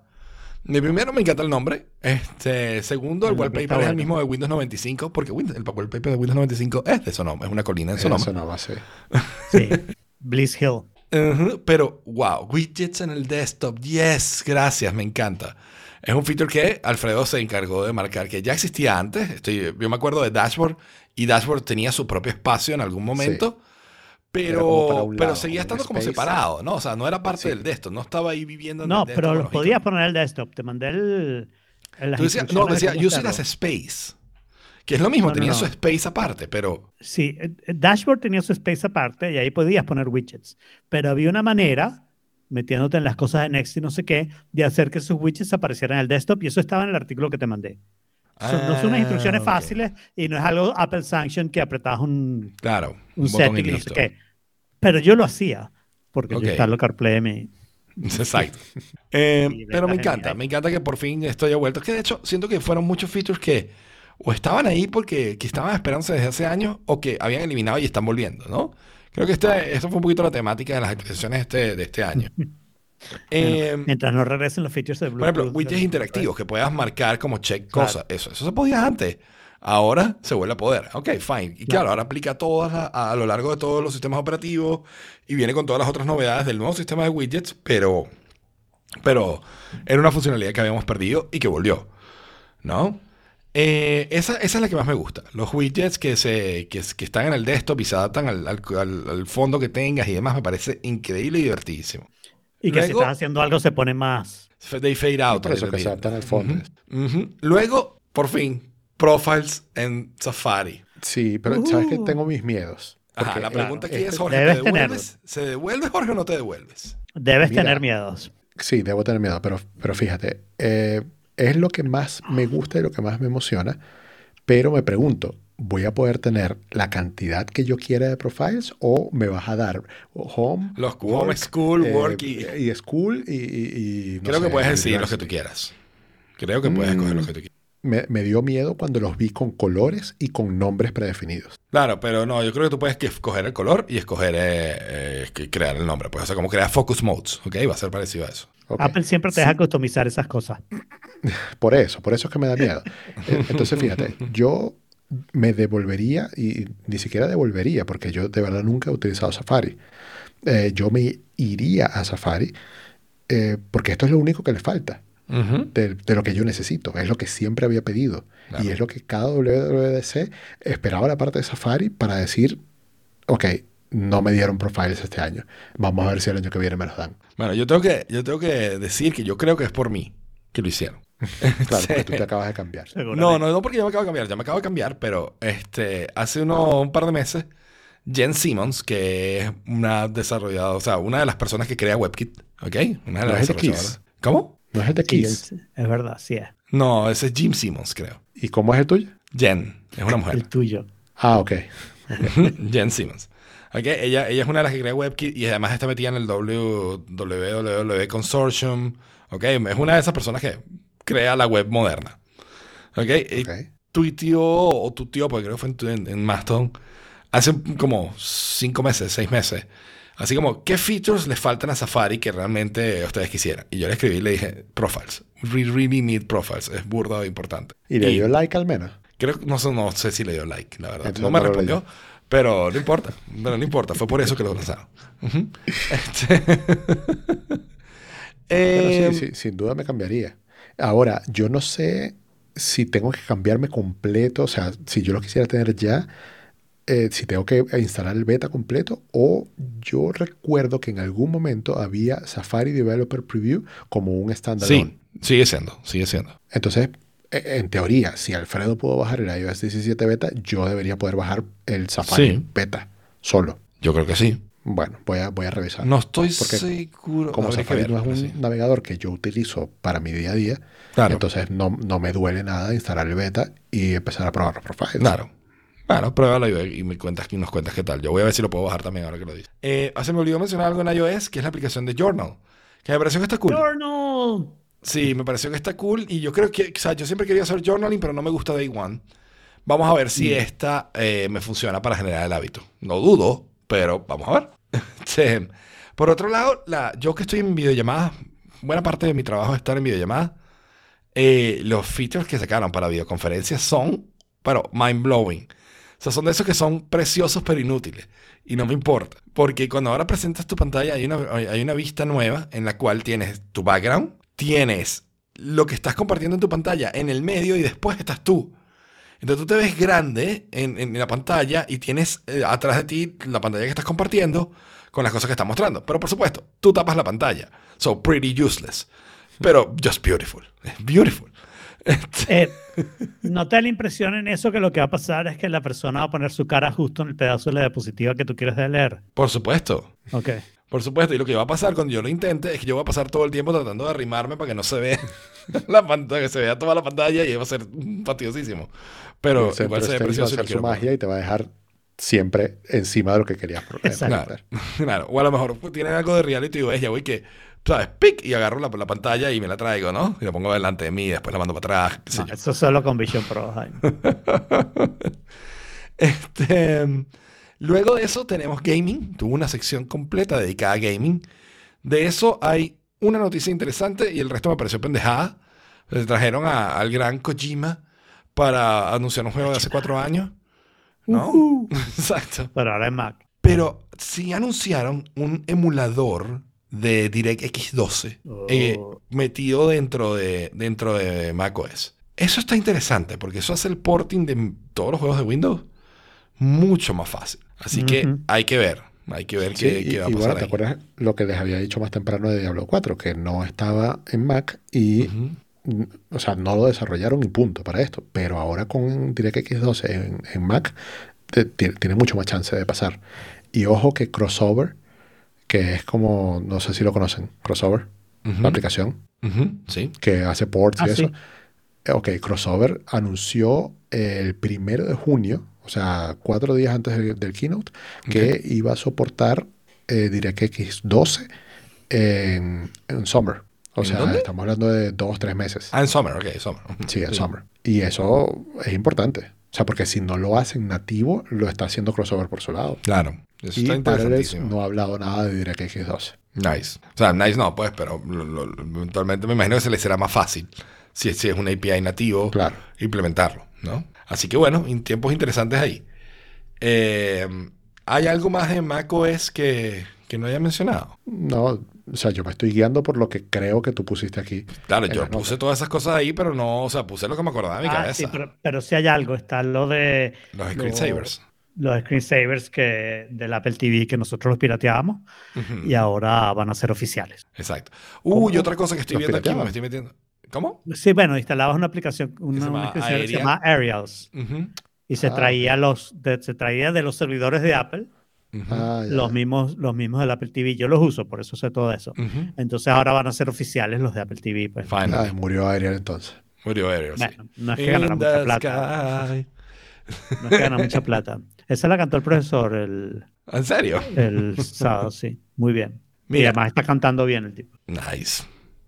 Mi primero me encanta el nombre. Este, segundo, el, El wallpaper es el mismo de Windows 95, porque Windows- el wallpaper de Windows 95 es de Sonoma, es una colina en Sonoma. Eso no va a ser. Sí. Bliss Hill. Ujú, Pero, wow, widgets en el desktop, yes, gracias, me encanta. Es un feature que Alfredo se encargó de marcar, que ya existía antes. Estoy, yo me acuerdo de Dashboard y Dashboard tenía su propio espacio en algún momento, para pero, pero lado, seguía estando como separado, ¿no? O sea, no era parte Sí. del desktop, no estaba ahí viviendo en No, el desktop. pero los podías poner en el desktop. Te mandé el. el- las no, decía, cómo use it as hacerlo. space, que es lo mismo, No, tenía no. su space aparte, pero Sí, eh, Dashboard tenía su space aparte y ahí podías poner widgets. Pero había una manera, metiéndote en las cosas de Next y no sé qué, de hacer que esos widgets aparecieran en el desktop y eso estaba en el artículo que te mandé. Son- no son unas Ah, instrucciones ok. fáciles y no es algo Apple Sanction que apretabas un, claro, un, setting y no sé qué. Pero yo lo hacía porque Ok. yo instalo CarPlay en mi- Exacto. Eh, pero me encanta, me encanta que por fin esto haya vuelto. Es que de hecho siento que fueron muchos features que o estaban ahí porque que estaban esperándose desde hace años o que habían eliminado y están volviendo, ¿no? Creo que este, esto fue un poquito la temática de las actualizaciones este, de este año. Eh, Mientras no regresen los features de por Bluetooth. ejemplo, widgets interactivos que puedas marcar como check Claro. cosas. Eso, eso se podía antes. Ahora se vuelve a poder. Ok, fine. Y claro, Claro. ahora aplica todas a, lo largo de todos los sistemas operativos y viene con todas las otras novedades del nuevo sistema de widgets, pero, pero era una funcionalidad que habíamos perdido y que volvió. ¿No? Eh, esa, esa es la que más me gusta. Los widgets que, se, que, que están en el desktop y se adaptan al- al fondo que tengas y demás me parece increíble y divertidísimo. Y que si Luego- estás haciendo algo se pone más. They fade out. Por eso que se adaptan al fondo. Ujú. Luego, por fin, profiles en Safari. Sí, pero sabes que Uh. tengo mis miedos. Ajá, la pregunta aquí este- es, Jorge, ¿te devuelves? ¿Se devuelve, Jorge, o no te devuelves? Debes Mira. tener miedos. Sí, debo tener miedo, pero, pero fíjate, eh, es lo que más me gusta y lo que más me emociona, pero me pregunto, ¿voy a poder tener la cantidad que yo quiera de profiles o me vas a dar home, Los home, school, eh, work y... y school y... y- y, no Creo que puedes decidir los que tú quieras. Creo que puedes escoger los que tú quieras. Me, me dio miedo cuando los vi con colores y con nombres predefinidos. Claro, pero no, yo creo que tú puedes escoger el color y escoger eh, eh, crear el nombre. Pues, o sea, como crear focus modes, ¿ok? Va a ser parecido a eso. Apple siempre te deja customizar esas cosas. Por eso, por eso es que me da miedo. Entonces, fíjate, yo me devolvería, y ni siquiera devolvería, porque yo de verdad nunca he utilizado Safari. Eh, yo me iría a Safari eh, porque esto es lo único que le falta Ujú. de, de lo que yo necesito. Es lo que siempre había pedido. Claro. Y es lo que cada WWDC esperaba la parte de Safari para decir, ok, no me dieron profiles este año. Vamos a ver si el año que viene me los dan. Bueno, yo tengo, que, yo tengo que decir que yo creo que es por mí que lo hicieron. Claro, porque tú te acabas de cambiar. No, no, no porque yo me acabo de cambiar, ya me acabo de cambiar, pero este, hace uno, un par de meses, Jen Simmons, que es una desarrolladora, o sea, una de las personas que crea WebKit, ¿ok? Una de No las es de desarrolladoras. ¿Cómo? No es el de Kiss. es, verdad, sí es. No, ese es Jim Simmons, creo. ¿Y cómo es el tuyo? Jen, es una mujer. El tuyo. Ah, ok. Jen Simmons. ¿Ok? Ella, ella es una de las que crea WebKit y además está metida en el WWW Consortium. ¿Ok? Es una de esas personas que crea la web moderna. ¿Ok? Y ok. tuiteó, o tuiteó, porque creo que fue en, tu- en, Mastodon, hace como cinco meses, seis meses. Así como, ¿qué features le faltan a Safari que realmente ustedes quisieran? Y yo le escribí y le dije, profiles. We really need profiles. Es burda de importante. ¿Y le dio like al menos? Creo no, sé- no sé si le dio like, la verdad. Entonces no me no respondió, pero no importa. Pero no importa, fue por eso que lo lanzaron. Ujú. Este- Pero Em, sí, sí, sin duda me cambiaría. Ahora, yo no sé si tengo que cambiarme completo, o sea, si yo lo quisiera tener ya, eh, si tengo que instalar el beta completo, o yo recuerdo que en algún momento había Safari Developer Preview como un standalone. Sí, sigue siendo, sigue siendo. Entonces, e- en teoría, si Alfredo pudo bajar el iOS 17 beta, yo debería poder bajar el Safari Sí. beta solo. Yo creo que sí. Bueno, voy a, voy a revisar. No estoy Porque seguro. Como Safari no es un sí. navegador que yo utilizo para mi día a día, Claro, entonces no, no me duele nada instalar el beta y empezar a probar los profiles. claro. Bueno, pruébalo y, y me cuentas, y nos cuentas qué tal. Yo voy a ver si lo puedo bajar también ahora que lo dices. Eh, ah, se me olvidó mencionar algo en iOS, que es la aplicación de Journal. Que me pareció que está cool. Journal. Sí, me pareció que está cool y yo creo que, o sea, yo siempre quería hacer journaling, pero no me gusta Day One. Vamos a ver si esta eh, me funciona para generar el hábito. No dudo, pero vamos a ver. Por otro lado, la, yo que estoy en videollamadas, buena parte de mi trabajo es estar en videollamadas. eh, los features que sacaron para videoconferencias son, pero mind blowing. O sea, son de esos que son preciosos pero inútiles. Y no me importa. Porque cuando ahora presentas tu pantalla hay una, hay una vista nueva en la cual tienes tu background, tienes lo que estás compartiendo en tu pantalla en el medio y después estás tú. Entonces tú te ves grande en, en la pantalla y tienes eh, atrás de ti la pantalla que estás compartiendo con las cosas que estás mostrando. Pero por supuesto, tú tapas la pantalla. So pretty useless. Pero just beautiful. Beautiful. Eh, ¿No te da la impresión en eso que lo que va a pasar es que la persona va a poner su cara justo en el pedazo de la diapositiva que tú quieres leer? Por supuesto. Ok. Por supuesto, y lo que va a pasar cuando yo lo intente es que yo voy a pasar todo el tiempo tratando de arrimarme para que no se vea la pantalla, que se vea toda la pantalla y va a ser fastidiosísimo. Pero igual pero se ve este precioso va a hacer su magia y te va a dejar siempre encima de lo que querías. eh, Exacto. poner. Claro, o a lo mejor pues, tienen algo de reality y digo, ya voy que, ¿sabes? Pic, y agarro la, la pantalla y me la traigo, ¿no? Y la pongo delante de mí y después la mando para atrás, qué sé No, yo. eso solo con Vision Pro, Jaime. Este, luego de eso tenemos gaming. Tuvo una sección completa dedicada a gaming. De eso hay una noticia interesante y el resto me pareció pendejada. Le trajeron a- al gran Kojima para anunciar un juego de hace cuatro años. ¿No? Exacto. Pero ahora es Mac. Pero sí anunciaron un emulador de DirectX 12 eh, Oh. metido dentro de, dentro de macOS. Eso está interesante porque eso hace el porting de todos los juegos de Windows mucho más fácil. Así que hay que ver. Hay que ver Sí, qué, y, qué va a y pasar bueno, ¿te ahí. acuerdas lo que les había dicho más temprano de Diablo 4? Que no estaba en Mac y, o sea, no lo desarrollaron y punto para esto. Pero ahora con DirectX 12 en, en Mac, te- tiene mucho más chance de pasar. Y ojo que Crossover, que es como, no sé si lo conocen, Crossover, Ujú. la aplicación. Sí. que hace ports y Ah, eso. sí. Eh, Ok, Crossover anunció el primero de junio, o sea, cuatro días antes del, del keynote, que iba a soportar eh, DirectX 12 en, en Summer. O ¿En sea, dónde? estamos hablando de dos, tres meses. Ah, en Summer, ok, Summer. Sí, en Summer. Y eso es importante. O sea, porque si no lo hacen nativo, lo está haciendo Crossover por su lado. Claro. Eso Y está interesantísimo. no ha hablado nada de DirectX 12. Nice. O sea, nice no, pues, pero lo- lo- eventualmente me imagino que se le será más fácil si, si es un API nativo Claro. implementarlo, ¿no? Así que bueno, en tiempos interesantes ahí. Eh, ¿Hay algo más de macOS que, que no haya mencionado? No, o sea, yo me estoy guiando por lo que creo que tú pusiste aquí. Claro, yo puse notas. todas esas cosas ahí, pero no, o sea, puse lo que me acordaba de mi Ah, cabeza. sí, pero, pero sí hay algo. Está lo de Los lo- screensavers. los screensavers que, del Apple TV que nosotros los pirateábamos Ujú. y ahora van a ser oficiales. Exacto. Uy, ¿Cómo? otra cosa que estoy ¿Los viendo aquí, me estoy metiendo. ¿Cómo? Sí, bueno, instalabas una aplicación, se una, llama una extensión que se llama Aerials Ujú, y se Ah, traía los de, se traía de los servidores de Apple Ah, los mismos los mismos del Apple TV. Yo los uso, por eso sé todo eso. Entonces ahora van a ser oficiales los de Apple TV. Pues. Ay, murió Ariel entonces. Murió Ariel, sí. Bueno, no es que ganara mucha plata. sky. No es que gana mucha plata. Esa la cantó el profesor el, ¿En serio? el sábado, sí. Muy bien. y Mira. además está cantando bien el tipo. Nice.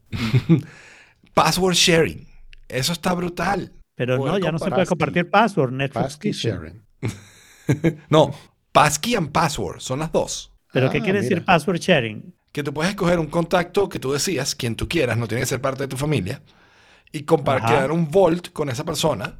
Password sharing. Eso está brutal. Pero Poder no, ya no se puede compartir. password. Netflix Passkey dice. sharing. No, passkey and password son las dos. ¿Pero Ah, qué quiere decir mira. password sharing? Que tú puedes escoger un contacto que tú decías, quien tú quieras, no tiene que ser parte de tu familia, y crear un vault con esa persona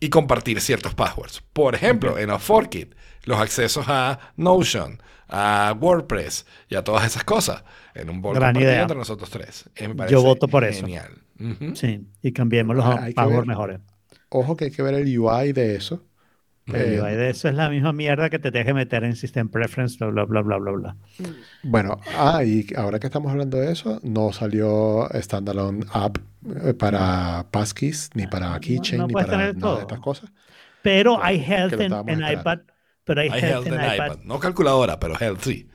y compartir ciertos passwords. Por ejemplo, en Forkit, los accesos a Notion, a WordPress y a todas esas cosas. En un vault Gran compartido idea. entre nosotros tres. Eh, me Yo voto por eso. Genial. Ujú. Sí, y cambiemos los Ah, passwords mejores. Ojo que hay que ver el UI de eso. Eh, de eso es la misma mierda que te deje meter en System Preference, bla, bla, bla, bla, bla, bla. Bueno, ah, y ahora que estamos hablando de eso, no salió standalone app eh, para passkeys, ni para keychain, no ni para nada todo. de estas cosas. Pero Que- hay Health en, iPad. Pero hay, Hay Health, Health en en iPad. iPad. No calculadora, pero Health sí.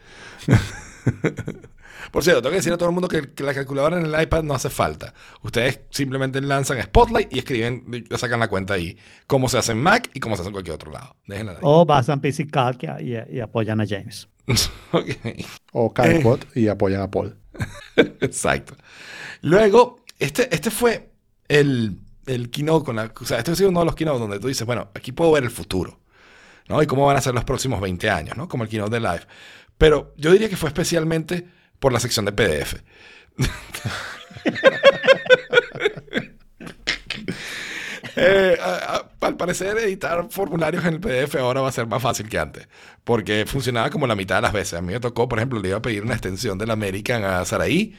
Por cierto, tengo que decir a todo el mundo que, que la calculadora en el iPad no hace falta. Ustedes simplemente lanzan Spotlight y escriben, sacan la cuenta ahí. Cómo se hace en Mac y cómo se hace en cualquier otro lado. Déjenla ahí. O basan PC Calc y, y apoyan a James. Ok. O CalCode y apoyan a Paul. Exacto. Luego, este, este fue el, el keynote con la. O sea, este ha sido uno de los keynotes donde tú dices, bueno, aquí puedo ver el futuro. ¿no? Y cómo van a ser los próximos 20 años, ¿no? Como el keynote de Live. Pero yo diría que fue especialmente por la sección de PDF. Eh, a- a- al parecer, editar formularios en el PDF ahora va a ser más fácil que antes, porque funcionaba como la mitad de las veces. A mí me tocó, por ejemplo, le iba a pedir una extensión del American a Saraí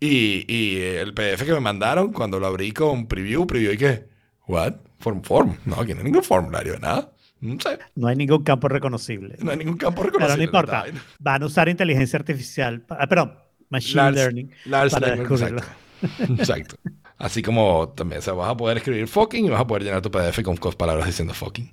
y, y el PDF que me mandaron, cuando lo abrí con preview, preview y qué, ¿what? Form, form. No, aquí no hay ningún formulario de nada. No sé, No hay ningún campo reconocible. no hay ningún campo Pero reconocible. no de importa. Van a usar inteligencia artificial, ah, perdón, machine Large- learning large para descubrirlo. exacto. Exacto. Así como también, o sea, vas a poder escribir fucking y vas a poder llenar tu PDF con palabras diciendo fucking.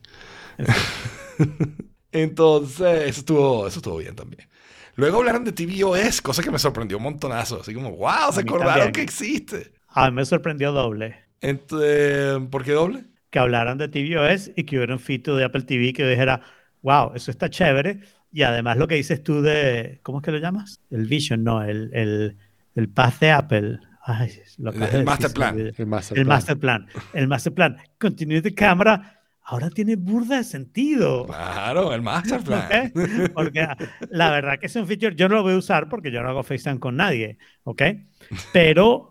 Entonces, eso estuvo, eso estuvo bien también. Luego hablaron de tvOS, cosa que me sorprendió un montonazo. Así como, wow, se acordaron también. que existe. A mí me sorprendió doble Entonces, ¿por qué doble? Que hablaran de tvOS y que hubiera un feature de Apple TV que dijera, wow, eso está chévere. Y además lo que dices tú de, ¿cómo es que lo llamas? El Vision, no, el, el, el Path de Apple. Ay, lo El- el master plan. El master El plan. master plan. El master plan. Continuity cámara. Ahora tiene burda de sentido. Claro, el master plan. ¿ok? Porque la verdad que es un feature, yo no lo voy a usar porque yo no hago FaceTime con nadie, ¿ok? Pero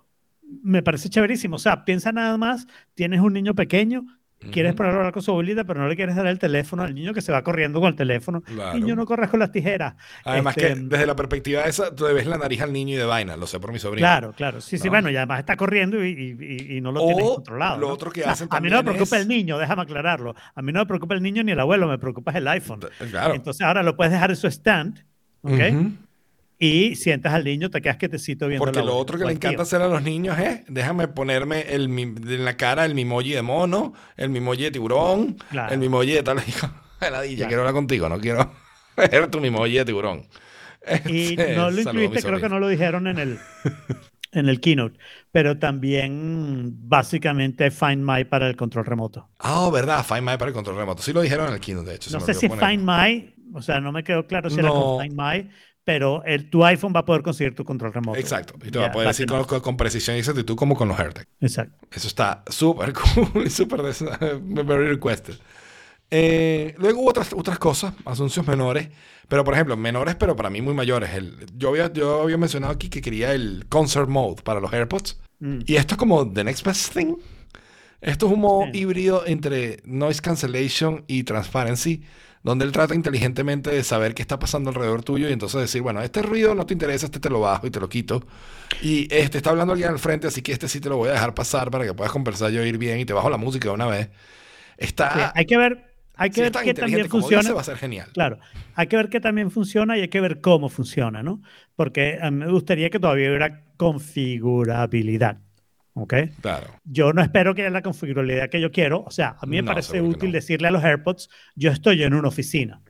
me parece chéverísimo. O sea, piensa nada más, tienes un niño pequeño, quieres ponerlo a hablar con su abuelita, pero no le quieres dar el teléfono al niño que se va corriendo con el teléfono. Claro. Niño, no corres con las tijeras. Además Este, que desde la perspectiva esa, tú le ves la nariz al niño y de vaina, lo sé por mi sobrino. Claro, claro. Sí, sí, ¿no? bueno, y además está corriendo y, y- y- y no lo tienes O controlado. lo ¿no? otro que O sea, hacen A mí no me preocupa es- el niño, déjame aclararlo. A mí no me preocupa el niño ni el abuelo, me preocupa el iPhone. Claro. Entonces ahora lo puedes dejar en su stand, ¿ok? Ujú. Y sientas al niño, te quedas quietecito viendo Porque la lo otro que le encanta hacer a los niños es, déjame ponerme el, mi- en la cara el mimoji de mono, el mimoji de tiburón, Claro. el mimoji de tal. Hijo, heladilla, Claro. quiero hablar contigo, no quiero ver tu mimoji de tiburón. Y Este, no lo incluiste, creo que no lo dijeron en el, en el keynote, pero también básicamente Find My para el control remoto. Ah, verdad, Find My para el control remoto. Sí lo dijeron en el keynote, de hecho. No sé si ponerlo. Find My, o sea, no me quedó claro si era No. con Find My, pero el, tu iPhone va a poder conseguir tu control remoto. Exacto. Y te Ya, va a poder decir con, con precisión y exactitud como con los AirTag. Exacto. Eso está súper cool y súper very requested. Eh, luego hubo otras, otras cosas, anuncios menores, pero por ejemplo, menores, pero para mí muy mayores. El, yo, había, yo había mencionado aquí que quería el concert mode para los AirPods. Mm. Y esto es como the next best thing. Esto es un modo Sí. híbrido entre noise cancellation y transparency, donde él trata inteligentemente de saber qué está pasando alrededor tuyo y entonces decir, bueno, este ruido no te interesa, este te lo bajo y te lo quito. Y este está hablando alguien al frente, así que este sí te lo voy a dejar pasar para que puedas conversar y oír bien y te bajo la música de una vez. Está, Sí, hay que ver, hay que ver qué inteligente también funciona. dice, va a ser genial. Claro, hay que ver qué también funciona y hay que ver cómo funciona, ¿no? Porque a mí me gustaría que todavía hubiera configurabilidad, ¿ok? Claro. Yo no espero que haya la configurabilidad que yo quiero. O sea, a mí me No, parece útil no. decirle a los AirPods, yo estoy en una oficina.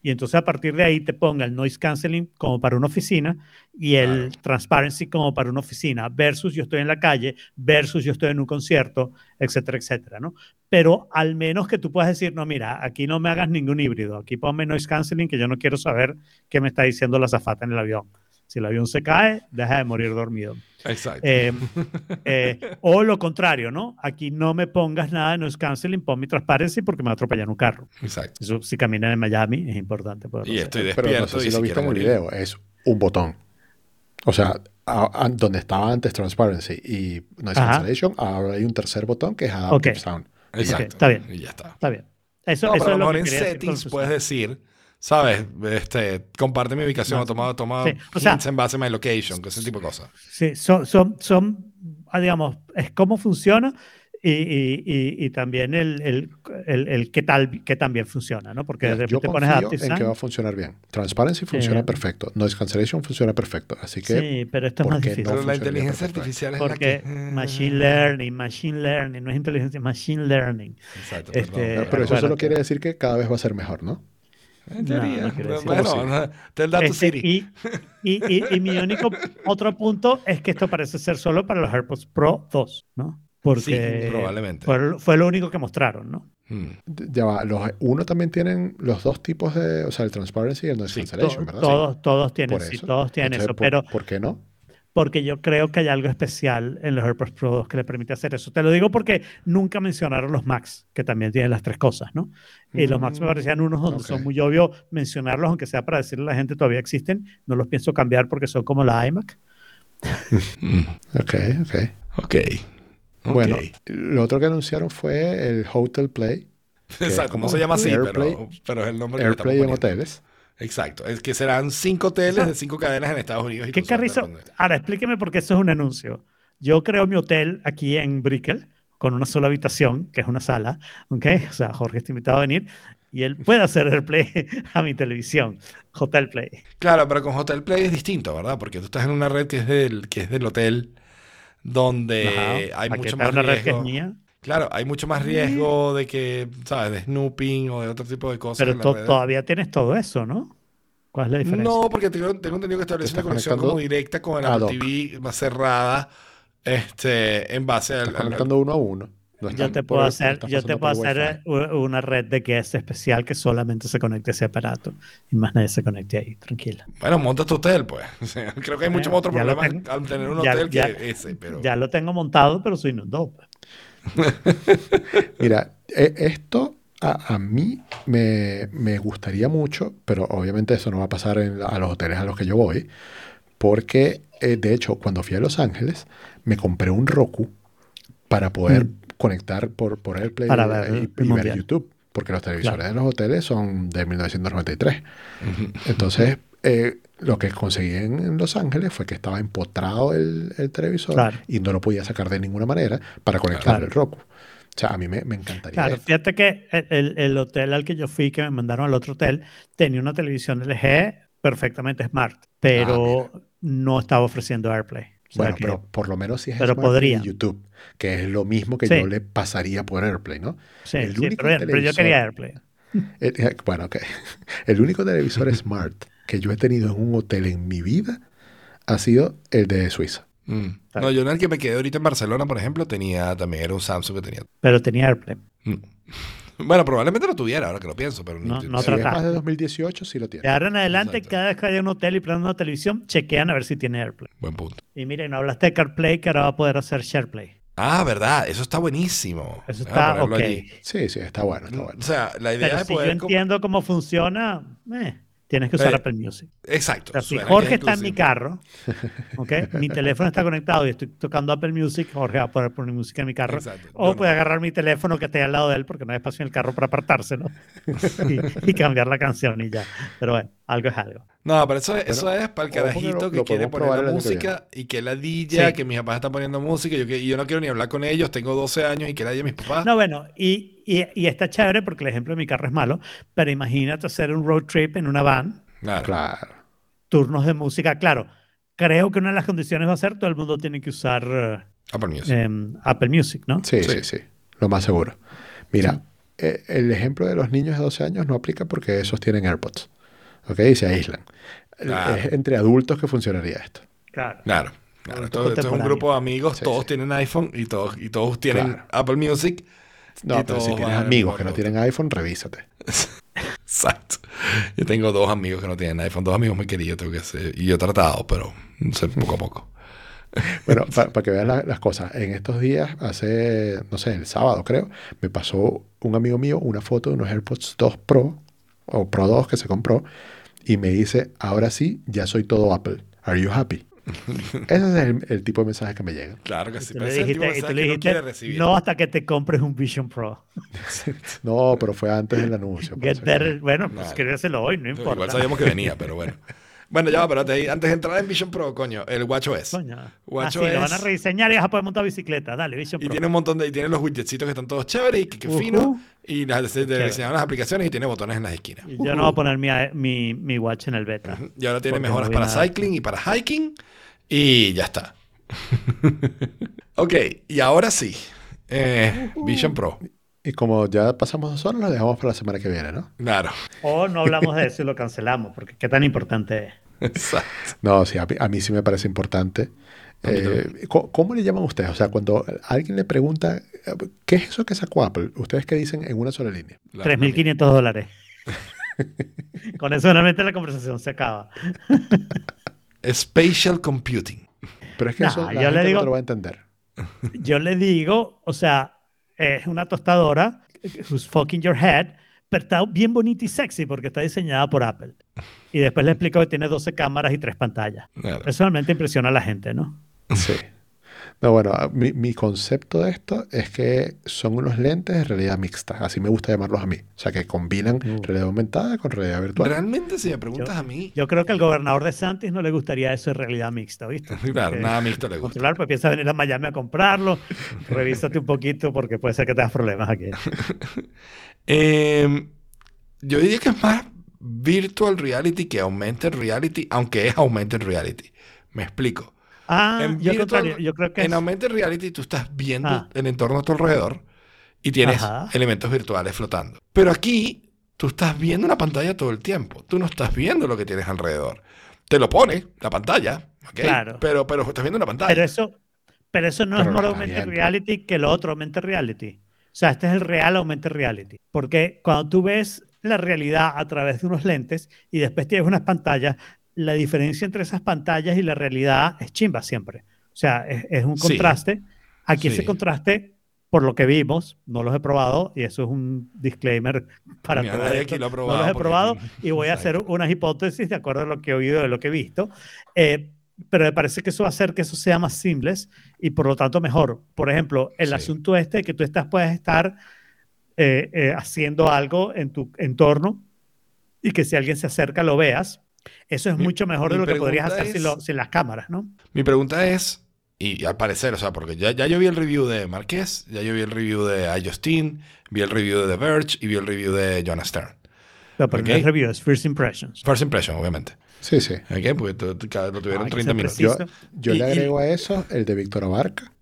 Y entonces a partir de ahí te ponga el noise canceling como para una oficina y el Claro. transparency como para una oficina, versus yo estoy en la calle, versus yo estoy en un concierto, etcétera, etcétera, ¿no? Pero al menos que tú puedas decir, no, mira, aquí no me hagas ningún híbrido, aquí ponme noise canceling que yo no quiero saber qué me está diciendo la azafata en el avión. Si el avión se cae, deja de morir dormido. Exacto. Eh, eh, o lo contrario, ¿no? Aquí no me pongas nada de noise canceling, pon mi transparency porque me va a atropellar un carro. Exacto. Eso si caminan en Miami es importante. poderlo Y hacer. estoy Pero despierto. no sé si lo viste en el video, es un botón. O sea, a- a- donde estaba antes Transparency y Noise Ajá. Cancellation, ahora hay un tercer botón que es Adaptive Ok. Sound. Exacto. está bien. Y ya está. Está bien. Eso, No, eso pero es lo mejor que en decir settings el puedes decir, ¿sabes? Este, comparte mi ubicación toma, toma sí, o sea- en base a my location, que ese tipo de cosas. Sí, son, son, son ah, digamos, es cómo funciona y, y, y, y también el, el, el, el qué tal, qué tan bien funciona, ¿no? Porque Mira, de yo repente confío pones en Adaptive que va a funcionar bien. Transparency funciona Eh, perfecto. Noise Cancellation funciona perfecto. Así que Sí, pero esto es ¿por más difícil. no Pero la inteligencia artificial es Porque la que... machine learning, machine learning, no es inteligencia, machine learning. Exacto, este, Pero, pero eso solo quiere decir que cada vez va a ser mejor, ¿no? En teoría. no decir bueno, Este, Siri. y, y, y, y mi único otro punto es que esto parece ser solo para los AirPods Pro 2, ¿no? Porque Sí, probablemente. Fue, fue lo único que mostraron, ¿no? Hmm. Ya va, los, uno también tienen los dos tipos de, o sea, el Transparency y el Noise Sí, Cancellation, To- ¿verdad? todos, todos tienen, Por sí, eso. todos tienen Entonces, eso, ¿por- pero ¿Por qué no? Porque yo creo que hay algo especial en los AirPods Pro 2 que le permite hacer eso. Te lo digo porque nunca mencionaron los Macs, que también tienen las tres cosas, ¿no? Y los Macs me Mm, parecían unos donde ok. son muy obvio mencionarlos, aunque sea para decirle a la gente todavía existen. No los pienso cambiar porque son como la iMac. Hmm. Ok, ok. Ok. Bueno, lo otro que anunciaron fue el Hotel Play. Exacto, no se llama así, Airplay- pero, pero es el nombre que AirPlay en poniendo. hoteles. Exacto, es que serán cinco hoteles de cinco cadenas en Estados Unidos. y ¿Qué carrizo? Ahora, explíqueme por qué eso es un anuncio. Yo creo mi hotel aquí en Brickell con una sola habitación, que es una sala, ¿ok? O sea, Jorge está invitado a venir y él puede hacer el play a mi televisión, Hotel Play. Claro, pero con Hotel Play es distinto, ¿verdad? Porque tú estás en una red que es del, que es del hotel donde Ajá. hay mucho más una red que es riesgo. mía, Claro, hay mucho más riesgo de que, ¿sabes? De snooping o de otro tipo de cosas. pero en la to- todavía tienes todo eso, ¿no? ¿Cuál es la diferencia? No, porque tengo, tengo entendido que establece una conexión conectando como directa con el ad Apple hoc. TV más cerrada, este, en base al, Estás al- conectando uno a uno. No Yo te puedo hacer, yo te puedo hacer una red de guest especial que solamente se conecte a ese aparato y más nadie se conecte ahí, tranquila. Bueno, monta tu hotel, pues. O sea, creo que hay muchos Bueno, otros ya lo problemas tengo. al tener un Ya- hotel ya- que ese, pero... Ya lo tengo montado, pero soy inundó. pues. Mira, e- esto a, a mí me, me gustaría mucho, pero obviamente eso no va a pasar en la- a los hoteles a los que yo voy, porque eh, de hecho cuando fui a Los Ángeles me compré un Roku para poder Mm. conectar por, por AirPlay Para y- ver y, el y ver mundial. YouTube, porque los televisores Claro. de los hoteles son de 1993. Ujú. Entonces, eh, lo que conseguí en, Los Ángeles fue que estaba empotrado el, el televisor Claro. y no lo podía sacar de ninguna manera para conectar Claro. el Roku. O sea, a mí me, me encantaría. Claro, fíjate que el, el- el hotel al que yo fui, que me mandaron al otro hotel, tenía una televisión LG perfectamente smart, pero no estaba ofreciendo AirPlay. O sea Bueno, que- pero por lo menos si es pero podría. YouTube, que es lo mismo que Sí. yo le pasaría por AirPlay, ¿no? sí, el sí, único pero, bien, pero yo quería AirPlay. El- eh, bueno, ok. El único televisor Smart que yo he tenido en un hotel en mi vida ha sido el de Suiza. Mm. No, yo en el que me quedé ahorita en Barcelona, por ejemplo, tenía también, era un Samsung que tenía. Pero tenía AirPlay. Mm. Bueno, probablemente lo tuviera, ahora que lo pienso, pero No, no Si es más de 2018, sí lo De tiene. ahora en adelante, Exacto. cada vez que haya un hotel y prenden una televisión, chequean a ver si tiene AirPlay. Buen punto. Y miren, no hablaste de CarPlay, que ahora va a poder hacer SharePlay. Ah, verdad, eso está buenísimo. Eso está ok. allí. Sí, sí, está bueno, está bueno. O sea, la idea Pero de si yo poder... com- entiendo cómo funciona, eh, tienes que usar Eh, Apple Music. Exacto. O sea, si Jorge está en mi carro, ¿ok? mi teléfono está conectado y estoy tocando Apple Music, Jorge va a poder poner música en mi carro. Exacto. O Yo puede no. agarrar mi teléfono que esté al lado de él porque no hay espacio en el carro para apartarse, ¿no? y, y cambiar la canción y ya. Pero bueno, algo es algo. No, pero eso, eso es para el lo- carajito que lo quiere poner la música y que la DJ, Sí. que mis papás están poniendo música y yo, y yo no quiero ni hablar con ellos, tengo 12 años y que la DJ mis papás. No, bueno, y, y, y está chévere porque el ejemplo de mi carro es malo, pero imagínate hacer un road trip en una van, Claro. Claro. turnos de música. Claro, creo que una de las condiciones va a ser todo el mundo tiene que usar Apple Music. em, Apple Music, ¿no? Sí, Sí. sí, sí. Lo más seguro. Mira, eh, el ejemplo de los niños de 12 años no aplica porque esos tienen AirPods. ¿Ok? Y se aíslan. Claro. Es entre adultos que funcionaría esto. Claro. Claro. claro. Esto, esto es un grupo de amigos, Sí, todos sí. tienen iPhone y todos, y todos tienen Claro. Apple Music. No, y pero todos si tienes amigos que no tienen iPhone, revísate. Exacto. Yo tengo dos amigos que no tienen iPhone, dos amigos muy queridos, tengo que ser. Y yo he tratado, pero no sé, poco a poco. Bueno, para que vean la- las cosas, en estos días, hace, no sé, el sábado creo, me pasó un amigo mío una foto de unos AirPods 2 Pro, o Pro 2 que se compró, y me dice, ahora sí, ya soy todo Apple. Are you happy? Ese es el, el tipo de mensaje que me llega. Claro que sí. Pero tipo de dijiste, y tú mensaje le dijiste, recibir. no hasta que te compres un Vision Pro. No, pero fue antes del anuncio. Get better. Bueno, pues escríbeselo hoy, no importa. Igual sabíamos que venía, pero bueno. Bueno, ya va, pero antes, antes de entrar en Vision Pro, coño, el WatchOS. Coño. Ah, Guacho sí, lo van a rediseñar y vas a poder montar bicicleta. Dale, Vision Y Pro. tiene un montón de, y tiene los widgetsitos que están todos chéveres y que, que fino. Y las, de, diseñaron las aplicaciones y tiene botones en las esquinas. Y yo no voy a poner mi, mi, mi watch en el beta. Y ahora tiene mejoras no para nada. cycling y para hiking. Y ya está. ok, y ahora sí. Eh, Vision Pro. Y como ya pasamos dos horas, lo dejamos para la semana que viene, ¿no? Claro. O no hablamos de eso y lo cancelamos, porque qué tan importante es. Exacto. No, sí, a mí, a mí sí me parece importante. Eh, ¿co- ¿Cómo le llaman ustedes? O sea, cuando alguien le pregunta, ¿qué es eso que sacó Apple? ¿Ustedes qué dicen en una sola línea? La- 3.500 dólares. Con eso realmente la conversación se acaba. Spatial Computing. Pero es que eso la yo gente le digo- no te lo va a entender. Yo le digo, o sea, es una tostadora who's fucking your head, pero está bien bonita y sexy porque está diseñada por Apple. Y después le explico que tiene 12 cámaras y 3 pantallas. Claro. Eso realmente impresiona a la gente, ¿no? Sí. No, bueno, a- mi, mi concepto de esto es que son unos lentes de realidad mixta, así me gusta llamarlos a mí. O sea, que combinan Uh. realidad aumentada con realidad virtual. Realmente, si me preguntas a mí, Yo creo que al gobernador de Santis no le gustaría eso de realidad mixta, ¿viste? claro, nada mixto le gusta. Controlar, pues piensa venir a Miami a comprarlo. Revísate un poquito porque puede ser que tengas problemas aquí. Eh, yo diría que es más virtual reality que augmented reality, aunque es augmented reality. Me explico. Ah, En yo, virtual- creo que En es- augmented reality tú estás viendo Ah. el entorno a tu alrededor y tienes Ajá. elementos virtuales flotando. Pero aquí tú estás viendo una pantalla todo el tiempo. Tú no estás viendo lo que tienes alrededor. Te lo pone la pantalla, ¿ok? Claro. Pero, pero estás viendo una pantalla. Pero eso, pero eso no Pero es estás augmented reality que lo otro augmented reality. O sea, este es el real augmented reality. Porque cuando tú ves la realidad a través de unos lentes y después tienes unas pantallas, la diferencia entre esas pantallas y la realidad es chimba siempre. O sea, es, es un Sí. contraste. Aquí ese Sí. contraste, por lo que vimos, no los he probado y eso es un disclaimer para Mira, todo esto. aquí lo No los he probado aquí- y voy a hacer unas hipótesis de acuerdo a lo que he oído, de lo que he visto. Eh, pero me parece que eso va a hacer que eso sea más seamless y por lo tanto mejor. Por ejemplo, el Sí. asunto este de que tú estás, puedes estar eh, eh, haciendo algo en tu entorno y que si alguien se acerca lo veas, eso es Mi- mucho mejor de lo que podrías hacer sin, es- lo- sin las cámaras, ¿no? Mi pregunta es, y al parecer, o sea, porque ya, ya yo vi el review de Marqués, ya yo vi el review de iJustine, vi el review de The Verge y vi el review de Jonah Stern. Pero, pero Ok. no es review, es first impressions. First impression, obviamente. Sí, sí. ¿Ok? Porque lo tuvieron que 30 ser minutos. Yo, preciso. yo Y- le y- agrego a eso el de Víctor Abarca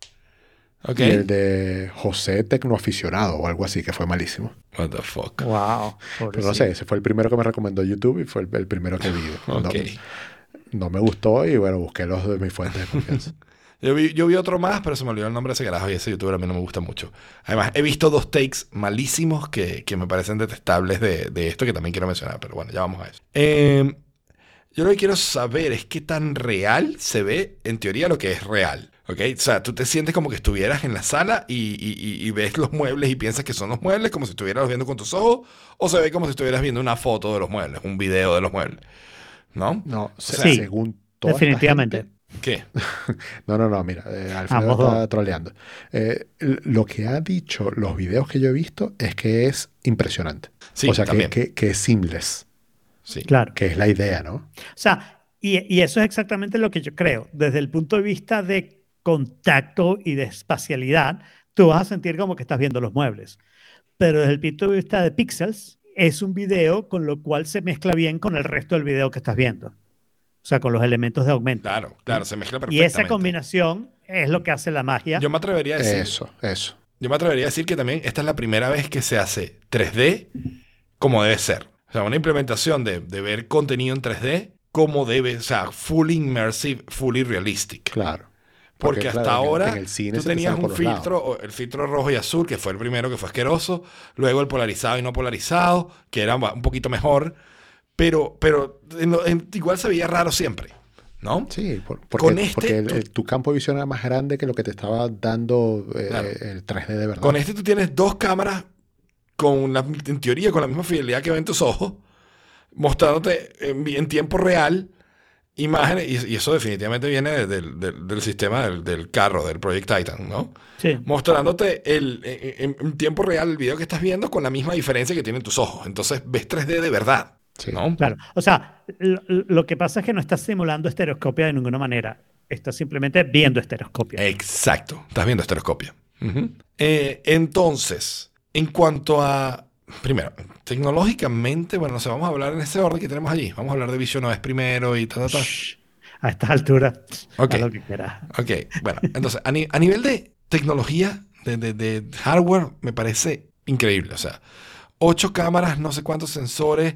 Y el de José Tecnoaficionado o algo así, que fue malísimo. What the fuck. Wow. Pero no sé, ese fue el primero que me recomendó YouTube y fue el, el primero que vi. No, Ok. no me gustó y bueno, busqué los de mis fuentes de confianza. Yo vi, yo vi otro más, pero se me olvidó el nombre de ese carajo y ese youtuber a mí no me gusta mucho. Además, he visto dos takes malísimos que, que me parecen detestables de, de esto que también quiero mencionar, pero bueno, ya vamos a eso. Eh, yo lo que quiero saber es qué tan real se ve, en teoría, lo que es real. ¿Ok? O sea, tú te sientes como que estuvieras en la sala y, y- y- y ves los muebles y piensas que son los muebles, como si estuvieras viendo con tus ojos, o se ve como si estuvieras viendo una foto de los muebles, un video de los muebles. ¿No? No, se- Sí, según toda esta Definitivamente. gente- ¿Qué? No, no, no, mira, eh, Alfredo está troleando. Eh, lo que ha dicho los videos que yo he visto es que es impresionante. Sí, o sea, que, también. que, que es seamless, Sí. Claro. que es la idea, ¿no? O sea, y, y eso es exactamente lo que yo creo. Desde el punto de vista de contacto y de espacialidad, tú vas a sentir como que estás viendo los muebles. Pero desde el punto de vista de píxeles, es un video con lo cual se mezcla bien con el resto del video que estás viendo. O sea, con los elementos de aumento. Claro, claro, se mezcla y perfectamente. esa combinación es lo que hace la magia. Yo me atrevería a decir, Eso, eso. yo me atrevería a decir que también esta es la primera vez que se hace 3D como debe ser. O sea, una implementación de, de ver contenido en 3D como debe, o sea, fully immersive, fully realistic. Claro. Porque, hasta claro, ahora en el cine tú tenías un filtro, el filtro rojo y azul, que fue el primero que fue asqueroso, luego el polarizado y no polarizado, que era un poquito mejor, pero, pero en lo- en- igual se veía raro siempre, ¿no? Sí, por- porque, Con este, porque el- tú- el- tu campo de visión era más grande que lo que te estaba dando eh, Claro. el 3D de verdad. Con este tú tienes dos cámaras con la, en teoría con la misma fidelidad que ven tus ojos, mostrándote en, en tiempo real imágenes, y, y eso definitivamente viene de- del, del- del sistema del, del carro, del Project Titan, ¿no? Sí. Mostrándote el, en, en tiempo real el video que estás viendo con la misma diferencia que tienen tus ojos. Entonces ves 3D de verdad, Sí. ¿no? Claro. O sea, lo, lo que pasa es que no estás simulando estereoscopia de ninguna manera. Estás simplemente viendo estereoscopia. Exacto, estás viendo estereoscopia. Eh, entonces, en cuanto a, primero, tecnológicamente, bueno, no sé, vamos a hablar en ese orden que tenemos allí. Vamos a hablar de Vision OS primero y tal, tal, tal. Shh. A estas alturas, Ok. haz lo que quieras. Ok, bueno, entonces, a, ni- a nivel de tecnología, de, de- de hardware, me parece increíble. O sea, ocho cámaras, no sé cuántos sensores,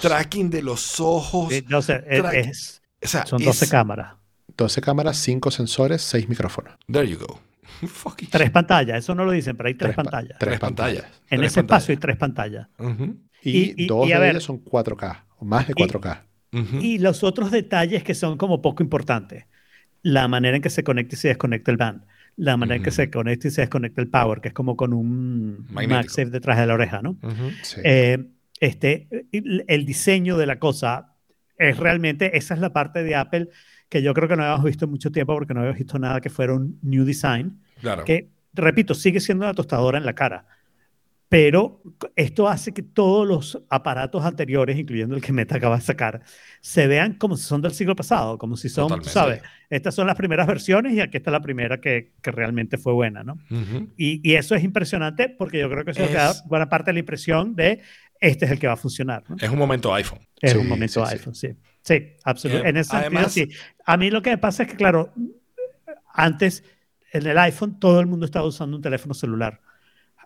tracking de los ojos. Sí, no sé, es- o sea, son 12 es- cámaras. 12 cámaras, 5 sensores, 6 micrófonos. There you go. Tres pantallas, eso no lo dicen, pero hay tres, pa- pantallas. Tres Tres pantallas. pantallas. en Tres ese espacio hay pantallas. tres pantallas. Ujú, Y, Y- y- dos y a de ver- ellas son 4K, o más de Y- 4K. ujú. Y los otros detalles que son como poco importantes. La manera en que se conecta y se desconecta el band. La manera en que se conecta y se desconecta el power, que es como con un. MagSafe detrás de la oreja, ¿no? Sí. Eh, este, el, el diseño de la cosa es realmente, esa es la parte de Apple que yo creo que no habíamos visto en mucho tiempo porque no habíamos visto nada que fuera un new design. Claro. Que, repito, sigue siendo una tostadora en la cara. Pero esto hace que todos los aparatos anteriores, incluyendo el que Meta acaba de sacar, se vean como si son del siglo pasado, como si son, Totalmente. ¿sabes? Estas son las primeras versiones y aquí está la primera que, que realmente fue buena, ¿no? Ujú. Y, y eso es impresionante porque yo creo que eso Es- da buena parte de la impresión de este es el que va a funcionar, ¿no? Es un momento iPhone. Es Sí, un momento sí, sí. iPhone, sí. Sí, absolutamente. Eh, en ese sentido, además- sí. A mí lo que me pasa es que, claro, antes en el iPhone todo el mundo estaba usando un teléfono celular.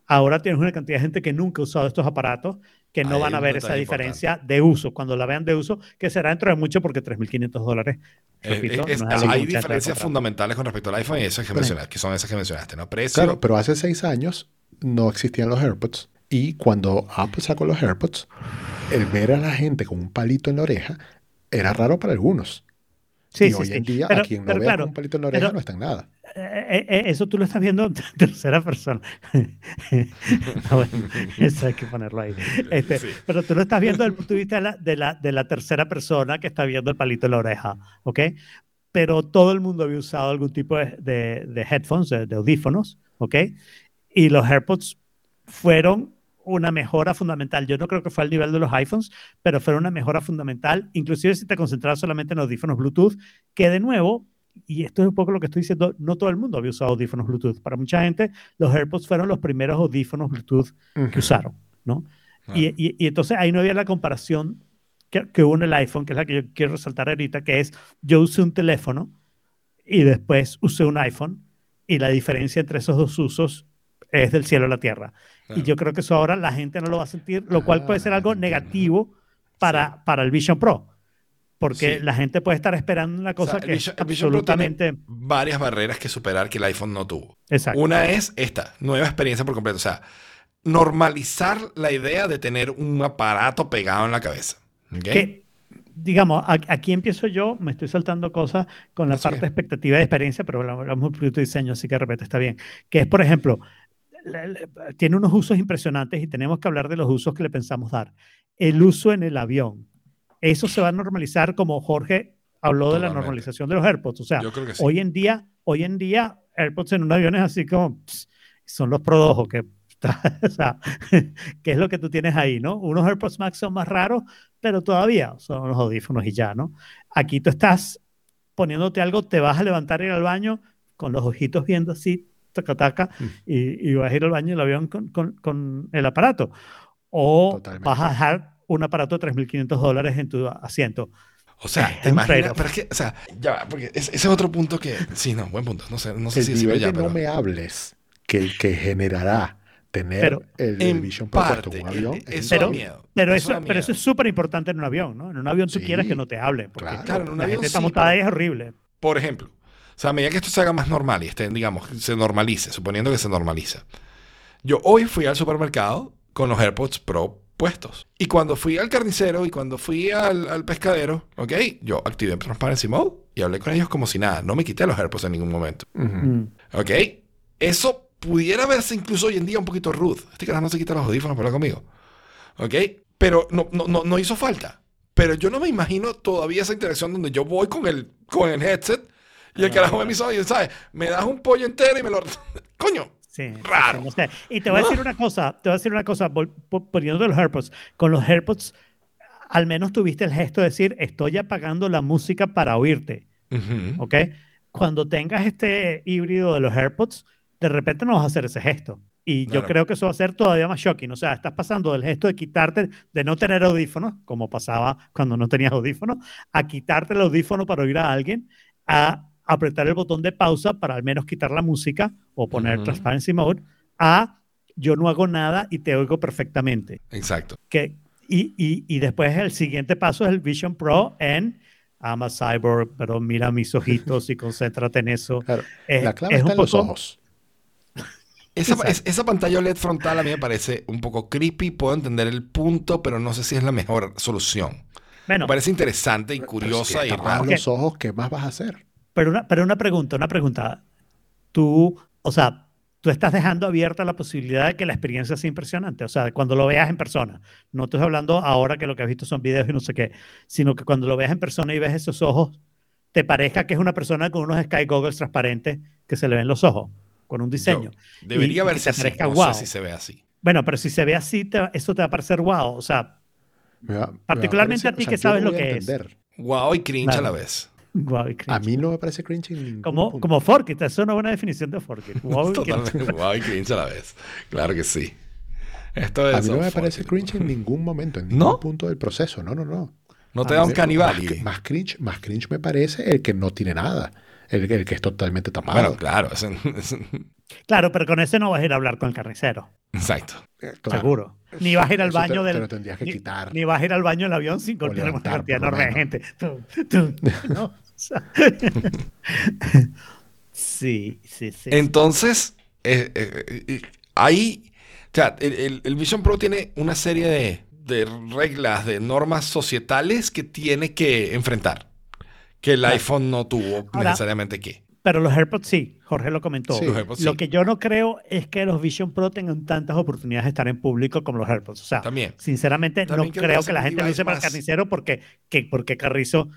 Ahora tienes una cantidad de gente que nunca ha usado estos aparatos que no Ahí van a ver esa diferencia de uso. Cuando la vean de uso, que será dentro de mucho porque 3.500 dólares. Eh, Repito, eh, es- no es algo que hay diferencias fundamentales con respecto al iPhone y esas que, mencionaste, que son esas que mencionaste, ¿no? Precio. Claro, pero hace seis años no existían los AirPods. Y cuando Apple sacó los AirPods, el ver a la gente con un palito en la oreja era raro para algunos. Sí, y sí, hoy sí. en día, Pero- a quien pero vea claro, con un palito en la oreja pero- no está en nada. Eh, eh, eso tú lo estás viendo en tercera persona. No, bueno, eso hay que ponerlo ahí. Este, Sí. Pero tú lo estás viendo desde el punto de vista de la, de, la, de la tercera persona que está viendo el palito en la oreja, ¿ok? Pero todo el mundo había usado algún tipo de, de, headphones, de, audífonos, ¿ok? Y los AirPods fueron una mejora fundamental. Yo no creo que fue al nivel de los iPhones, pero fueron una mejora fundamental, inclusive si te concentras solamente en audífonos Bluetooth, que de nuevo, y esto es un poco lo que estoy diciendo, no todo el mundo había usado audífonos Bluetooth. Para mucha gente, los AirPods fueron los primeros audífonos Bluetooth que usaron, ¿no? Ah. Y, y- y entonces ahí no había la comparación que, que hubo en el iPhone, que es la que yo quiero resaltar ahorita, que es yo usé un teléfono y después usé un iPhone y la diferencia entre esos dos usos es del cielo a la tierra. Y Claro. yo creo que eso ahora la gente no lo va a sentir, lo cual puede ser Ah, algo negativo para, para el Vision Pro. Porque Sí. la gente puede estar esperando una O cosa sea, que Vision- es el Vision Pro tiene absolutamente... varias barreras que superar que el iPhone no tuvo. Exacto. Una es esta, nueva experiencia por completo. O sea, normalizar la idea de tener un aparato pegado en la cabeza. ¿ok? que, digamos, aquí empiezo yo, me estoy saltando cosas con la parte okay. de expectativa de experiencia, pero hablamos de diseño, así que de repente está bien. Que es, por ejemplo, tiene unos usos impresionantes y tenemos que hablar de los usos que le pensamos dar. El uso en el avión. Eso se va a normalizar como Jorge habló de la Totalmente. normalización de los AirPods. O sea, sí. hoy en día, hoy en día, AirPods en un avión es así como, pss, son los Pro 2 o que, o sea, ¿qué es lo que tú tienes ahí, no? Unos AirPods Max son más raros, pero todavía son los audífonos y ya, ¿no? Aquí tú estás poniéndote algo, te vas a levantar y ir al baño con los ojitos viendo así, taca, taca, Mm. y, y vas a ir al baño del avión con, con, con el aparato. O Totalmente. vas a dejar un aparato de 3.500 dólares en tu asiento. O sea, Es te imaginas, pero es que, o sea, ya va, porque ese, ese es otro punto que, sí, no, buen punto, no sé, no sé el si nivel ya, de pero no me hables que el que generará tener Pero- el, el en Vision Pro puesto en un avión eh, es eso Pero- miedo. Pero eso eso, pero eso es súper importante en un avión, ¿no? En un avión tú Sí, quieres que no te hablen, porque claro. Claro, en un la avión gente está sí, montada pero- ahí es horrible. Por ejemplo, o sea, a medida que esto se haga más normal y estén, digamos, se normalice, suponiendo que se normaliza. Yo hoy fui al supermercado con los AirPods Pro puestos. Y cuando fui al carnicero y cuando fui al, al pescadero, ¿ok? Yo activé Transparency Mode y hablé con ellos como si nada. No me quité los AirPods en ningún momento. Ujú. Mm. ¿Ok? Eso pudiera verse incluso hoy en día un poquito rude. Este carajo no se quita los audífonos para hablar conmigo. ¿Ok? Pero no, no, no, no hizo falta. Pero yo no me imagino todavía esa interacción donde yo voy con el, con el headset y el carajo me me dice, ¿sabes? Me das un pollo entero y me lo... Coño. Sí, Raro. sí, no sé. Y te voy a ¿No? decir una cosa, te voy a decir una cosa, vol- po- poniendo de los AirPods. Con los AirPods, al menos tuviste el gesto de decir, estoy apagando la música para oírte, Ujú. ¿ok? Cuando tengas este híbrido de los AirPods, de repente no vas a hacer ese gesto. Y yo Claro. creo que eso va a ser todavía más shocking. O sea, estás pasando del gesto de quitarte, de no tener audífonos, como pasaba cuando no tenías audífonos, a quitarte el audífono para oír a alguien, a apretar el botón de pausa para al menos quitar la música o poner transparency mode, a yo no hago nada y te oigo perfectamente. Exacto. Que, y, y, y después el siguiente paso es el Vision Pro en I'm a cyborg, pero mira mis ojitos y concéntrate en eso. Claro. Es- La clave es está un en los poco- ojos. Esa, es- esa pantalla OLED frontal a mí me parece un poco creepy. Puedo entender el punto, pero no sé si es la mejor solución. Bueno, Me parece interesante y Pero curiosa si y. Ok. los ojos, ¿qué más vas a hacer? Pero una, pero una pregunta, una pregunta. Tú, o sea, tú estás dejando abierta la posibilidad de que la experiencia sea impresionante. O sea, cuando lo veas en persona. No estoy hablando ahora que lo que has visto son videos y no sé qué, sino que cuando lo veas en persona y ves esos ojos, te parezca que es una persona con unos sky goggles transparentes que se le ven los ojos, con un diseño. Yo, debería Y- y verse te así. parezca No guau. sé si se ve así. Bueno, pero si se ve así, te- eso te va a parecer wow. O sea, va- Particularmente a ti que sabes lo a que es. entender. Wow y cringe Claro. a la vez. Wow y A cringe. mí no me parece cringe en ningún Como, punto. como Forkit, eso es una buena definición de Forkit. Wow y cringe. Totalmente. Wow y cringe a la vez. Claro que sí. Esto es. A mí no me parece cringe en ningún momento, en ningún ¿No? punto del proceso. No, no, no. No te A da un Más, canibal. más cringe, más cringe me parece el que no tiene nada. El, el que es totalmente tapado. Bueno, claro. es es Claro, pero con ese no vas a ir a hablar con el carnicero. Exacto. Eh, claro. Seguro. Ni vas a ir al Eso te- baño te del. lo tendrías que ni, quitar. ni vas a ir al baño del avión sin golpear una cantidad enorme de gente. Tú, tú, ¿no? Sí, sí, sí. Entonces, eh, eh, eh, ahí, o sea, el, Vision Pro tiene una serie de, de reglas, de normas societales que tiene que enfrentar, que el iPhone no tuvo Ahora- necesariamente que. Pero los AirPods sí, Jorge lo comentó. Sí. Los AirPods Lo sí. que yo no creo es que los Vision Pro tengan tantas oportunidades de estar en público como los AirPods. O sea, También. sinceramente También no creo que la gente lo use para el carnicero porque, que, porque Carrizo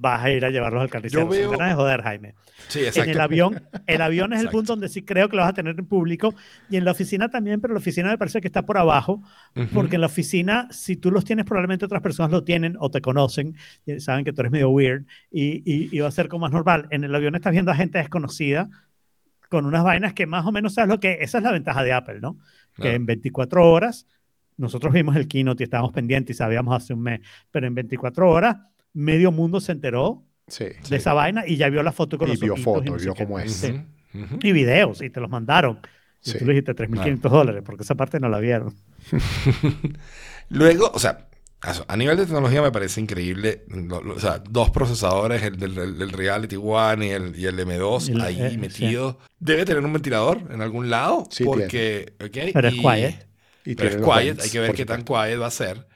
vas a ir a llevarlos al carnicero. Yo veo- ganas de joder, Jaime. Sí, En exacto. el avión, el avión es el Exacto. punto donde sí creo que lo vas a tener en público y en la oficina también, pero la oficina me parece que está por abajo, Ujú. porque en la oficina, si tú los tienes, probablemente otras personas lo tienen o te conocen, saben que tú eres medio weird y, y, y va a ser como más normal. En el avión estás viendo a gente desconocida con unas vainas que más o menos sabes lo que esa es la ventaja de Apple, ¿no? Que Claro. en 24 horas, nosotros vimos el keynote y estábamos pendientes y sabíamos hace un mes, pero en 24 horas medio mundo se enteró Sí. de esa vaina y ya vio la foto con Y los vio fotos, no sé vio cómo es. Sí. Y videos, y te los mandaron. Y Sí. tú le dijiste 3.500 dólares, porque esa parte no la vieron. Luego, o sea, a nivel de tecnología me parece increíble. lo- lo- o sea, dos procesadores, el del, del- del Reality One y el, y el M2 El- ahí eh, sí. metido. Debe tener un ventilador en algún lado. Sí, porque, ok, Pero es y- quiet. Y Pero es quiet, hay que ver qué tan quiet va a ser.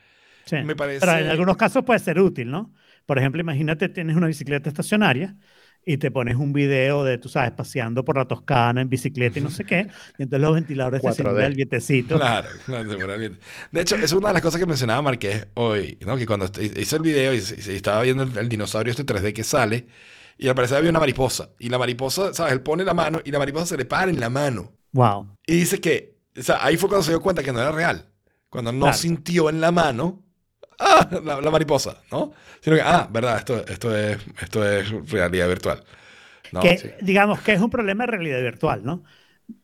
Sí. Me parece- Pero en algunos casos puede ser útil, ¿no? Por ejemplo, imagínate, tienes una bicicleta estacionaria y te pones un video de, tú sabes, paseando por la Toscana en bicicleta y no sé qué, y entonces los ventiladores te 4D. simulan el vietecito. Claro, claro, seguramente. De hecho, es una de las cosas que mencionaba Marqués hoy, ¿no? Que cuando hice el video y, y estaba viendo el, el dinosaurio este 3D que sale, y al parecer había una mariposa. Y la mariposa, ¿sabes? Él pone la mano y la mariposa se le para en la mano. Wow. Y dice que, o sea, ahí fue cuando se dio cuenta que no era real. Cuando no Claro. sintió en la mano ah, la, la mariposa, ¿no? Sino que, ah, verdad, esto, esto, es, esto es realidad virtual. No, que, sí. digamos que es un problema de realidad virtual, ¿no?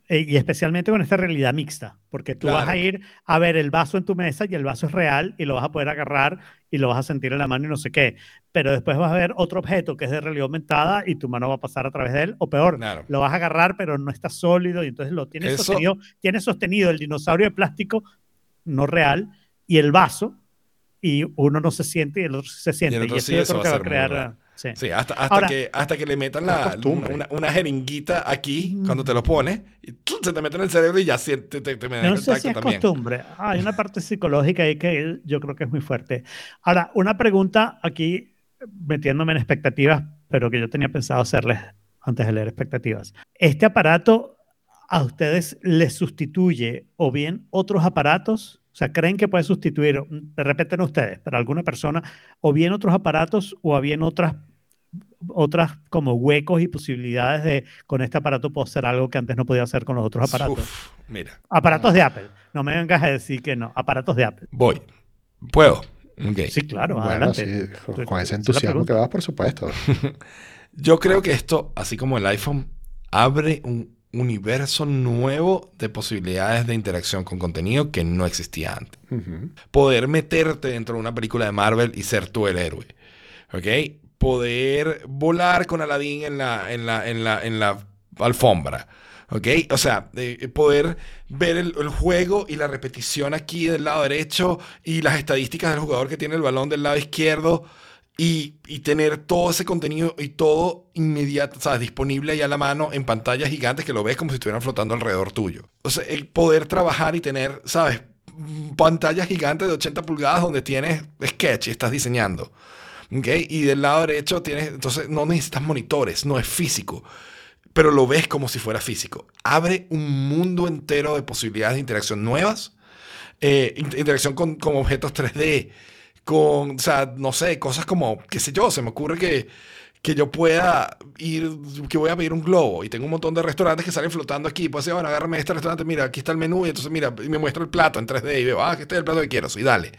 Eh, y especialmente con esta realidad mixta, porque tú vas a Claro. ir a ver el vaso en tu mesa y el vaso es real y lo vas a poder agarrar y lo vas a sentir en la mano y no sé qué, pero después vas a ver otro objeto que es de realidad aumentada y tu mano va a pasar a través de él, o peor, Claro. lo vas a agarrar pero no está sólido y entonces lo tienes Eso- sostenido, tienes sostenido el dinosaurio de plástico no real y el vaso y uno no se siente y el otro se siente. Y, otro eso sí, yo eso creo va que a va a crear... raro. sí. Sí, hasta, hasta, Ahora- que, hasta que le metan Una la, costumbre. una, una jeringuita aquí cuando te lo pones y ¡tum! se te mete en el cerebro y ya siente, te, te, me da No sé si es también. costumbre. Ah, hay una parte psicológica ahí que yo creo que es muy fuerte. Ahora, una pregunta aquí, metiéndome en expectativas, pero que yo tenía pensado hacerles antes de leer expectativas. ¿Este aparato a ustedes les sustituye o bien otros aparatos? O sea, ¿creen que puede sustituir, de repente no ustedes, pero alguna persona, o bien otros aparatos o bien otras otras como huecos y posibilidades de con este aparato puedo hacer algo que antes no podía hacer con los otros aparatos? Uf, mira, Aparatos de Apple. No me vengas a decir que no. Aparatos de Apple. voy. ¿Puedo? Sí, claro, Bueno, adelante. sí, con- ese entusiasmo que vas, por supuesto. Yo creo que esto, así como el iPhone, abre un universo nuevo de posibilidades de interacción con contenido que no existía antes. Poder meterte dentro de una película de Marvel y ser tú el héroe. ¿Ok? Poder volar con Aladdin en la, en la, en la, en la alfombra. ¿Ok? O sea, de poder ver el, el juego y la repetición aquí del lado derecho y las estadísticas del jugador que tiene el balón del lado izquierdo y, y tener todo ese contenido y todo inmediato, ¿sabes? Disponible ahí a la mano en pantallas gigantes que lo ves como si estuvieran flotando alrededor tuyo. O sea, el poder trabajar y tener, ¿sabes? Pantallas gigantes de 80 pulgadas donde tienes sketch y estás diseñando. ¿Ok? Y del lado derecho tienes, entonces no necesitas monitores, no es físico. pero lo ves como si fuera físico. Abre un mundo entero de posibilidades de interacción nuevas, eh, in- interacción con, con objetos 3D, con, o sea, no sé, cosas como, qué sé yo, se me ocurre que, que yo pueda ir, que voy a pedir un globo y tengo un montón de restaurantes que salen flotando aquí, pues decir, bueno, agárrame este restaurante, mira, aquí está el menú y entonces mira, y me muestra el plato en 3D y veo, ah, que este es el plato que quiero, sí, dale,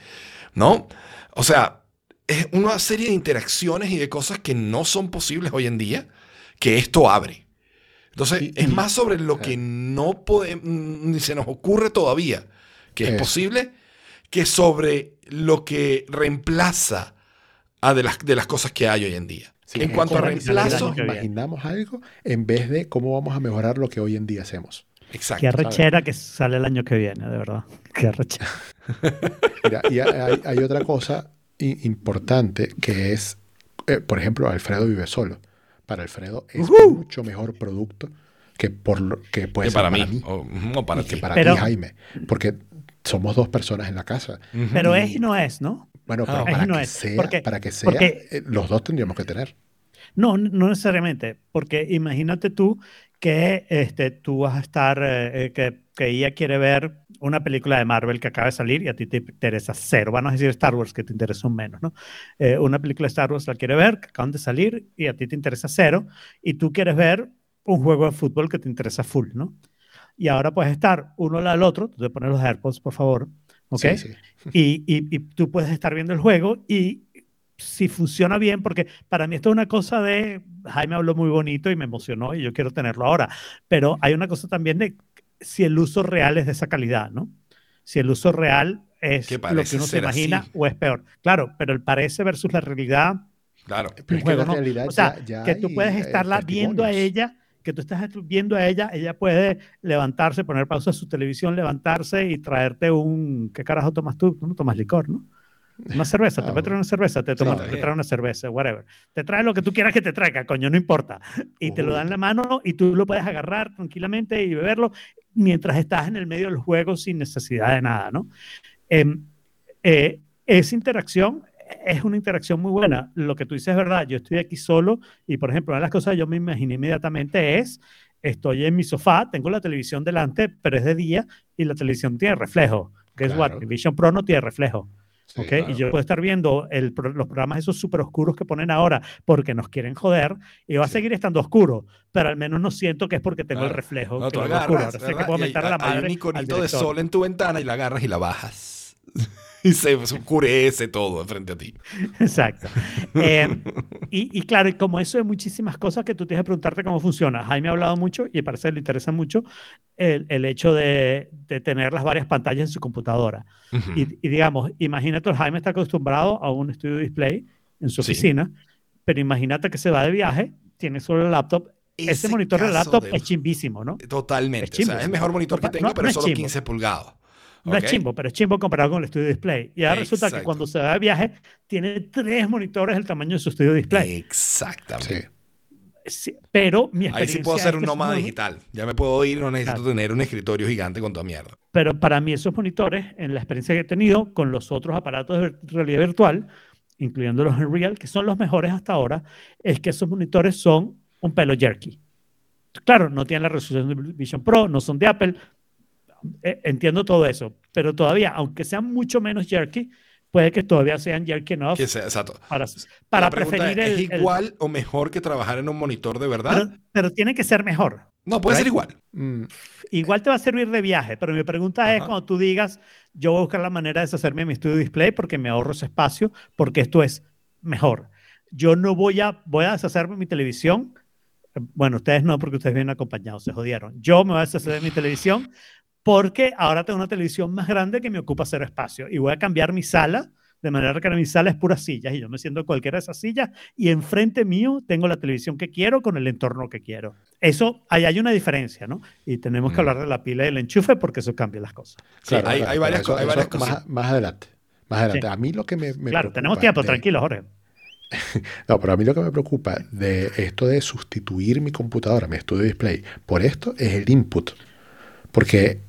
¿no? O sea, es una serie de interacciones y de cosas que no son posibles hoy en día que esto abre. Entonces, Y- es y- más sobre lo que no podemos, ni se nos ocurre todavía que es Eso. posible, que sobre lo que reemplaza a de las, de las cosas que hay hoy en día. Sí, en cuanto a reemplazo, imaginamos algo en vez de cómo vamos a mejorar lo que hoy en día hacemos. exacto. Qué arrechera que sale el año que viene, de verdad. Qué arrechera. Mira, y hay, hay otra cosa importante que es, eh, por ejemplo, Alfredo vive solo. Para Alfredo es mucho mejor producto que por lo que puede Que ser para para mí, mí, o, o para y que para Pero- ti, Jaime, porque somos dos personas en la casa. Ujú. Pero es y no es, ¿no? Bueno, pero Ah, para, no que es, sea, porque- para que sea, porque- eh, los dos tendríamos que tener. No, no necesariamente, porque imagínate tú que este, tú vas a estar, eh, eh, que, que ella quiere ver una película de Marvel que acaba de salir y a ti te interesa cero. Van a decir Star Wars que te interesa un menos, ¿no? Eh, una película de Star Wars la quiere ver, que acaban de salir y a ti te interesa cero, y tú quieres ver un juego de fútbol que te interesa full, ¿no? Y ahora puedes estar uno al lado del otro, tú te pones los AirPods, por favor, ¿ok? Sí, sí. y, y- y tú puedes estar viendo el juego y si funciona bien, porque para mí esto es una cosa de, Jaime habló muy bonito y me emocionó y yo quiero tenerlo ahora, pero hay una cosa también de si el uso real es de esa calidad, ¿no? Si el uso real es Que lo que uno se imagina así. o es peor. Claro, pero el parece versus la realidad, Claro. Pero es que juego, la ¿no? realidad o sea, ya- ya que tú puedes eh, estarla viendo a ella, que tú estás viendo a ella, ella puede levantarse, poner pausa a su televisión, levantarse y traerte un, ¿qué carajo tomas tú? Tú no tomas licor, ¿no? Una cerveza, te Ah, traer una cerveza, te, está te trae una cerveza, whatever. Te trae lo que tú quieras que te traiga, coño, no importa. Y te lo dan en la mano y tú lo puedes agarrar tranquilamente y beberlo mientras estás en el medio del juego sin necesidad de nada, ¿no? Em, eh, esa interacción es una interacción muy buena. Lo que tú dices es verdad. Yo estoy aquí solo y, por ejemplo, una de las cosas que yo me imaginé inmediatamente es, estoy en mi sofá, tengo la televisión delante, pero es de día y la televisión tiene reflejo. Guess what? Claro. Mi Vision Pro no tiene reflejo. Sí, ¿ok? claro. Y yo puedo estar viendo el los programas esos súper oscuros que ponen ahora porque nos quieren joder y va a seguir estando oscuro, pero al menos no siento que es porque tengo el reflejo. No, que tú oscuro. Ahora sé que puedo hay- meter a la hay madre un al iconito de sol en tu ventana y la agarras y la bajas. y se oscurece todo frente a ti. Exacto. Eh, y, y claro, como eso hay muchísimas cosas que tú tienes que preguntarte cómo funciona. Jaime ha hablado mucho y parece que le interesa mucho el, el hecho de, de tener las varias pantallas en su computadora. Ujú. Y, y digamos, imagínate, Jaime está acostumbrado a un estudio display en su Sí. oficina, pero imagínate que se va de viaje, tiene solo el laptop. Ese, Ese monitor caso laptop de- es chimbísimo, ¿no? Totalmente. Es o sea, es el mejor monitor que No, tengo, no pero es solo chimbo. 15 pulgadas. No es chimbo, pero es chimbo comparado con el estudio display. Y ahora resulta que cuando se va de viaje, tiene tres monitores del tamaño de su estudio display. Exactamente. Sí. Pero mi Ahí experiencia sí puedo ser un nómada digital. Ya me puedo ir, no necesito Claro. tener un escritorio gigante con toda mierda. Pero para mí esos monitores, en la experiencia que he tenido con los otros aparatos de realidad virtual, incluyendo los Unreal, que son los mejores hasta ahora, es que esos monitores son un pelo jerky. Claro, no tienen la resolución de Vision Pro, no son de Apple, entiendo todo eso, pero todavía, aunque sean mucho menos jerky, puede que todavía sean jerky enough Que sea- exacto. para, para La preferir es, el, ¿es el- igual o mejor que trabajar en un monitor de verdad? pero, pero tiene que ser mejor. no, puede ser right. igual. Mm, Igual te va a servir de viaje, pero mi pregunta es Ajá. cuando tú digas, yo voy a buscar la manera de deshacerme de mi estudio display porque me ahorro ese espacio, porque esto es mejor. Yo no voy a, voy a deshacerme de mi televisión. Eh, Bueno, ustedes no, porque ustedes vienen acompañados, se jodieron. Yo me voy a deshacer de mi televisión porque ahora tengo una televisión más grande que me ocupa cero espacio y voy a cambiar mi sala de manera que mi sala es puras sillas y yo me siento en cualquiera de esas sillas y enfrente mío tengo la televisión que quiero con el entorno que quiero. Eso, ahí hay una diferencia, ¿no? Y tenemos que Mm. hablar de la pila y el enchufe porque eso cambia las cosas. Sí, claro, hay, claro, hay varias, hay eso cosas. Más, más adelante. Más adelante. Sí. A mí lo que me, me claro, tenemos tiempo, de- tranquilo, Jorge. No, pero a mí lo que me preocupa de esto de sustituir mi computadora, mi estudio display, por esto es el input. Porque,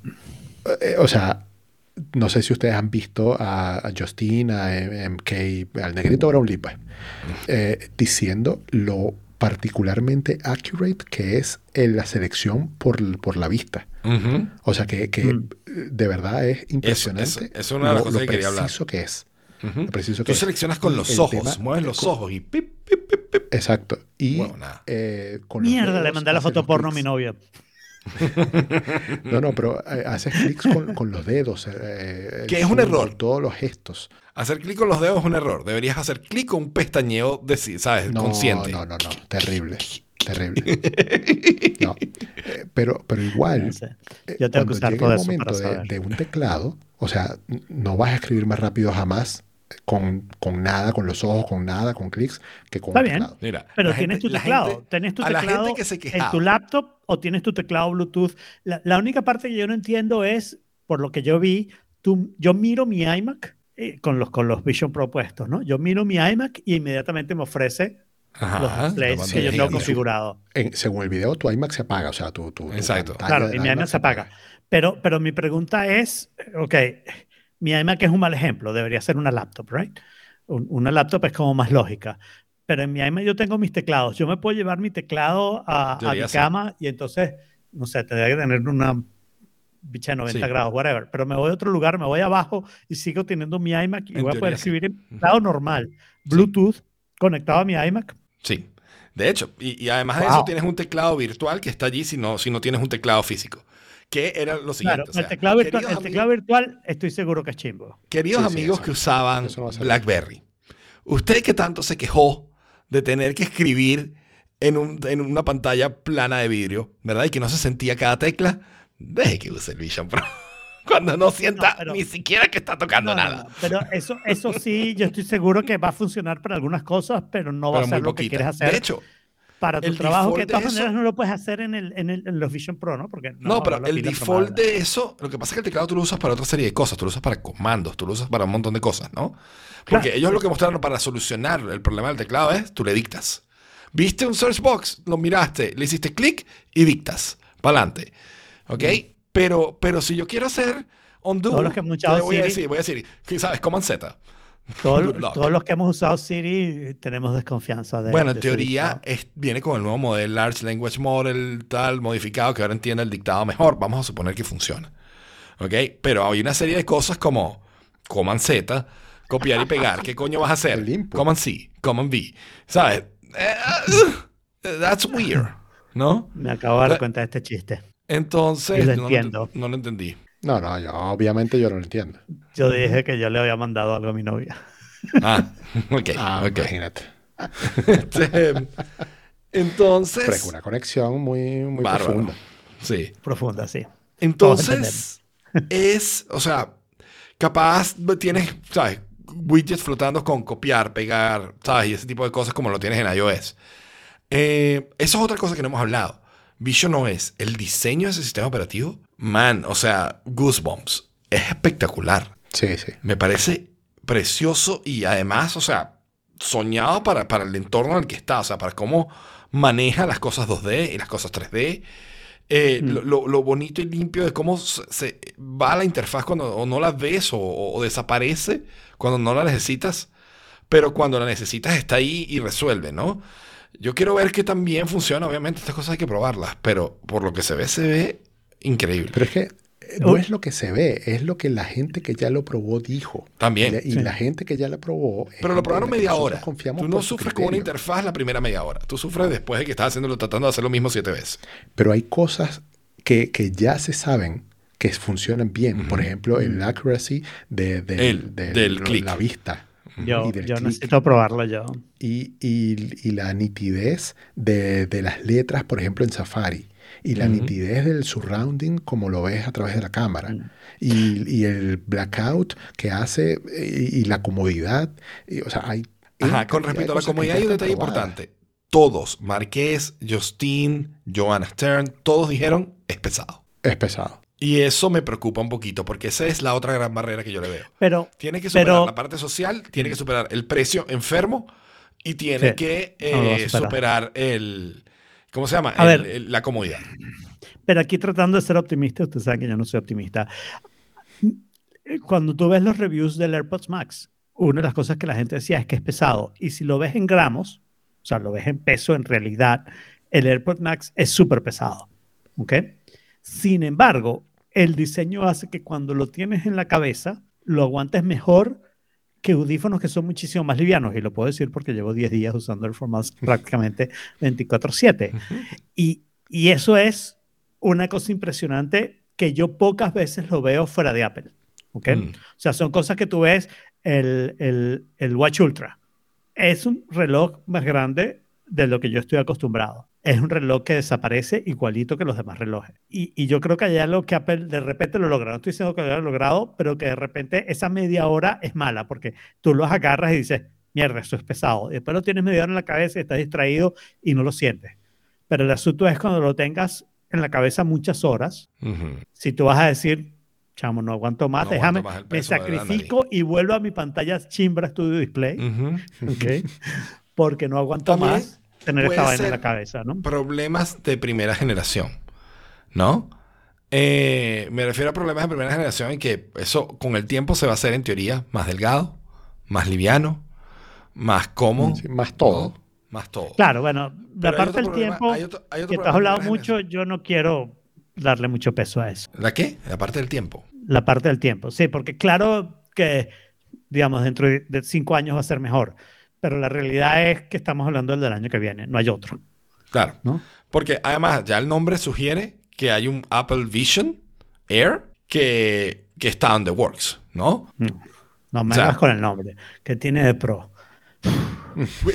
eh, o sea, no sé si ustedes han visto a, a Justin, a MK, al negrito Brownlee, pues, eh, diciendo lo particularmente accurate, que es en la selección por, por la vista. Ujú. O sea, que, que, Mm. eh, de verdad es impresionante eso es una de las lo, cosas lo que quería hablar. preciso que es. Ujú. Lo preciso que Tú es. seleccionas con Y los el ojos, tema- mueves los con- ojos y pip, pip, pip, pip. Exacto. Y Bueno, nada. eh, con Mierda, le mandé la foto porno a mi novia. No, no, pero eh, haces clics con, con los dedos. eh, Que el es un error. Todos los gestos. Hacer clic con los dedos es un error. Deberías hacer clic con un pestañeo, de, ¿sabes? No, Consciente. no, no, no. Terrible. Terrible. No. Eh, pero, pero igual. No sé. eh, Yo tengo que cuando usar todo el eso momento para de, un teclado, o sea, no vas a escribir más rápido jamás con, con nada, con los ojos, con nada, con clics, que con Está un bien. teclado. Mira, Pero tienes gente- tu la teclado. gente- tienes tu a la teclado gente que se en tu laptop o tienes tu teclado Bluetooth. La, la única parte que yo no entiendo es, por lo que yo vi, tú, yo miro mi iMac eh, con, los, con los Vision Pro puestos, ¿no? Yo miro mi iMac y inmediatamente me ofrece Ajá, los la displays que yo tengo configurado. En- según el video, tu iMac se apaga, o sea, tu, tu, tu Exacto. Claro, y mi iMac se apaga. Pero, pero mi pregunta es, ok, mi iMac es un mal ejemplo, debería ser una laptop, ¿right? Un- una laptop es como más lógica. Pero en mi iMac yo tengo mis teclados. Yo me puedo llevar mi teclado a, mi cama y entonces, no sé, tendría que tener una bicha de 90 Sí. grados, whatever. Pero me voy a otro lugar, me voy abajo y sigo teniendo mi iMac y En voy a poder teoría, sí. escribir en teclado normal, Bluetooth, conectado a mi iMac. Sí. De hecho, y, y además de eso tienes un teclado virtual que está allí si no, si no tienes un teclado físico. Que era lo siguiente. Claro, o sea, el, teclado virtual, el teclado virtual estoy seguro que es chimbo. Queridos Sí, sí, amigos eso- que usaban BlackBerry, usted que tanto se quejó de tener que escribir en, un- en una pantalla plana de vidrio, ¿verdad? Y que no se sentía cada tecla, deje que use el Vision Pro. Cuando no sienta No, pero- ni siquiera que está tocando No, nada. no, Pero eso, eso sí, yo estoy seguro que va a funcionar para algunas cosas, pero no va a ser lo que quieres hacer De hecho, para tu el trabajo, que de todas maneras no lo puedes hacer en, el, en, el- en los Vision Pro, ¿no? Porque No, no, pero el default de eso, lo que pasa es que el teclado tú lo usas para otra serie de cosas, tú lo usas para comandos, tú lo usas para un montón de cosas, ¿no? Porque Claro. ellos lo que mostraron para solucionar el problema del teclado es, tú le dictas. Viste un search box, lo miraste, le hiciste clic y dictas, para adelante, ¿ok? Pero, pero si yo quiero hacer undo, que voy a decir, voy a decir, ¿qué ¿sabes? Command Z. Todos, los que hemos usado Siri tenemos desconfianza de Bueno, en de teoría es- viene con el nuevo modelo Large Language Model tal modificado que ahora entiende el dictado mejor. Vamos a suponer que funciona. ¿Ok? Pero hay una serie de cosas como Command Z, copiar y pegar. ¿Qué coño vas a hacer? Command C, Command V. ¿Sabes? Eh, uh, that's weird. ¿No? Me acabo de dar cuenta de este chiste. Entonces, entiendo. no lo entendí. No, no, yo obviamente yo no lo entiendo. Yo dije que yo le había mandado algo a mi novia. Ah, ok. Ah, ok. imagínate. Este, entonces, Pero es una conexión muy, muy Bárbaro. profunda. sí. Profunda, sí. Entonces, es, o sea, capaz tienes, ¿sabes? Widgets flotando con copiar, pegar, ¿sabes? Y ese tipo de cosas como lo tienes en iOS. Eh, eso es otra cosa que no hemos hablado. Vision OS, el diseño de ese sistema operativo, man, o sea, Goosebumps, es espectacular. Sí, sí. Me parece precioso y además, o sea, soñado para, para el entorno en el que está, o sea, para cómo maneja las cosas 2D y las cosas 3D. Eh, Mm. lo, lo- bonito y limpio de cómo se, se va la interfaz cuando o no la ves o, o desaparece cuando no la necesitas, pero cuando la necesitas está ahí y resuelve, ¿no? Yo quiero ver que también funciona, obviamente estas cosas hay que probarlas, pero por lo que se ve, se ve increíble. Pero es que eh, no es lo que se ve, es lo que la gente que ya lo probó dijo. También. Y, la, y Sí. la gente que ya la probó. Pero lo probaron media hora. Confiamos Tú no sufres con una interfaz la primera media hora. Tú sufres después de que estás haciéndolo, tratando de hacer lo mismo siete veces. Pero hay cosas que, que ya se saben que funcionan bien. Por ejemplo, el accuracy de, del- El- del- del lo- clic. la vista. Yo, yo necesito probarlo yo. Y, y- y la nitidez de, de las letras, por ejemplo, en Safari. Y la nitidez del surrounding como lo ves a través de la cámara. Mm. Y, y el blackout que hace y, y la comodidad. Y, o sea, hay... Ajá, con respecto a la comodidad hay un detalle probadas. importante. Todos, Marqués, Justin, Joanna Stern, todos dijeron es pesado. Es pesado. Y eso me preocupa un poquito porque esa es la otra gran barrera que yo le veo. Pero, Tiene que superar Pero- la parte social, tiene que superar el precio enfermo y tiene Sí, que eh, superar el... ¿Cómo se llama? A El- ver. el- la comodidad. pero aquí tratando de ser optimista, usted sabe que yo no soy optimista. Cuando tú ves los reviews del AirPods Max, una de las cosas que la gente decía es que es pesado. Y si lo ves en gramos, o sea, lo ves en peso, en realidad, el AirPod Max es súper pesado. ¿Ok? Sin embargo, el diseño hace que cuando lo tienes en la cabeza, lo aguantes mejor que audífonos que son muchísimo más livianos. Y lo puedo decir porque llevo 10 días usando el Max prácticamente 24/7. y, y eso es una cosa impresionante que yo pocas veces lo veo fuera de Apple. ¿ok? Mm. O sea, son cosas que tú ves el, el, el Watch Ultra. Es un reloj más grande de lo que yo estoy acostumbrado. Es un reloj que desaparece igualito que los demás relojes. Y, y yo creo que hay algo que Apple de repente lo logra. No estoy diciendo que lo haya logrado, pero que de repente esa media hora es mala porque tú los agarras y dices, mierda, esto es pesado. Y después lo tienes media hora en la cabeza y estás distraído y no lo sientes. Pero el asunto es cuando lo tengas en la cabeza muchas horas, si tú vas a decir, chamo, no aguanto más, No déjame, aguanto más el me sacrifico y vuelvo a mi pantalla Chimbra Studio Display. Porque no aguanto También más tener esta vaina en la cabeza, ¿no? Problemas de primera generación, ¿no? Eh, me refiero a problemas de primera generación en que eso con el tiempo se va a hacer en teoría más delgado, más liviano, más cómodo. Sí, más todo. ¿no? Más todo. Claro, bueno, Pero la hay parte otro del tiempo hay otro- hay otro que tú has hablado mucho, yo no quiero darle mucho peso a eso. ¿La qué? La parte del tiempo. La parte del tiempo, sí, porque claro que, digamos, dentro de de cinco años va a ser mejor, pero la realidad es que estamos hablando del del año que viene, no hay otro, Claro. ¿no? Porque además ya el nombre sugiere que hay un Apple Vision Air que, que está on the works, ¿no? No, no me O sea- con el nombre, que tiene de pro.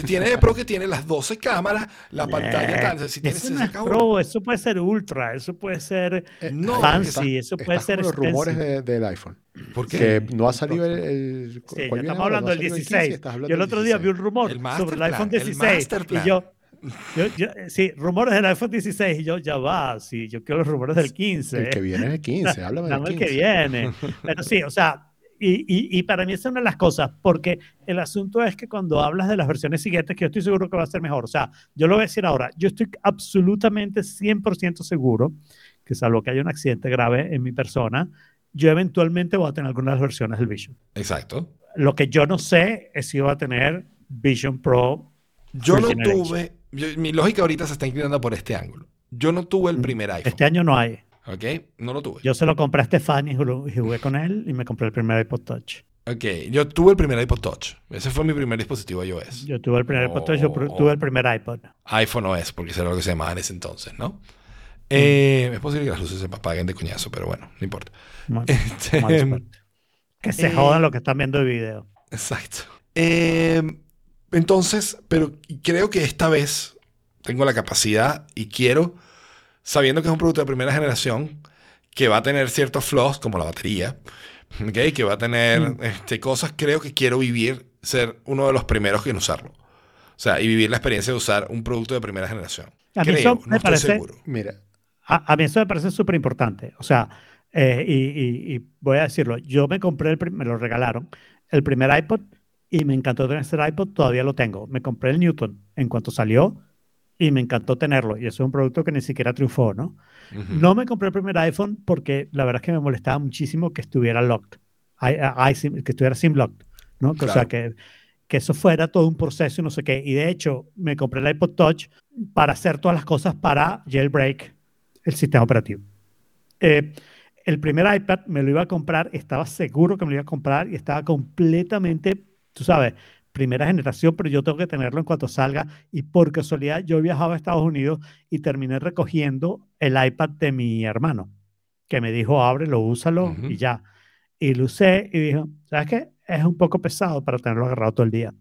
Tiene de pro que tiene las 12 cámaras, la pantalla tal. Si tienes eso no es pro, eso puede ser ultra, eso puede ser no, fancy, eso puede ser con los rumores de- del iPhone. ¿Por qué? Que no ha salido el... el- Sí, ¿cuál ya viene estamos hablando No ha del el 16. 15, estás hablando yo el otro día vi 16. un rumor El sobre el iPhone plan, el 16 master plan. y yo, yo- yo- sí, rumores del iPhone 16 y yo ya va, sí, yo quiero los rumores del 15. El que viene es el 15, háblame del Dame el 15. que viene. Pero sí, o sea, y, y, y para mí esa es una de las cosas, porque el asunto es que cuando hablas de las versiones siguientes, que yo estoy seguro que va a ser mejor, o sea, yo lo voy a decir ahora, yo estoy absolutamente 100% seguro que salvo que haya un accidente grave en mi persona, yo eventualmente voy a tener algunas versiones del Vision. Exacto. Lo que yo no sé es si va a tener Vision Pro. Yo no tuve. yo- mi lógica ahorita se está inclinando por este ángulo. Yo no tuve el primer iPhone. Este año no hay. ¿Ok? No lo tuve. Yo se lo compré a Stefani y jugué- con él y me compré el primer iPod Touch. Ok. Yo tuve el primer iPod Touch. Ese fue mi primer dispositivo iOS. Yo tuve el primer iPod Touch, yo tuve el primer iPod. iPhone OS, porque eso era lo que se llamaba en ese entonces, ¿no? Eh, es posible que las luces se apaguen de coñazo, pero bueno, no importa. Mal- Este. Que se eh, jodan los que están viendo el video. Exacto. Eh, entonces, pero creo que esta vez tengo la capacidad y quiero, sabiendo que es un producto de primera generación, que va a tener ciertos flaws, como la batería, ¿ok? que va a tener Mm. este, cosas, creo que quiero vivir, ser uno de los primeros en usarlo. O sea, y vivir la experiencia de usar un producto de primera generación. A mí Creo, eso no me estoy parece- seguro. Mira, A, a mí eso me parece súper importante. O sea, eh, y, y- y voy a decirlo, yo me compré, el, me lo regalaron, el primer iPod y me encantó tener ese iPod, todavía lo tengo. Me compré el Newton en cuanto salió y me encantó tenerlo. Y eso es un producto que ni siquiera triunfó, ¿no? Ujú. No me compré el primer iPhone porque la verdad es que me molestaba muchísimo que estuviera locked, I- I- iSIM, que estuviera SIM locked, ¿no? Que, O sea, Claro. que, que eso fuera todo un proceso y no sé qué. Y de hecho, me compré el iPod Touch para hacer todas las cosas para jailbreak el sistema operativo. Eh, el primer iPad me lo iba a comprar, estaba seguro que me lo iba a comprar y estaba completamente, tú sabes, primera generación, pero yo tengo que tenerlo en cuanto salga. Y por casualidad, yo viajaba a Estados Unidos y terminé recogiendo el iPad de mi hermano, que me dijo, ábrelo, úsalo y ya. Y lo usé y dijo, ¿sabes qué? Es un poco pesado para tenerlo agarrado todo el día.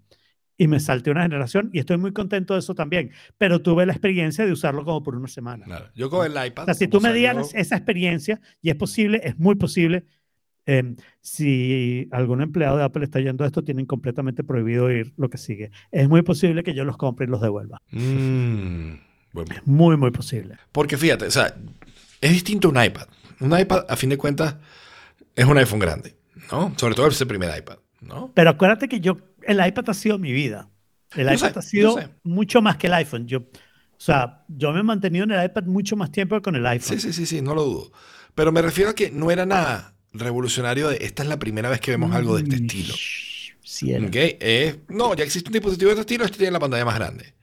Y me salté una generación y estoy muy contento de eso también, pero tuve la experiencia de usarlo como por una semana. Claro. Yo con el iPad. O sea, si tú me dieras esa experiencia, y es posible, es muy posible, eh, si algún empleado de Apple está yendo a esto, tienen completamente prohibido ir lo que sigue. Es muy posible que yo los compre y los devuelva. Mm, bueno. Es muy, muy posible. Porque fíjate, o sea, es distinto a un iPad. Un iPad, a fin de cuentas, es un iPhone grande, ¿no? Sobre todo ese primer iPad, ¿no? Pero acuérdate que yo, el iPad ha sido mi vida. El Yo iPad sé, ha sido mucho más que el iPhone. Yo, o sea, yo me he mantenido en el iPad mucho más tiempo que con el iPhone. Sí, sí, sí, sí, no lo dudo. Pero me refiero a que no era nada revolucionario de esta es la primera vez que vemos algo de este Mm, estilo. shh, Sí, era. ¿Ok? Eh, no, ya existe un dispositivo de este estilo, este tiene la pantalla más grande.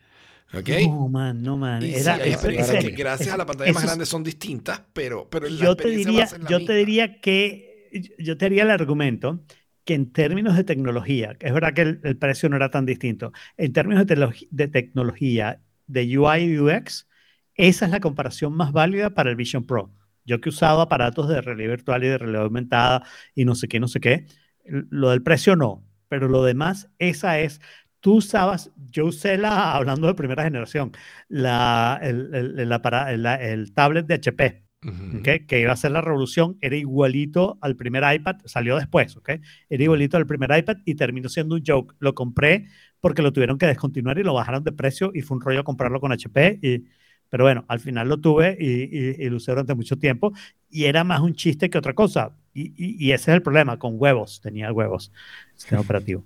¿Ok? No, man, no, man. Y sí, Era, hay eso- experiencias ese- que gracias a la pantalla más grande son distintas, pero, pero la yo te diría, la yo misma. te diría que yo te haría el argumento que en términos de tecnología, es verdad que el, el precio no era tan distinto, en términos de, tecnologi- de tecnología, de UI y UX, esa es la comparación más válida para el Vision Pro. Yo que he usado aparatos de realidad virtual y de realidad aumentada y no sé qué, no sé qué, lo del precio no, pero lo demás, esa es, tú usabas, yo usé la, hablando de primera generación, la, el, el, el apara- el- tablet de HP. Ujú. ¿ok? que iba a ser la revolución, era igualito al primer iPad, salió después, ¿ok? Era igualito al primer iPad y terminó siendo un joke. Lo compré porque lo tuvieron que descontinuar y lo bajaron de precio y fue un rollo comprarlo con HP. Y, pero bueno, al final lo tuve y, y- y lo usé durante mucho tiempo y era más un chiste que otra cosa. Y, ese es el problema, con huevos, tenía huevos, sistema operativo.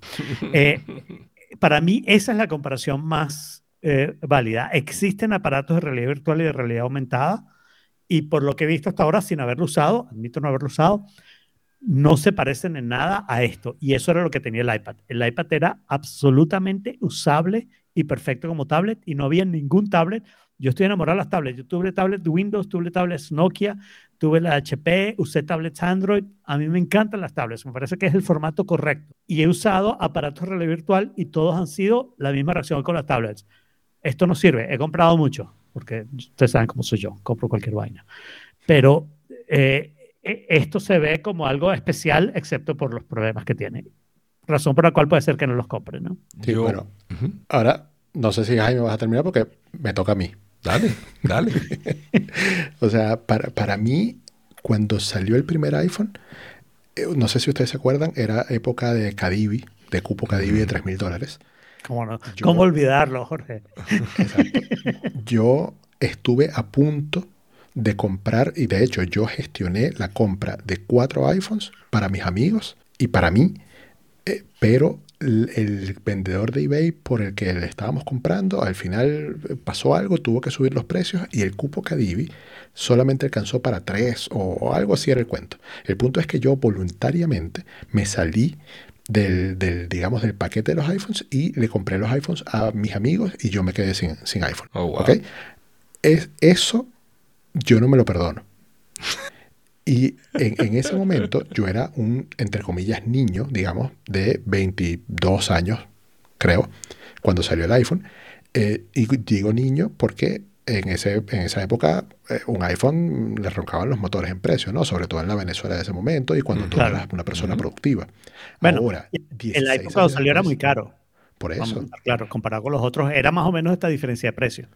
Eh, para mí esa es la comparación más eh, válida. Existen aparatos de realidad virtual y de realidad aumentada y por lo que he visto hasta ahora, sin haberlo usado, admito no haberlo usado, no se parecen en nada a esto. Y eso era lo que tenía el iPad. El iPad era absolutamente usable y perfecto como tablet y no había ningún tablet. Yo estoy enamorado de las tablets. Yo tuve tablets de Windows, tuve tablets Nokia, tuve la HP, usé tablets Android. A mí me encantan las tablets. Me parece que es el formato correcto. Y he usado aparatos de realidad virtual y todos han sido la misma reacción con las tablets. Esto no sirve. He comprado mucho porque ustedes saben cómo soy yo, compro cualquier vaina. Pero eh, e- esto se ve como algo especial, excepto por los problemas que tiene. Razón por la cual puede ser que no los compre, ¿no? Sí, bueno, Ujú. ahora no sé si Jaime vas a terminar porque me toca a mí. Dale, dale. O sea, para, para mí, cuando salió el primer iPhone, eh, no sé si ustedes se acuerdan, era época de Cadivi, de cupo Cadivi de 3 mil dólares. ¿Cómo, no? Yo- ¿Cómo olvidarlo, Jorge? Exacto. Yo estuve a punto de comprar, y de hecho yo gestioné la compra de cuatro iPhones para mis amigos y para mí, eh, pero el, el vendedor de eBay por el que le estábamos comprando, al final eh, pasó algo, tuvo que subir los precios y el cupo Cadivi solamente alcanzó para tres o, o algo así era el cuento. El punto es que yo voluntariamente me salí del, del, digamos, del paquete de los iPhones y le compré los iPhones a mis amigos y yo me quedé sin, sin iPhone. Oh, wow. ¿ok? Es, eso yo no me lo perdono. Y en, en ese momento yo era un, entre comillas, niño, digamos, de 22 años, creo, cuando salió el iPhone. Eh, y digo niño porque en, ese, en esa época eh, un iPhone le roncaban los motores en precio, ¿no? Sobre todo en la Venezuela de ese momento y cuando Mm, tú claro. eras una persona productiva. Bueno, Ahora, El 16 iPhone cuando salió era muy caro. Por eso. claro, comparado con los otros, era más o menos esta diferencia de precio.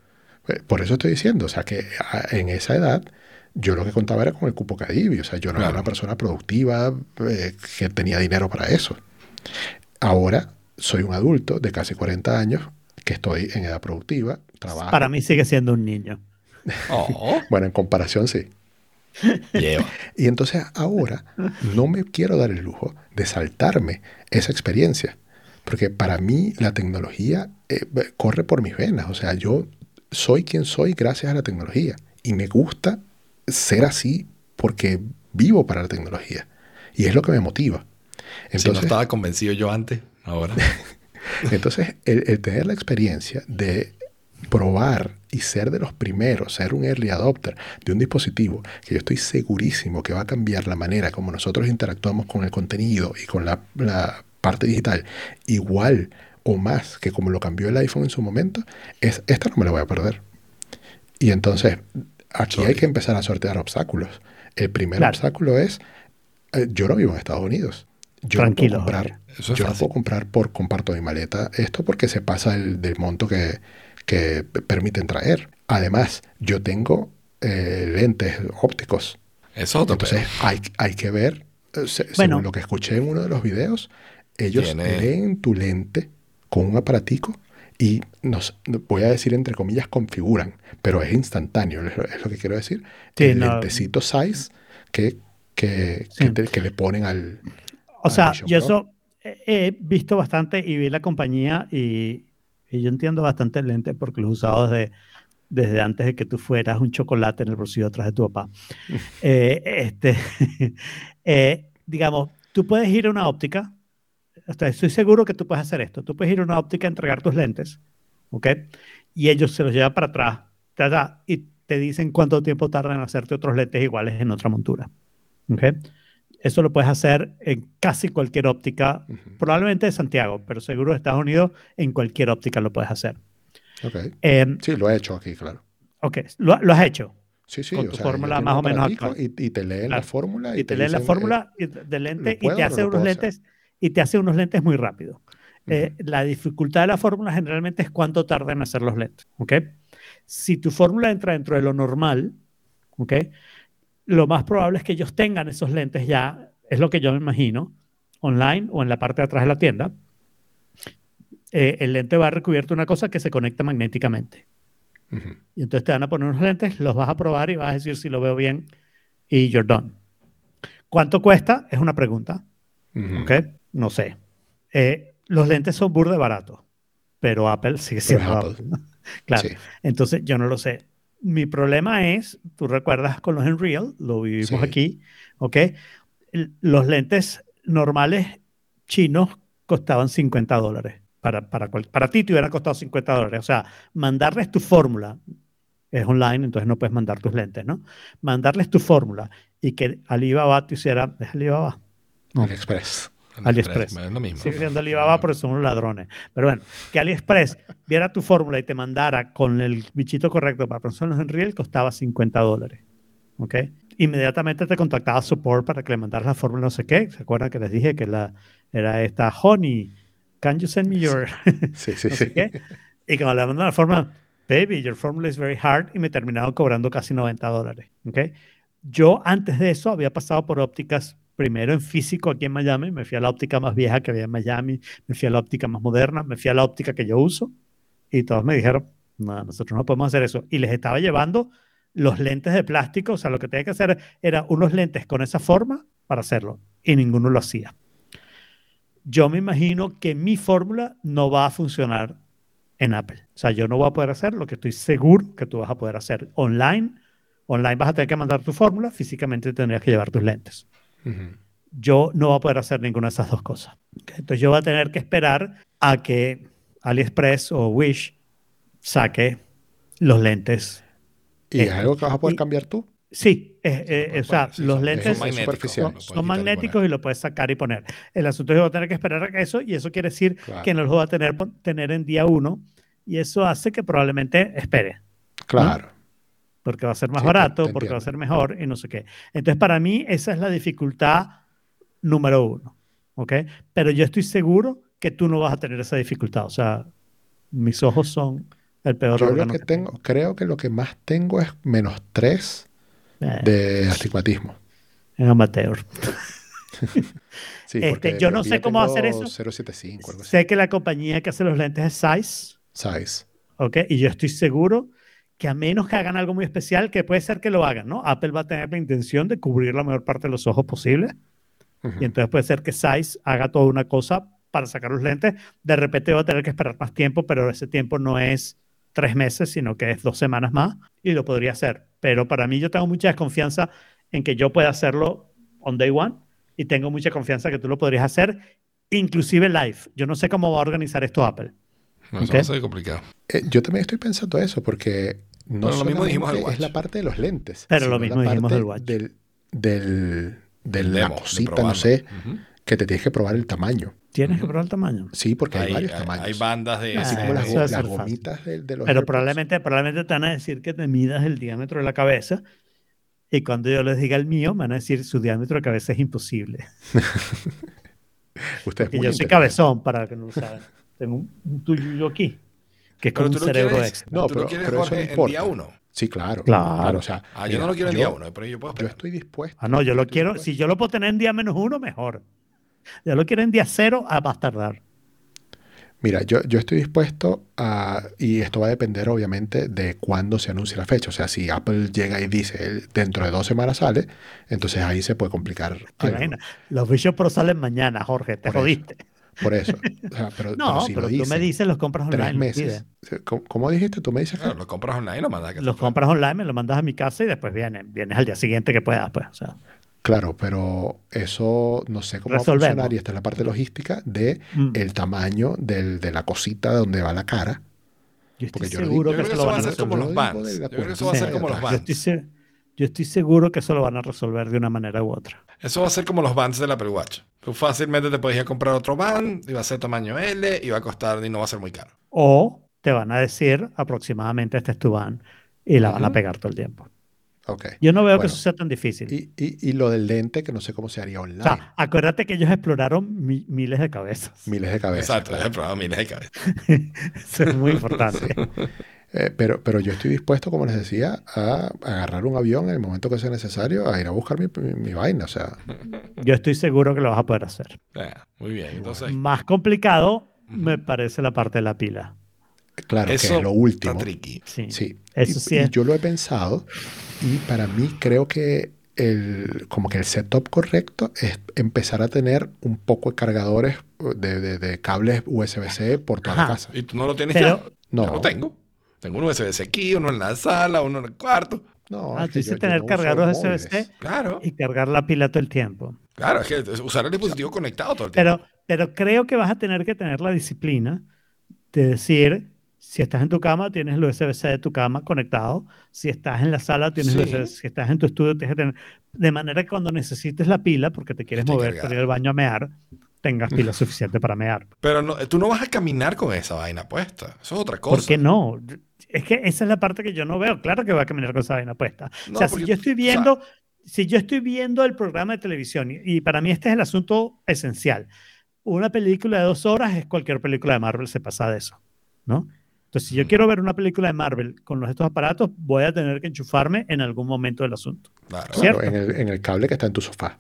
Eh, Por eso estoy diciendo, o sea, que a- en esa edad yo lo que contaba era con el cupo Cadivi, o sea, yo no era Claro. una persona productiva eh, que tenía dinero para eso. Ahora soy un adulto de casi 40 años que estoy en edad productiva, trabajo. Para mí sigue siendo un niño. Oh, Bueno, en comparación sí. lleva. Y entonces ahora no me quiero dar el lujo de saltarme esa experiencia, porque para mí la tecnología eh, corre por mis venas, o sea, yo soy quien soy gracias a la tecnología y me gusta ser así porque vivo para la tecnología y es lo que me motiva. si no Entonces, estaba convencido yo antes, ahora. entonces el, el tener la experiencia de probar y ser de los primeros, ser un early adopter de un dispositivo que yo estoy segurísimo que va a cambiar la manera como nosotros interactuamos con el contenido y con la, la parte digital, igual o más que como lo cambió el iPhone en su momento, es esta no me la voy a perder. Y entonces aquí Sorry. hay que empezar a sortear obstáculos. El primer Claro. obstáculo es, eh, yo no vivo en Estados Unidos. Yo Tranquilo, no puedo comprar, Eso es yo no puedo comprar por comparto mi maleta esto porque se pasa el, del monto que, que permiten traer. Además, yo tengo eh, lentes ópticos. Eso Entonces, hay, hay que ver, eh, se- Bueno. según lo que escuché en uno de los videos, ellos Tiene- leen tu lente con un aparatico y nos, voy a decir entre comillas, configuran, pero es instantáneo, es lo, es lo que quiero decir. Sí, el no. lentecito size que, que, Sí. que, te- que le ponen al... O al sea, yo eso he visto bastante y vi la compañía y, y yo entiendo bastante el lente porque lo he usado desde, desde antes de que tú fueras un chocolate en el bolsillo atrás de tu papá. Eh, este, eh, digamos, tú puedes ir a una óptica, o sea, estoy seguro que tú puedes hacer esto, tú puedes ir a una óptica, entregar tus lentes ¿ok? Y ellos se los llevan para atrás, y te dicen cuánto tiempo tardan en hacerte otros lentes iguales en otra montura, ¿ok? Eso lo puedes hacer en casi cualquier óptica, probablemente de Santiago, pero seguro de Estados Unidos, en cualquier óptica lo puedes hacer. Ok. Em, Sí, lo he hecho aquí, claro. ok, lo, lo has hecho. Sí, sí. Con o tu sea, ellos fórmula más o menos actual. Y, y te leen la fórmula y, y te lee la dicen, eh, fórmula y de lente ¿lo puedo y te o hace no unos hacer? Y te hace unos lentes muy rápido. Eh, la dificultad de la fórmula generalmente es cuánto tarda en hacer los lentes. Si tu fórmula entra dentro de lo normal. Lo más probable es que ellos tengan esos lentes ya, es lo que yo me imagino, online o en la parte de atrás de la tienda. Eh, el lente va recubierto de una cosa que se conecta magnéticamente. Y entonces te van a poner unos lentes, los vas a probar y vas a decir si lo veo bien y you're done. ¿Cuánto cuesta? Es una pregunta. ¿Ok? No sé. Eh, los lentes son burde baratos, pero Apple sigue siendo Apple. Claro. Sí. Entonces yo no lo sé. Mi problema es, tú recuerdas con los Unreal, lo vivimos Sí. aquí, ¿ok? Los lentes normales chinos costaban 50 dólares. Para, para, cual- para ti te hubiera costado 50 dólares. O sea, mandarles tu fórmula, es online, entonces no puedes mandar tus lentes, ¿no? Mandarles tu fórmula y que Alibaba te hiciera, ¿es Alibaba? No. AliExpress. AliExpress. Es lo mismo. Sigue siendo Alibaba porque son unos ladrones. Pero bueno, que AliExpress viera tu fórmula y te mandara con el bichito correcto para personas en Real costaba 50 dólares. ¿Ok? Inmediatamente te contactaba support para que le mandaras la fórmula no sé qué. ¿Se acuerdan que les dije que la, era esta Honey? Can you send me your Sí, sí, no sí. qué? Y cuando le mandaron la fórmula, baby, your formula is very hard, y me terminaron cobrando casi 90 dólares. ¿ok? Yo antes de eso había pasado por ópticas, primero en físico aquí en Miami, me fui a la óptica más vieja que había en Miami, me fui a la óptica más moderna, me fui a la óptica que yo uso, y todos me dijeron, no, nosotros no podemos hacer eso. Y les estaba llevando los lentes de plástico, o sea, lo que tenía que hacer era unos lentes con esa forma para hacerlo, y ninguno lo hacía. Yo me imagino que mi fórmula no va a funcionar en Apple. O sea, yo no voy a poder hacer lo que estoy seguro que tú vas a poder hacer online. Online vas a tener que mandar tu fórmula, físicamente tendrías que llevar tus lentes. Yo no voy a poder hacer ninguna de esas dos cosas. Entonces yo voy a tener que esperar a que AliExpress o Wish saque los lentes. ¿Y es algo que vas a poder y- cambiar tú? Sí, eh, eh, o sea, sí, los lentes son magnéticos, son y lo puedes sacar y poner. El asunto es que voy a tener que esperar a que eso, y eso quiere decir Claro. que no los voy a tener, tener en día uno, y eso hace que probablemente espere, Claro. Porque va a ser más Sí, barato, porque va a ser mejor y no sé qué. Entonces, para mí, esa es la dificultad número uno, ¿ok? Pero yo estoy seguro que tú no vas a tener esa dificultad, o sea, mis ojos son el peor Yo lo órgano que tengo, creo que lo que más tengo es menos 3 Eh, de astigmatismo. en amateur. Sí, Este, yo no sé cómo tengo hacer eso. 075, algo así. Sé que la compañía que hace los lentes es Zeiss, Size. ¿ok? Y yo estoy seguro que a menos que hagan algo muy especial, que puede ser que lo hagan, ¿no? Apple va a tener la intención de cubrir la mayor parte de los ojos posible. Y entonces puede ser que Zeiss haga toda una cosa para sacar los lentes. De repente va a tener que esperar más tiempo, pero ese tiempo no es tres meses, sino que es dos semanas más y lo podría hacer. Pero para mí yo tengo mucha desconfianza en que yo pueda hacerlo on day one y tengo mucha confianza que tú lo podrías hacer, inclusive live. Yo no sé cómo va a organizar esto Apple. No, eso Ok. va a ser complicado. Eh, yo también estoy pensando eso porque no Bueno, lo mismo dijimos del solamente es la watch. parte de los lentes. Pero lo mismo dijimos del watch. Del, del, de la Demo, de cosita, no sé, Ujú. que te tienes que probar el tamaño. Tienes que Ujú. probar el tamaño. Sí, porque hay, Hay, varios hay- tamaños. hay bandas de... Así Ah, como las, las gomitas de, de los Pero AirPods. probablemente, probablemente te van a decir que te midas el diámetro de la cabeza. Y cuando yo les diga el mío, me van a decir su diámetro de cabeza es imposible. Usted es Que muy yo soy cabezón, para que no lo saben. Tengo un, un tuyo aquí, que es como Pero un tú lo cerebro quieres, extra. No, tú pero- lo quieres, pero eso no en día importa. uno. Sí, claro. Claro. O sea, Ah, yo mira, no lo quiero en yo- día uno, pero yo puedo Yo esperar. estoy dispuesto. Ah, no, yo lo quiero, dispuesto. si yo lo puedo tener en día menos uno, mejor. Yo lo quiero en día cero, ah, a tardar. Mira, yo, yo estoy dispuesto a, y esto va a depender obviamente de cuándo se anuncie la fecha. O sea, si Apple llega y dice "El- dentro de dos semanas sale, entonces ahí se puede complicar. ¿Te algo. imaginas? Los Vision Pro salen mañana, Jorge, te Por eso. Por eso. O sea, pero, No, pero si pero lo tú me dices, los compras online. tres los meses. ¿Cómo, cómo dijiste? Tú me dices Claro, lo compras online y lo mandas a que Los compras online, me lo mandas a mi casa y después vienes. Vienes al día siguiente que puedas, pues. O sea, Claro, pero eso no sé cómo va a Resolvemos. funcionar y esta es la parte logística de mm. el tamaño del- de la cosita donde va la cara. Yo estoy Porque yo seguro Yo que creo que eso eso lo va a van a ser como los Yo digo la Yo creo que eso va a ser como los Yo yo estoy seguro que eso lo van a resolver de una manera u otra. Eso va a ser como los bands del Apple Watch. Tú fácilmente te puedes ir a comprar otro band y va a ser tamaño L y va a costar y no va a ser muy caro. O te van a decir aproximadamente este es tu van y la van a pegar todo el tiempo. Ok. Yo no veo que eso sea tan difícil. Y, y, y lo del lente, que no sé cómo se haría o online. sea, acuérdate que ellos exploraron mi- miles de cabezas. Miles de cabezas. Exacto, he probado miles de cabezas. Eso es muy importante. Eh, pero, pero yo estoy dispuesto, como les decía, a agarrar un avión en el momento que sea necesario, a ir a buscar mi, mi- mi vaina. O sea, Yo estoy seguro que lo vas a poder hacer. Ah, muy bien, entonces Más complicado me parece la parte de la pila. claro, que eso es lo último. está tricky. Sí. Sí. Eso y, sí y es. yo lo he pensado y para mí creo que el, como que el setup correcto es empezar a tener un poco de cargadores de, de- de cables USB-C por toda la Ajá. casa. ¿Y tú no lo tienes Pero- ya? No. Yo lo tengo. Tengo un USB-C aquí, uno en la sala, uno en el cuarto. No, Ah, es tú que dices yo- yo tener no móviles. USB-C Claro, y cargar la pila todo el tiempo. claro, es que usar el dispositivo conectado todo el tiempo. Pero, pero creo que vas a tener que tener la disciplina de decir, si estás en tu cama, tienes el USB-C de tu cama conectado. Si estás en la sala, tienes el Sí. USB Si estás en tu estudio, tienes que tener... De manera que cuando necesites la pila, porque te quieres Esté mover cargada. para ir al baño a mear, tengas pila suficiente para mear. Pero no, tú no vas a caminar con esa vaina puesta. Eso es otra cosa. ¿Por qué no? Es que esa es la parte que yo no veo. Claro que va a caminar con esa vaina puesta. No, o sea, si yo estoy o sea- viendo, si yo estoy viendo el programa de televisión, y, y para mí este es el asunto esencial. Una película de dos horas es cualquier película de Marvel, se pasa de eso, ¿no? Entonces, si yo Ujú. quiero ver una película de Marvel con estos aparatos, voy a tener que enchufarme en algún momento del asunto. Claro. Claro, ¿Cierto? en el, en el cable que está en tu sofá.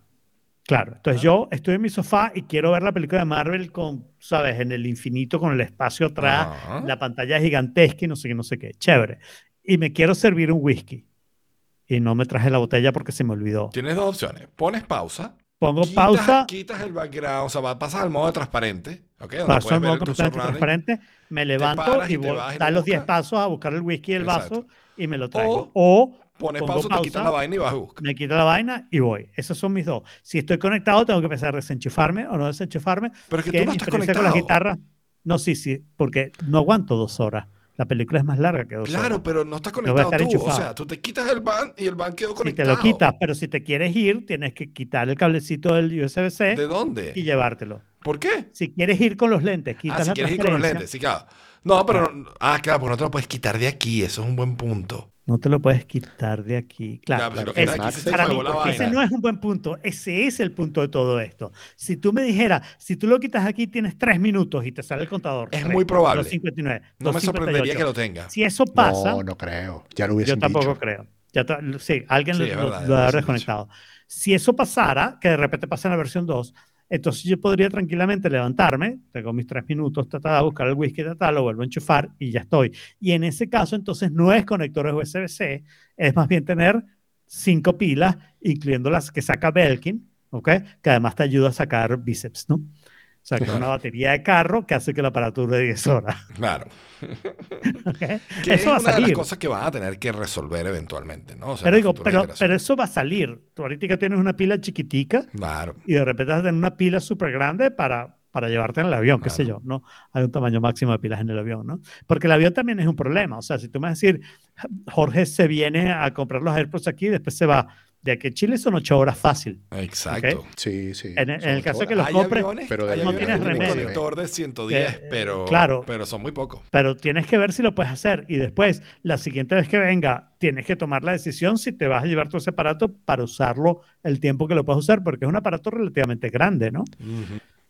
Claro, entonces yo estoy en mi sofá y quiero ver la película de Marvel con, ¿sabes? En el infinito, con el espacio atrás, Ajá. la pantalla es gigantesca y no sé qué, no sé qué. Chévere. Y me quiero servir un whisky. Y no me traje la botella porque se me olvidó. Tienes dos opciones. Pones pausa. Pongo quitas, pausa, Quitas el background, o sea, pasas al modo transparente. ¿ok? Donde paso al modo completamente transparente, me levanto y y voy, vas y lo da los 10 buscas. pasos a buscar el whisky el vaso Exacto. y me lo traigo. O O, Pones pausa, te quitas la vaina y vas a buscar. me quito la vaina y voy. Esos son mis dos. Si estoy conectado, tengo que empezar a desenchufarme o no desenchufarme. Pero es que que tú no estás experiencia con conectado. las guitarras. No, sí, sí, porque no aguanto dos horas. La película es más larga que dos Claro, horas. pero no estás conectado estar tú. O enchufado. sea, tú te quitas el van y el van quedó Si te conectado. lo quitas, pero si te quieres ir, tienes que quitar el cablecito del USB-C ¿De dónde? y llevártelo. ¿Por qué? Si quieres ir con los lentes, quitas Ah, si la quieres ir con los lentes, sí, claro. No, pero. no- Ah, claro, porque no te lo puedes quitar de aquí. Eso es un buen punto. No te lo puedes quitar de aquí. Claro, pero ese- aquí Max, se para fue mí, la ese no es un buen punto. Ese es el punto de todo esto. Si tú me dijeras, si tú lo quitas aquí, tienes tres minutos y te sale el contador. Es Tres, muy probable. 2.59, No me sorprendería 2.58. que lo tenga. Si eso pasa, No, no creo. Ya lo yo tampoco dicho. creo. Ya sí, alguien Sí, lo, verdad, lo ha desconectado. Si eso pasara, que de repente pasa en la versión 2, entonces yo podría tranquilamente levantarme, tengo mis tres minutos, tratar de buscar el whisky, lo vuelvo a enchufar y ya estoy. Y en ese caso, entonces no es conectores USB-C, es más bien tener cinco pilas, incluyendo las que saca Belkin, ¿ok? Que además te ayuda a sacar bíceps, ¿no? O sea, que es una batería de carro que hace que el aparato dure 10 horas. Claro. ¿ok? Que es Eso va a una de las salir. cosas que van a tener que resolver eventualmente, ¿no? O sea, Pero digo, pero, eso va a salir. Tú ahorita tienes una pila chiquitica Claro. y de repente vas a tener una pila súper grande para, para llevarte en el avión, qué sé yo, ¿no? Hay un tamaño máximo de pilas en el avión, ¿no? Porque el avión también es un problema. O sea, si tú me vas a decir, Jorge se viene a comprar los AirPods aquí y después se va. De aquí a Chile son ocho horas fácil. Exacto. Sí, sí. En, el- en son el caso de que los compres, aviones, pero de no aviones tienes que remedio. conector de 110, Que, pero, claro. pero son muy pocos. pero tienes que ver si lo puedes hacer. Y después, la siguiente vez que venga, tienes que tomar la decisión si te vas a llevar todo ese aparato para usarlo el tiempo que lo puedas usar, porque es un aparato relativamente grande, ¿no?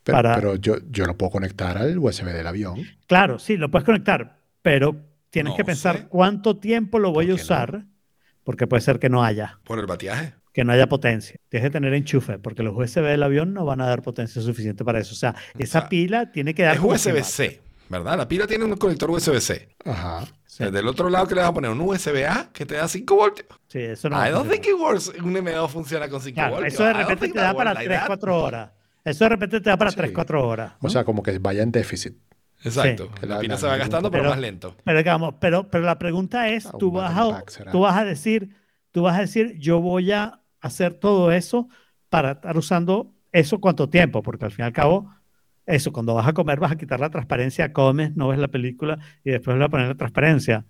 Pero, para- pero yo, yo lo puedo conectar al USB del avión. Claro, sí, lo puedes conectar, pero tienes No que pensar sé. cuánto tiempo lo voy a ¿Por qué no? Porque puede ser que no haya, Por el bateaje. que no haya potencia. Tienes que tener enchufe, porque los USB del avión no van a dar potencia suficiente para eso. O sea, esa sea, pila tiene que dar... Es USB-C, ¿verdad? La pila tiene un conector USB-C. Ajá. Sí. Del otro lado que le vas a poner un USB-A que te da 5 voltios. Sí, eso no. I don't think it works. Un M2 funciona con 5 Claro, voltios. eso de repente think te da para works like 3, that. 4 horas. Eso de repente te da para Sí. 3, 4 horas. O sea, como que vaya en déficit. Exacto. Sí. La La- pila la- se va gastando, pero, pero- más lento. Pero digamos, pero, pero la pregunta es, Ah, tú vas, a, tú vas a decir, tú vas a decir, yo voy a hacer todo eso para estar usando eso cuánto tiempo, porque al fin y al cabo eso, cuando vas a comer vas a quitar la transparencia, comes, no ves la película y después le vas a poner la transparencia.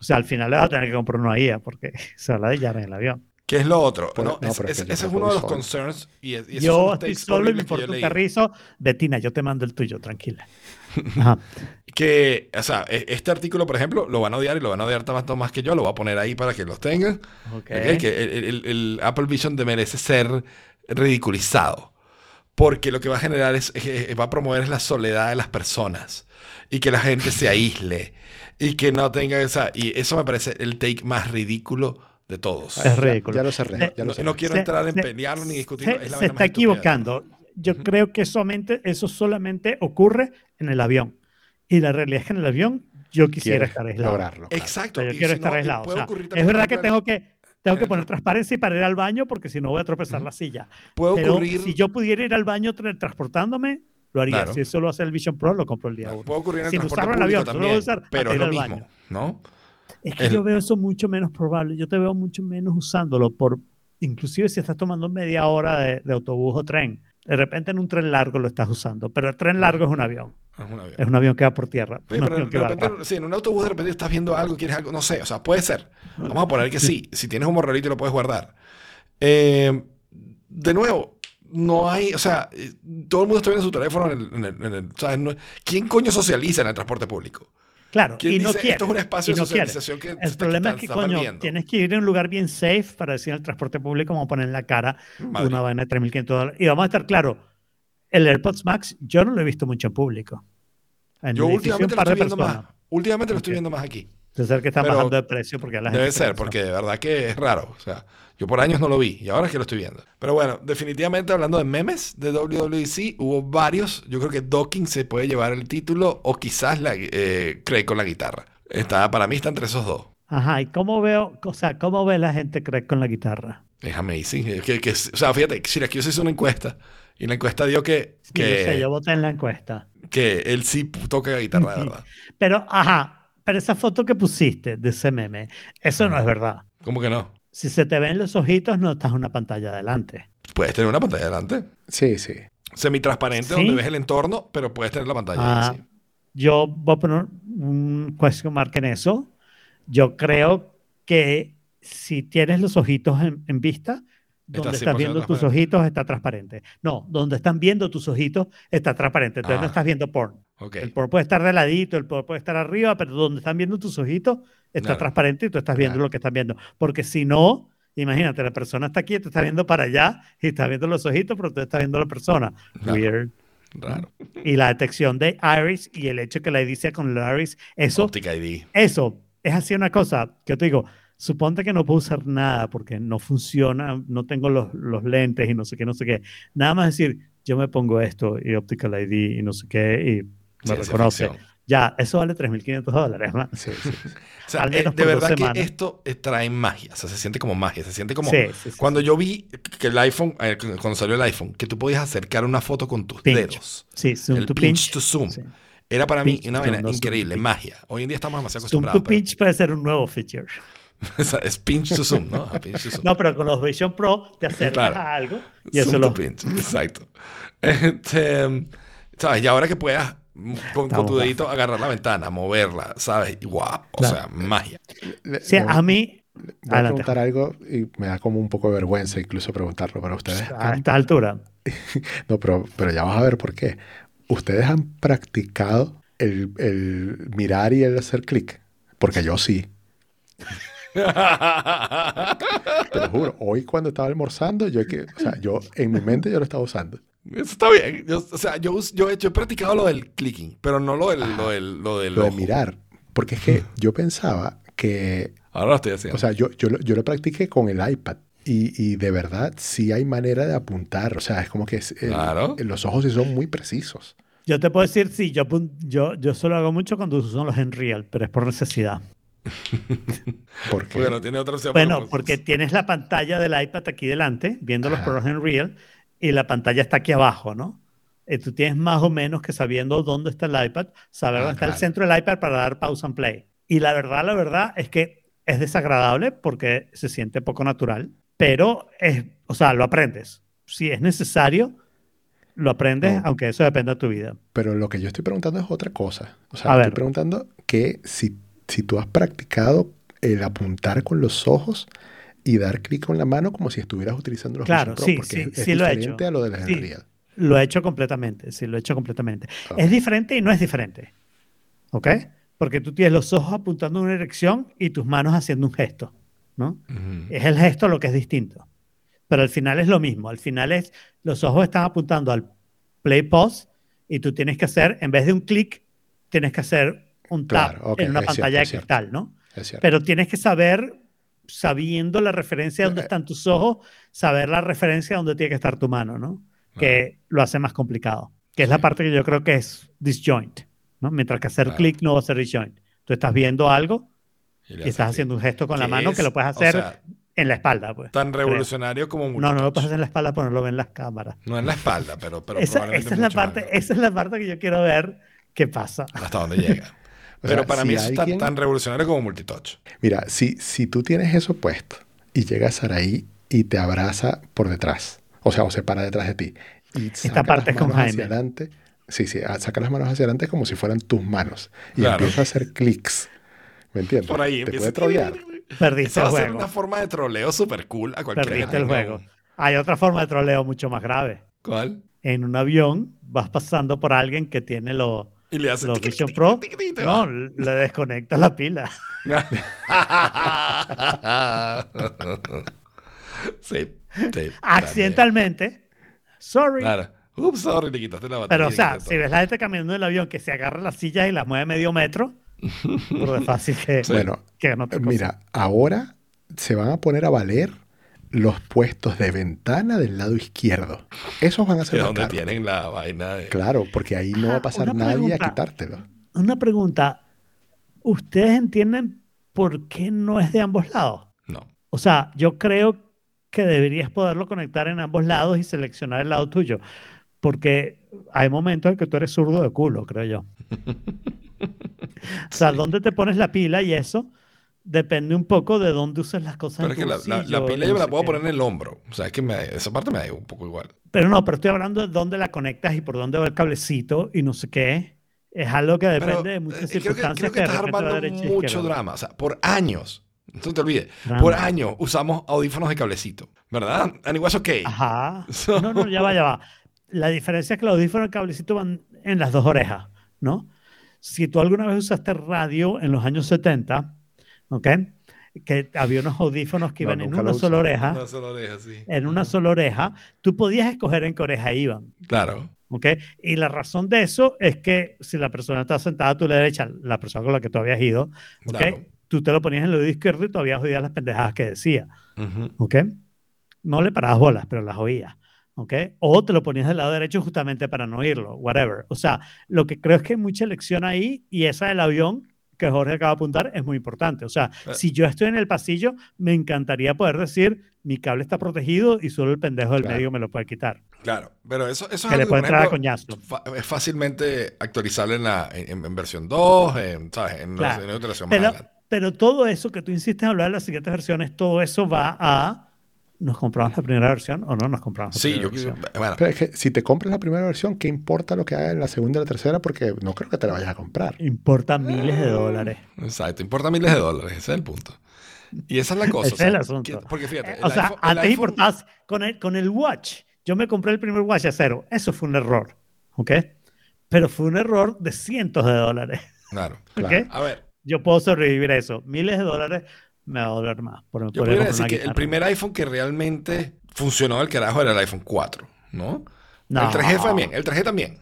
O sea, al final le vas a tener que comprar una IA porque se va a ladillar en el avión. ¿Qué es lo otro? Pero- No, no, es- es- ese es no uno de los solo. concerns. Y, es- y Yo estoy solo y me importa un carrizo. Betina, yo te mando el tuyo, tranquila. Ajá. Que, o sea, e- este artículo, por ejemplo, lo van a odiar y lo van a odiar tanto más que yo. Lo voy a poner ahí para que los tengan. Ok. Ok, Que el, el- el Apple Vision te merece ser ridiculizado. Porque lo que va a generar es, es- va a promover es la soledad de las personas. Y que la gente se aísle. Y que no tenga esa. Y eso me parece el take más ridículo de todos. Es Ya- ridículo. Ya, lo cerré. Eh, ya lo No, cerré. no quiero Se- entrar en se- pelearlo ni discutirlo. Se, es la se está equivocando. Yo creo que solamente, eso solamente ocurre en el avión. Y la realidad es que en el avión yo quisiera estar aislado. lograrlo. claro. Exacto. O sea, yo y quiero si estar no, y aislado. O sea, es verdad que tengo que, tengo que poner transparencia para ir al baño porque si no voy a tropezar la silla. Puede Pero ocurrir. si yo pudiera ir al baño tra- transportándome, lo haría. Claro. Si eso lo hace el Vision Pro, lo compro el día uno. Puede ocurrir en el Sin transporte usarlo en el avión, solo lo voy a también, usar pero es lo mismo, baño. ¿no? Es que El- yo veo eso mucho menos probable. Yo te veo mucho menos usándolo por, inclusive si estás tomando media hora de, de autobús o tren. De repente en un tren largo lo estás usando, pero el tren largo es un avión. Es un avión. Es un avión que va por tierra. Sí, pero de repente, sí, en un autobús de repente estás viendo algo, quieres algo, no sé, o sea, puede ser. Vamos a poner que sí, si tienes un morralito lo puedes guardar. Eh, de nuevo, no hay, o sea, eh, todo el mundo está viendo su teléfono en el, en el- en el- ¿sabes? No- ¿Quién coño socializa en el transporte público? Claro, ¿Quién y no dice, quiere. esto es un espacio de no quiere. socialización que se El está problema es quitando, que, se está coño, perdiendo? tienes que ir a un lugar bien safe para decir el transporte público, vamos a poner en la cara Madrid. una vaina de 3.500 dólares. Y vamos a estar claro, el AirPods Max yo no lo he visto mucho en público. En Yo últimamente lo estoy viendo más. Últimamente lo estoy viendo más aquí. Debe ser que están Pero bajando de precio porque a la gente Debe se ser, porque de verdad que es raro. O sea, yo por años no lo vi y ahora es que lo estoy viendo. Pero bueno, definitivamente hablando de memes de WWDC, hubo varios. Yo creo que Docking se puede llevar el título o quizás la, eh, Craig con la guitarra. Está, para mí está entre esos dos. Ajá, ¿y cómo veo, o sea, cómo ve la gente Craig con la guitarra? Es amazing. Es que, que- o sea, fíjate, Syracuse hizo una encuesta y la encuesta dio que, Sí, yo sé, que, yo voté en la encuesta. que él sí toca guitarra de verdad. Pero, ajá, pero esa foto que pusiste de ese meme, eso no es verdad. ¿Cómo que no? Si se te ven los ojitos, no estás en una pantalla adelante. Puedes tener una pantalla delante. Sí, sí. Semitransparente ¿Sí? donde ves el entorno, pero puedes tener la pantalla. Ah. Yo voy a poner un question mark en eso. Yo creo que si tienes los ojitos en, en vista, donde Está estás 100% viendo tus ojitos está transparente. No, donde están viendo tus ojitos está transparente. Entonces Ah. no estás viendo porn. Ok. El porn puede estar de ladito, el porn puede estar arriba, pero donde están viendo tus ojitos está Claro. transparente y tú estás viendo Claro. lo que están viendo. Porque si no, imagínate, la persona está aquí, te está viendo para allá y está viendo los ojitos, pero tú estás viendo a la persona. Claro. Weird. Raro. Y la detección de iris y el hecho que la ID sea con el iris, eso, Optica ID. eso es así una cosa que te digo, suponte que no puedo usar nada porque no funciona, no tengo los, los lentes y no sé qué, no sé qué. Nada más decir, yo me pongo esto y Optical ID y no sé qué y me ciencia reconoce. Ya, eso vale 3.500 dólares. man. Sí, sí. O sea, eh, de verdad que esto eh, trae magia. O sea, se siente como magia. Se siente como. Sí, sí, sí, Cuando yo vi que el iPhone, eh, cuando salió el iPhone, que tú podías acercar una foto con tus Pinch. dedos. Sí, zoom el to pinch, pinch. to zoom. Sí. Era para mí Pinch una to vaina zoom, no zoom increíble, pinch. magia. Hoy en día estamos demasiado Zoom acostumbrados. to pinch puede ser un nuevo feature. pero- es pinch to zoom, ¿no? A pinch to zoom. No, pero con los Vision Pro te acercas Claro. a algo y eso Zoom lo... to pinch, exacto. Este, ¿Sabes? Y ahora que puedas con, tu dedito agarrar la ventana, moverla, ¿sabes? Guau, o Claro. sea, magia. Sí, le- a mí... Voy a Adelante. preguntar algo y me da como un poco de vergüenza incluso preguntarlo para ustedes. A esta altura. No, pero, pero ya vas a ver por qué. ¿Ustedes han practicado el, el mirar y el hacer clic? Porque yo sí. Te lo juro. Hoy cuando estaba almorzando, yo, que, o sea, yo en mi mente yo lo estaba usando. Eso está bien. Yo, o sea, yo, us- yo, he hecho- he practicado lo del clicking, pero no lo del, lo del, lo del Lo de mirar. Porque es que yo pensaba que, Ahora lo estoy haciendo. o sea, yo, yo, lo- yo lo practiqué con el iPad. Y, y de verdad sí hay manera de apuntar. O sea, es como que es- el- Claro. los ojos sí son muy precisos. Yo te puedo decir, sí, yo, yo, yo solo hago mucho cuando uso los en real, pero es por necesidad. Porque, porque no tiene otra opción. Bueno, porque tienes la pantalla del iPad aquí delante, viendo los Ajá. programas en real, y la pantalla está aquí abajo, ¿no? Y tú tienes más o menos que sabiendo dónde está el iPad, saber Ah, dónde está el centro del iPad para dar pausa and play. Y la verdad, la verdad es que es desagradable porque se siente poco natural, pero es, o sea, lo aprendes. Si es necesario, lo aprendes, No. aunque eso dependa de tu vida. Pero lo que yo estoy preguntando es otra cosa. O sea, A estoy ver. preguntando que si, si tú has practicado el apuntar con los ojos y dar clic con la mano como si estuvieras utilizando los Claro, Pro, sí, porque sí, es, es sí lo he diferente hecho. a lo de la Sí. Real. Lo he hecho completamente, sí, lo he hecho completamente. Ok. Es diferente y no es diferente. ¿Ok? Porque tú tienes los ojos apuntando en una dirección y tus manos haciendo un gesto, ¿no? Ujú. Es el gesto lo que es distinto. Pero al final es lo mismo. Al final es, los ojos están apuntando al play pause y tú tienes que hacer, en vez de un clic, tienes que hacer un tap Claro, ok, en una es cierto, pantalla es de cierto. cristal, ¿no? Es cierto. Pero tienes que saber, sabiendo la referencia de dónde Eh, están tus ojos, saber la referencia de dónde tiene que estar tu mano, ¿no? Que lo hace más complicado. Que es la parte que yo creo que es disjoint, ¿no? Mientras que hacer clic no va a ser disjoint. Tú estás viendo algo Y y estás haciendo un gesto con la mano que lo puedes o hacer sea, en la espalda, pues. tan revolucionario como No, no lo puedes hacer en la espalda porque no lo ven las cámaras. No en la espalda, pero, pero esa, probablemente esa es la parte, esa es la parte que yo quiero ver qué pasa. Hasta dónde llega. Pero sea, para si mí eso es tan, alguien- tan revolucionario como multitouch. Mira, si, si tú tienes eso puesto y llega Saraí y te abraza por detrás, o sea, o se para detrás de ti, y saca parte las es con manos hacia adelante, sí, sí, saca las manos hacia adelante como si fueran tus manos y Claro. empieza a hacer clics. ¿Me entiendes? Por ahí te empieza. puede trolear. Perdiste Eso va el a ser juego. una forma de troleo súper cool a cualquiera. que Perdiste el juego. Hay otra forma de troleo mucho más grave. ¿Cuál? En un avión vas pasando por alguien que tiene los Y le hace. Los Vision tiqui, Pro. No, le desconectas la pila. sí, sí. Accidentalmente. Sorry. Claro. Ups, sorry, le quitaste la batería. Pero, o sea, si ves la gente caminando en el avión que se agarra las sillas y las mueve medio metro, por de fácil que, Sí. Bueno, que no te mira, ahora se van a poner a valer los puestos de ventana del lado izquierdo. Esos van a ser donde caros. tienen la vaina de. Claro, porque ahí no va a pasar nadie a quitártelo. Una pregunta. ¿Ustedes entienden por qué no es de ambos lados? No. O sea, yo creo que deberías poderlo conectar en ambos lados y seleccionar el lado tuyo. Porque hay momentos en que tú eres zurdo de culo, creo yo. O sea, dónde te pones la pila y eso depende un poco de dónde uses las cosas. Pero es en que tu la, la- la pila yo me la puedo poner en el hombro. O sea, es que me, esa parte me da un poco igual. Pero no, pero estoy hablando de dónde la conectas y por dónde va el cablecito y no sé qué. Es algo que depende Pero, de eh, muchas creo que, circunstancias creo que de estás armando derecha mucho izquierda. drama. O sea, por años, no te olvides, Drama. por años usamos audífonos de cablecito, ¿verdad? And it was okay. Ajá. No, no, ya va, ya va. La diferencia es que los audífonos y el cablecito van en las dos orejas, ¿no? Si tú alguna vez usaste radio en los años 70, ¿ok? Que había unos audífonos que No, iban en una sola oreja, No se lo deja así. en una sola oreja, tú podías escoger en qué oreja iban, Claro. ¿ok? Y la razón de eso es que si la persona está sentada a tu derecha, la persona con la que tú habías ido, ¿ok? Claro. Tú te lo ponías en el oído izquierdo y todavía oías las pendejadas que decía. Ujú. ¿ok? No le parabas bolas, pero las oías, ¿ok? O te lo ponías del lado derecho justamente para no oírlo, whatever. O sea, lo que creo es que hay mucha elección ahí y esa del avión que Jorge acaba de apuntar es muy importante. O sea, Eh. si yo estoy en el pasillo, me encantaría poder decir, mi cable está protegido y solo el pendejo del Claro. medio me lo puede quitar. Claro. Pero eso, eso es Que le algo puede entrar a coñazo. es fácilmente actualizable en, la, en, en versión 2, en, ¿sabes? En, la- en la iteración más Pero, pero todo eso que tú insistes en hablar de las siguientes versiones, todo eso va a... ¿Nos compramos la primera versión o no nos compramos la Sí, primera yo versión? bueno, Pero es que si te compras la primera versión, ¿qué importa lo que haga en la segunda y la tercera? Porque no creo que te la vayas a comprar. Importa miles de dólares. exacto, importa miles de dólares, ese es el punto. Y esa es la cosa. Ese o sea, es el asunto. que- porque fíjate, Eh, o sea, iPhone- antes iPhone- importabas con el, con el watch. Yo me compré el primer watch a cero. Eso fue un error. ¿Ok? Pero fue un error de cientos de dólares. Claro. ¿Ok? Claro. A ver, Yo puedo sobrevivir a eso. Miles de dólares me va a doler más. Por, yo podría podría comprar decir que el primer iPhone que realmente funcionó del carajo era el iPhone 4, ¿no? No. El 3G también, el 3G también.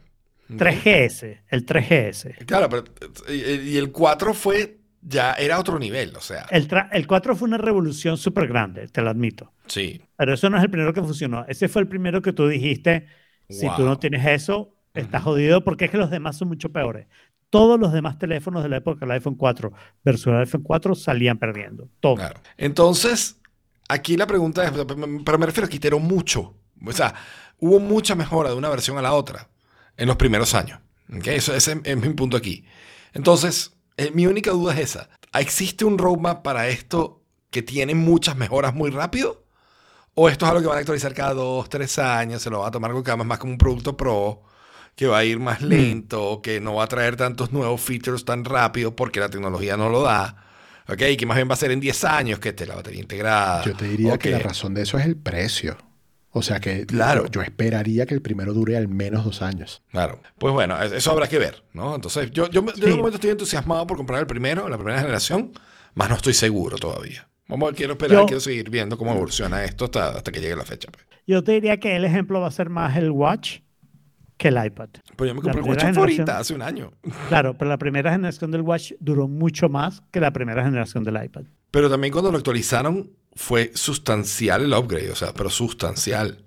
3GS. El 3GS. Claro, pero y, el 4 fue ya era otro nivel, o sea, El, tra- el 4 fue una revolución súper grande, te lo admito. sí. Pero eso no es el primero que funcionó. Ese fue el primero que tú dijiste, si tú no tienes eso, estás jodido porque es que los demás son mucho peores. Todos los demás teléfonos de la época del iPhone 4 versus el iPhone 4 salían perdiendo. Todos. Claro. Entonces, aquí la pregunta es, pero me refiero a que mucho. O sea, hubo mucha mejora de una versión a la otra en los primeros años. Eso ese es mi punto aquí. Entonces, eh, mi única duda es esa. ¿Existe un roadmap para esto que tiene muchas mejoras muy rápido? O esto es algo que van a actualizar cada dos, tres años, se lo va a tomar con más como un producto pro, que va a ir más lento, que no va a traer tantos nuevos features tan rápido porque la tecnología no lo da. ¿Ok? Que más bien va a ser en 10 años que esté la batería integrada. Yo te diría que la razón de eso es el precio. O sea que Claro. yo, yo esperaría que el primero dure al menos dos años. Claro. Pues bueno, es- eso habrá que ver, ¿no? Entonces, yo, yo, yo Sí. de momento estoy entusiasmado por comprar el primero, la primera generación, más no estoy seguro todavía. Vamos a ver, quiero esperar, Yo- quiero seguir viendo cómo evoluciona esto hasta, hasta que llegue la fecha. pues. Yo te diría que el ejemplo va a ser más el Watch que el iPad. Pero yo me compré el Watch ahorita, hace un año. Claro, pero la primera generación del Watch duró mucho más que la primera generación del iPad. Pero también cuando lo actualizaron fue sustancial el upgrade, o sea, pero sustancial.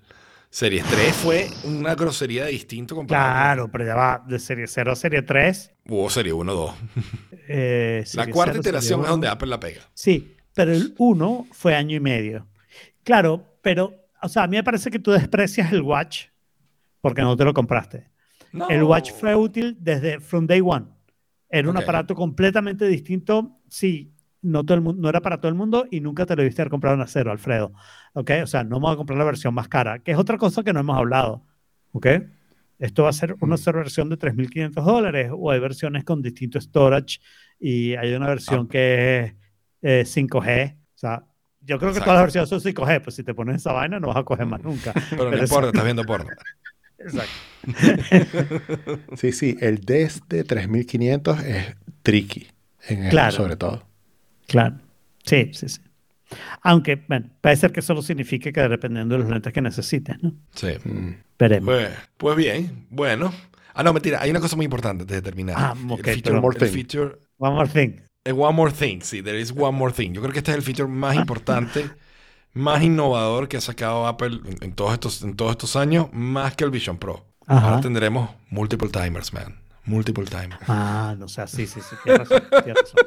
Series 3 fue una grosería de distinto comparado. Claro, pero ya va de serie 0 a serie 3. Hubo serie 1, 2. eh, La serie cuarta 0, iteración serie es donde 1. Apple la pega. Sí, pero el 1 fue año y medio. Claro, pero, o sea, a mí me parece que tú desprecias el Watch porque no te lo compraste. No. El Watch fue útil desde from day one. Era un Ok. aparato completamente distinto. Sí, no, todo el mundo, no era para todo el mundo y nunca te lo debiste haber comprado en acero, Alfredo. ¿Ok? O sea, no vamos a comprar la versión más cara, que es otra cosa que no hemos hablado. ¿Ok? Esto va a ser una sola versión de 3.500 dólares o hay versiones con distinto storage y hay una versión Ah. que es eh, 5G. O sea, yo creo que Exacto. todas las versiones son 5G, pues si te pones esa vaina no vas a coger más nunca. Pero no Pero importa, eso- estás viendo porno. Exacto. Sí, sí, el desde 3500 es tricky, en eso Claro. sobre todo. Claro. Sí, sí, sí. Aunque, bueno, puede ser que solo signifique que dependiendo de los lentes que necesites, ¿no? Sí. Mm. Veremos. Pues, pues bien, bueno. Ah, no, mentira, hay una cosa muy importante antes de terminar. Ah, El ok, feature- One more el thing. feature- One more thing. eh, one more thing, sí, there is one more thing. Yo creo que este es el feature más importante, más innovador que ha sacado Apple en, en todos estos, en todos estos años, más que el Vision Pro. Ajá. Ahora tendremos multiple timers, man. Multiple timers. Ah, no sé, sí, sí, sí, tienes razón, tienes razón.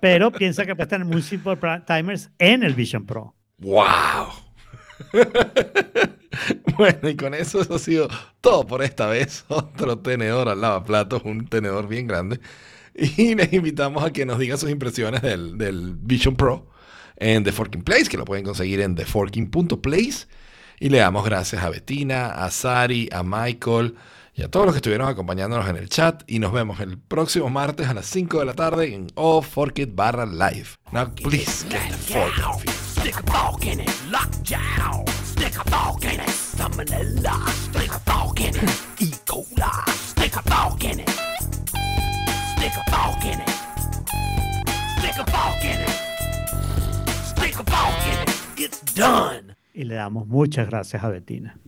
Pero piensa que puedes tener multiple timers en el Vision Pro. ¡Wow! bueno, y con eso eso ha sido todo por esta vez. Otro tenedor al lavaplatos, un tenedor bien grande. Y les invitamos a que nos digan sus impresiones del, del Vision Pro en The Forking Place, que lo pueden conseguir en theforking.place. Y le damos gracias a Bettina, a Sari, a Michael y a todos los que estuvieron acompañándonos en el chat. Y nos vemos el próximo martes a las 5 de la tarde en All Fork It barra live. Now, please get the fork you. Stick a fork in it, lockjaw. Stick a fork in it, salmonella. Stick a fork in it, E. coli. Stick a fork in it. Stick a fork in it. Stick a fork in it. Y le damos muchas gracias a Betina.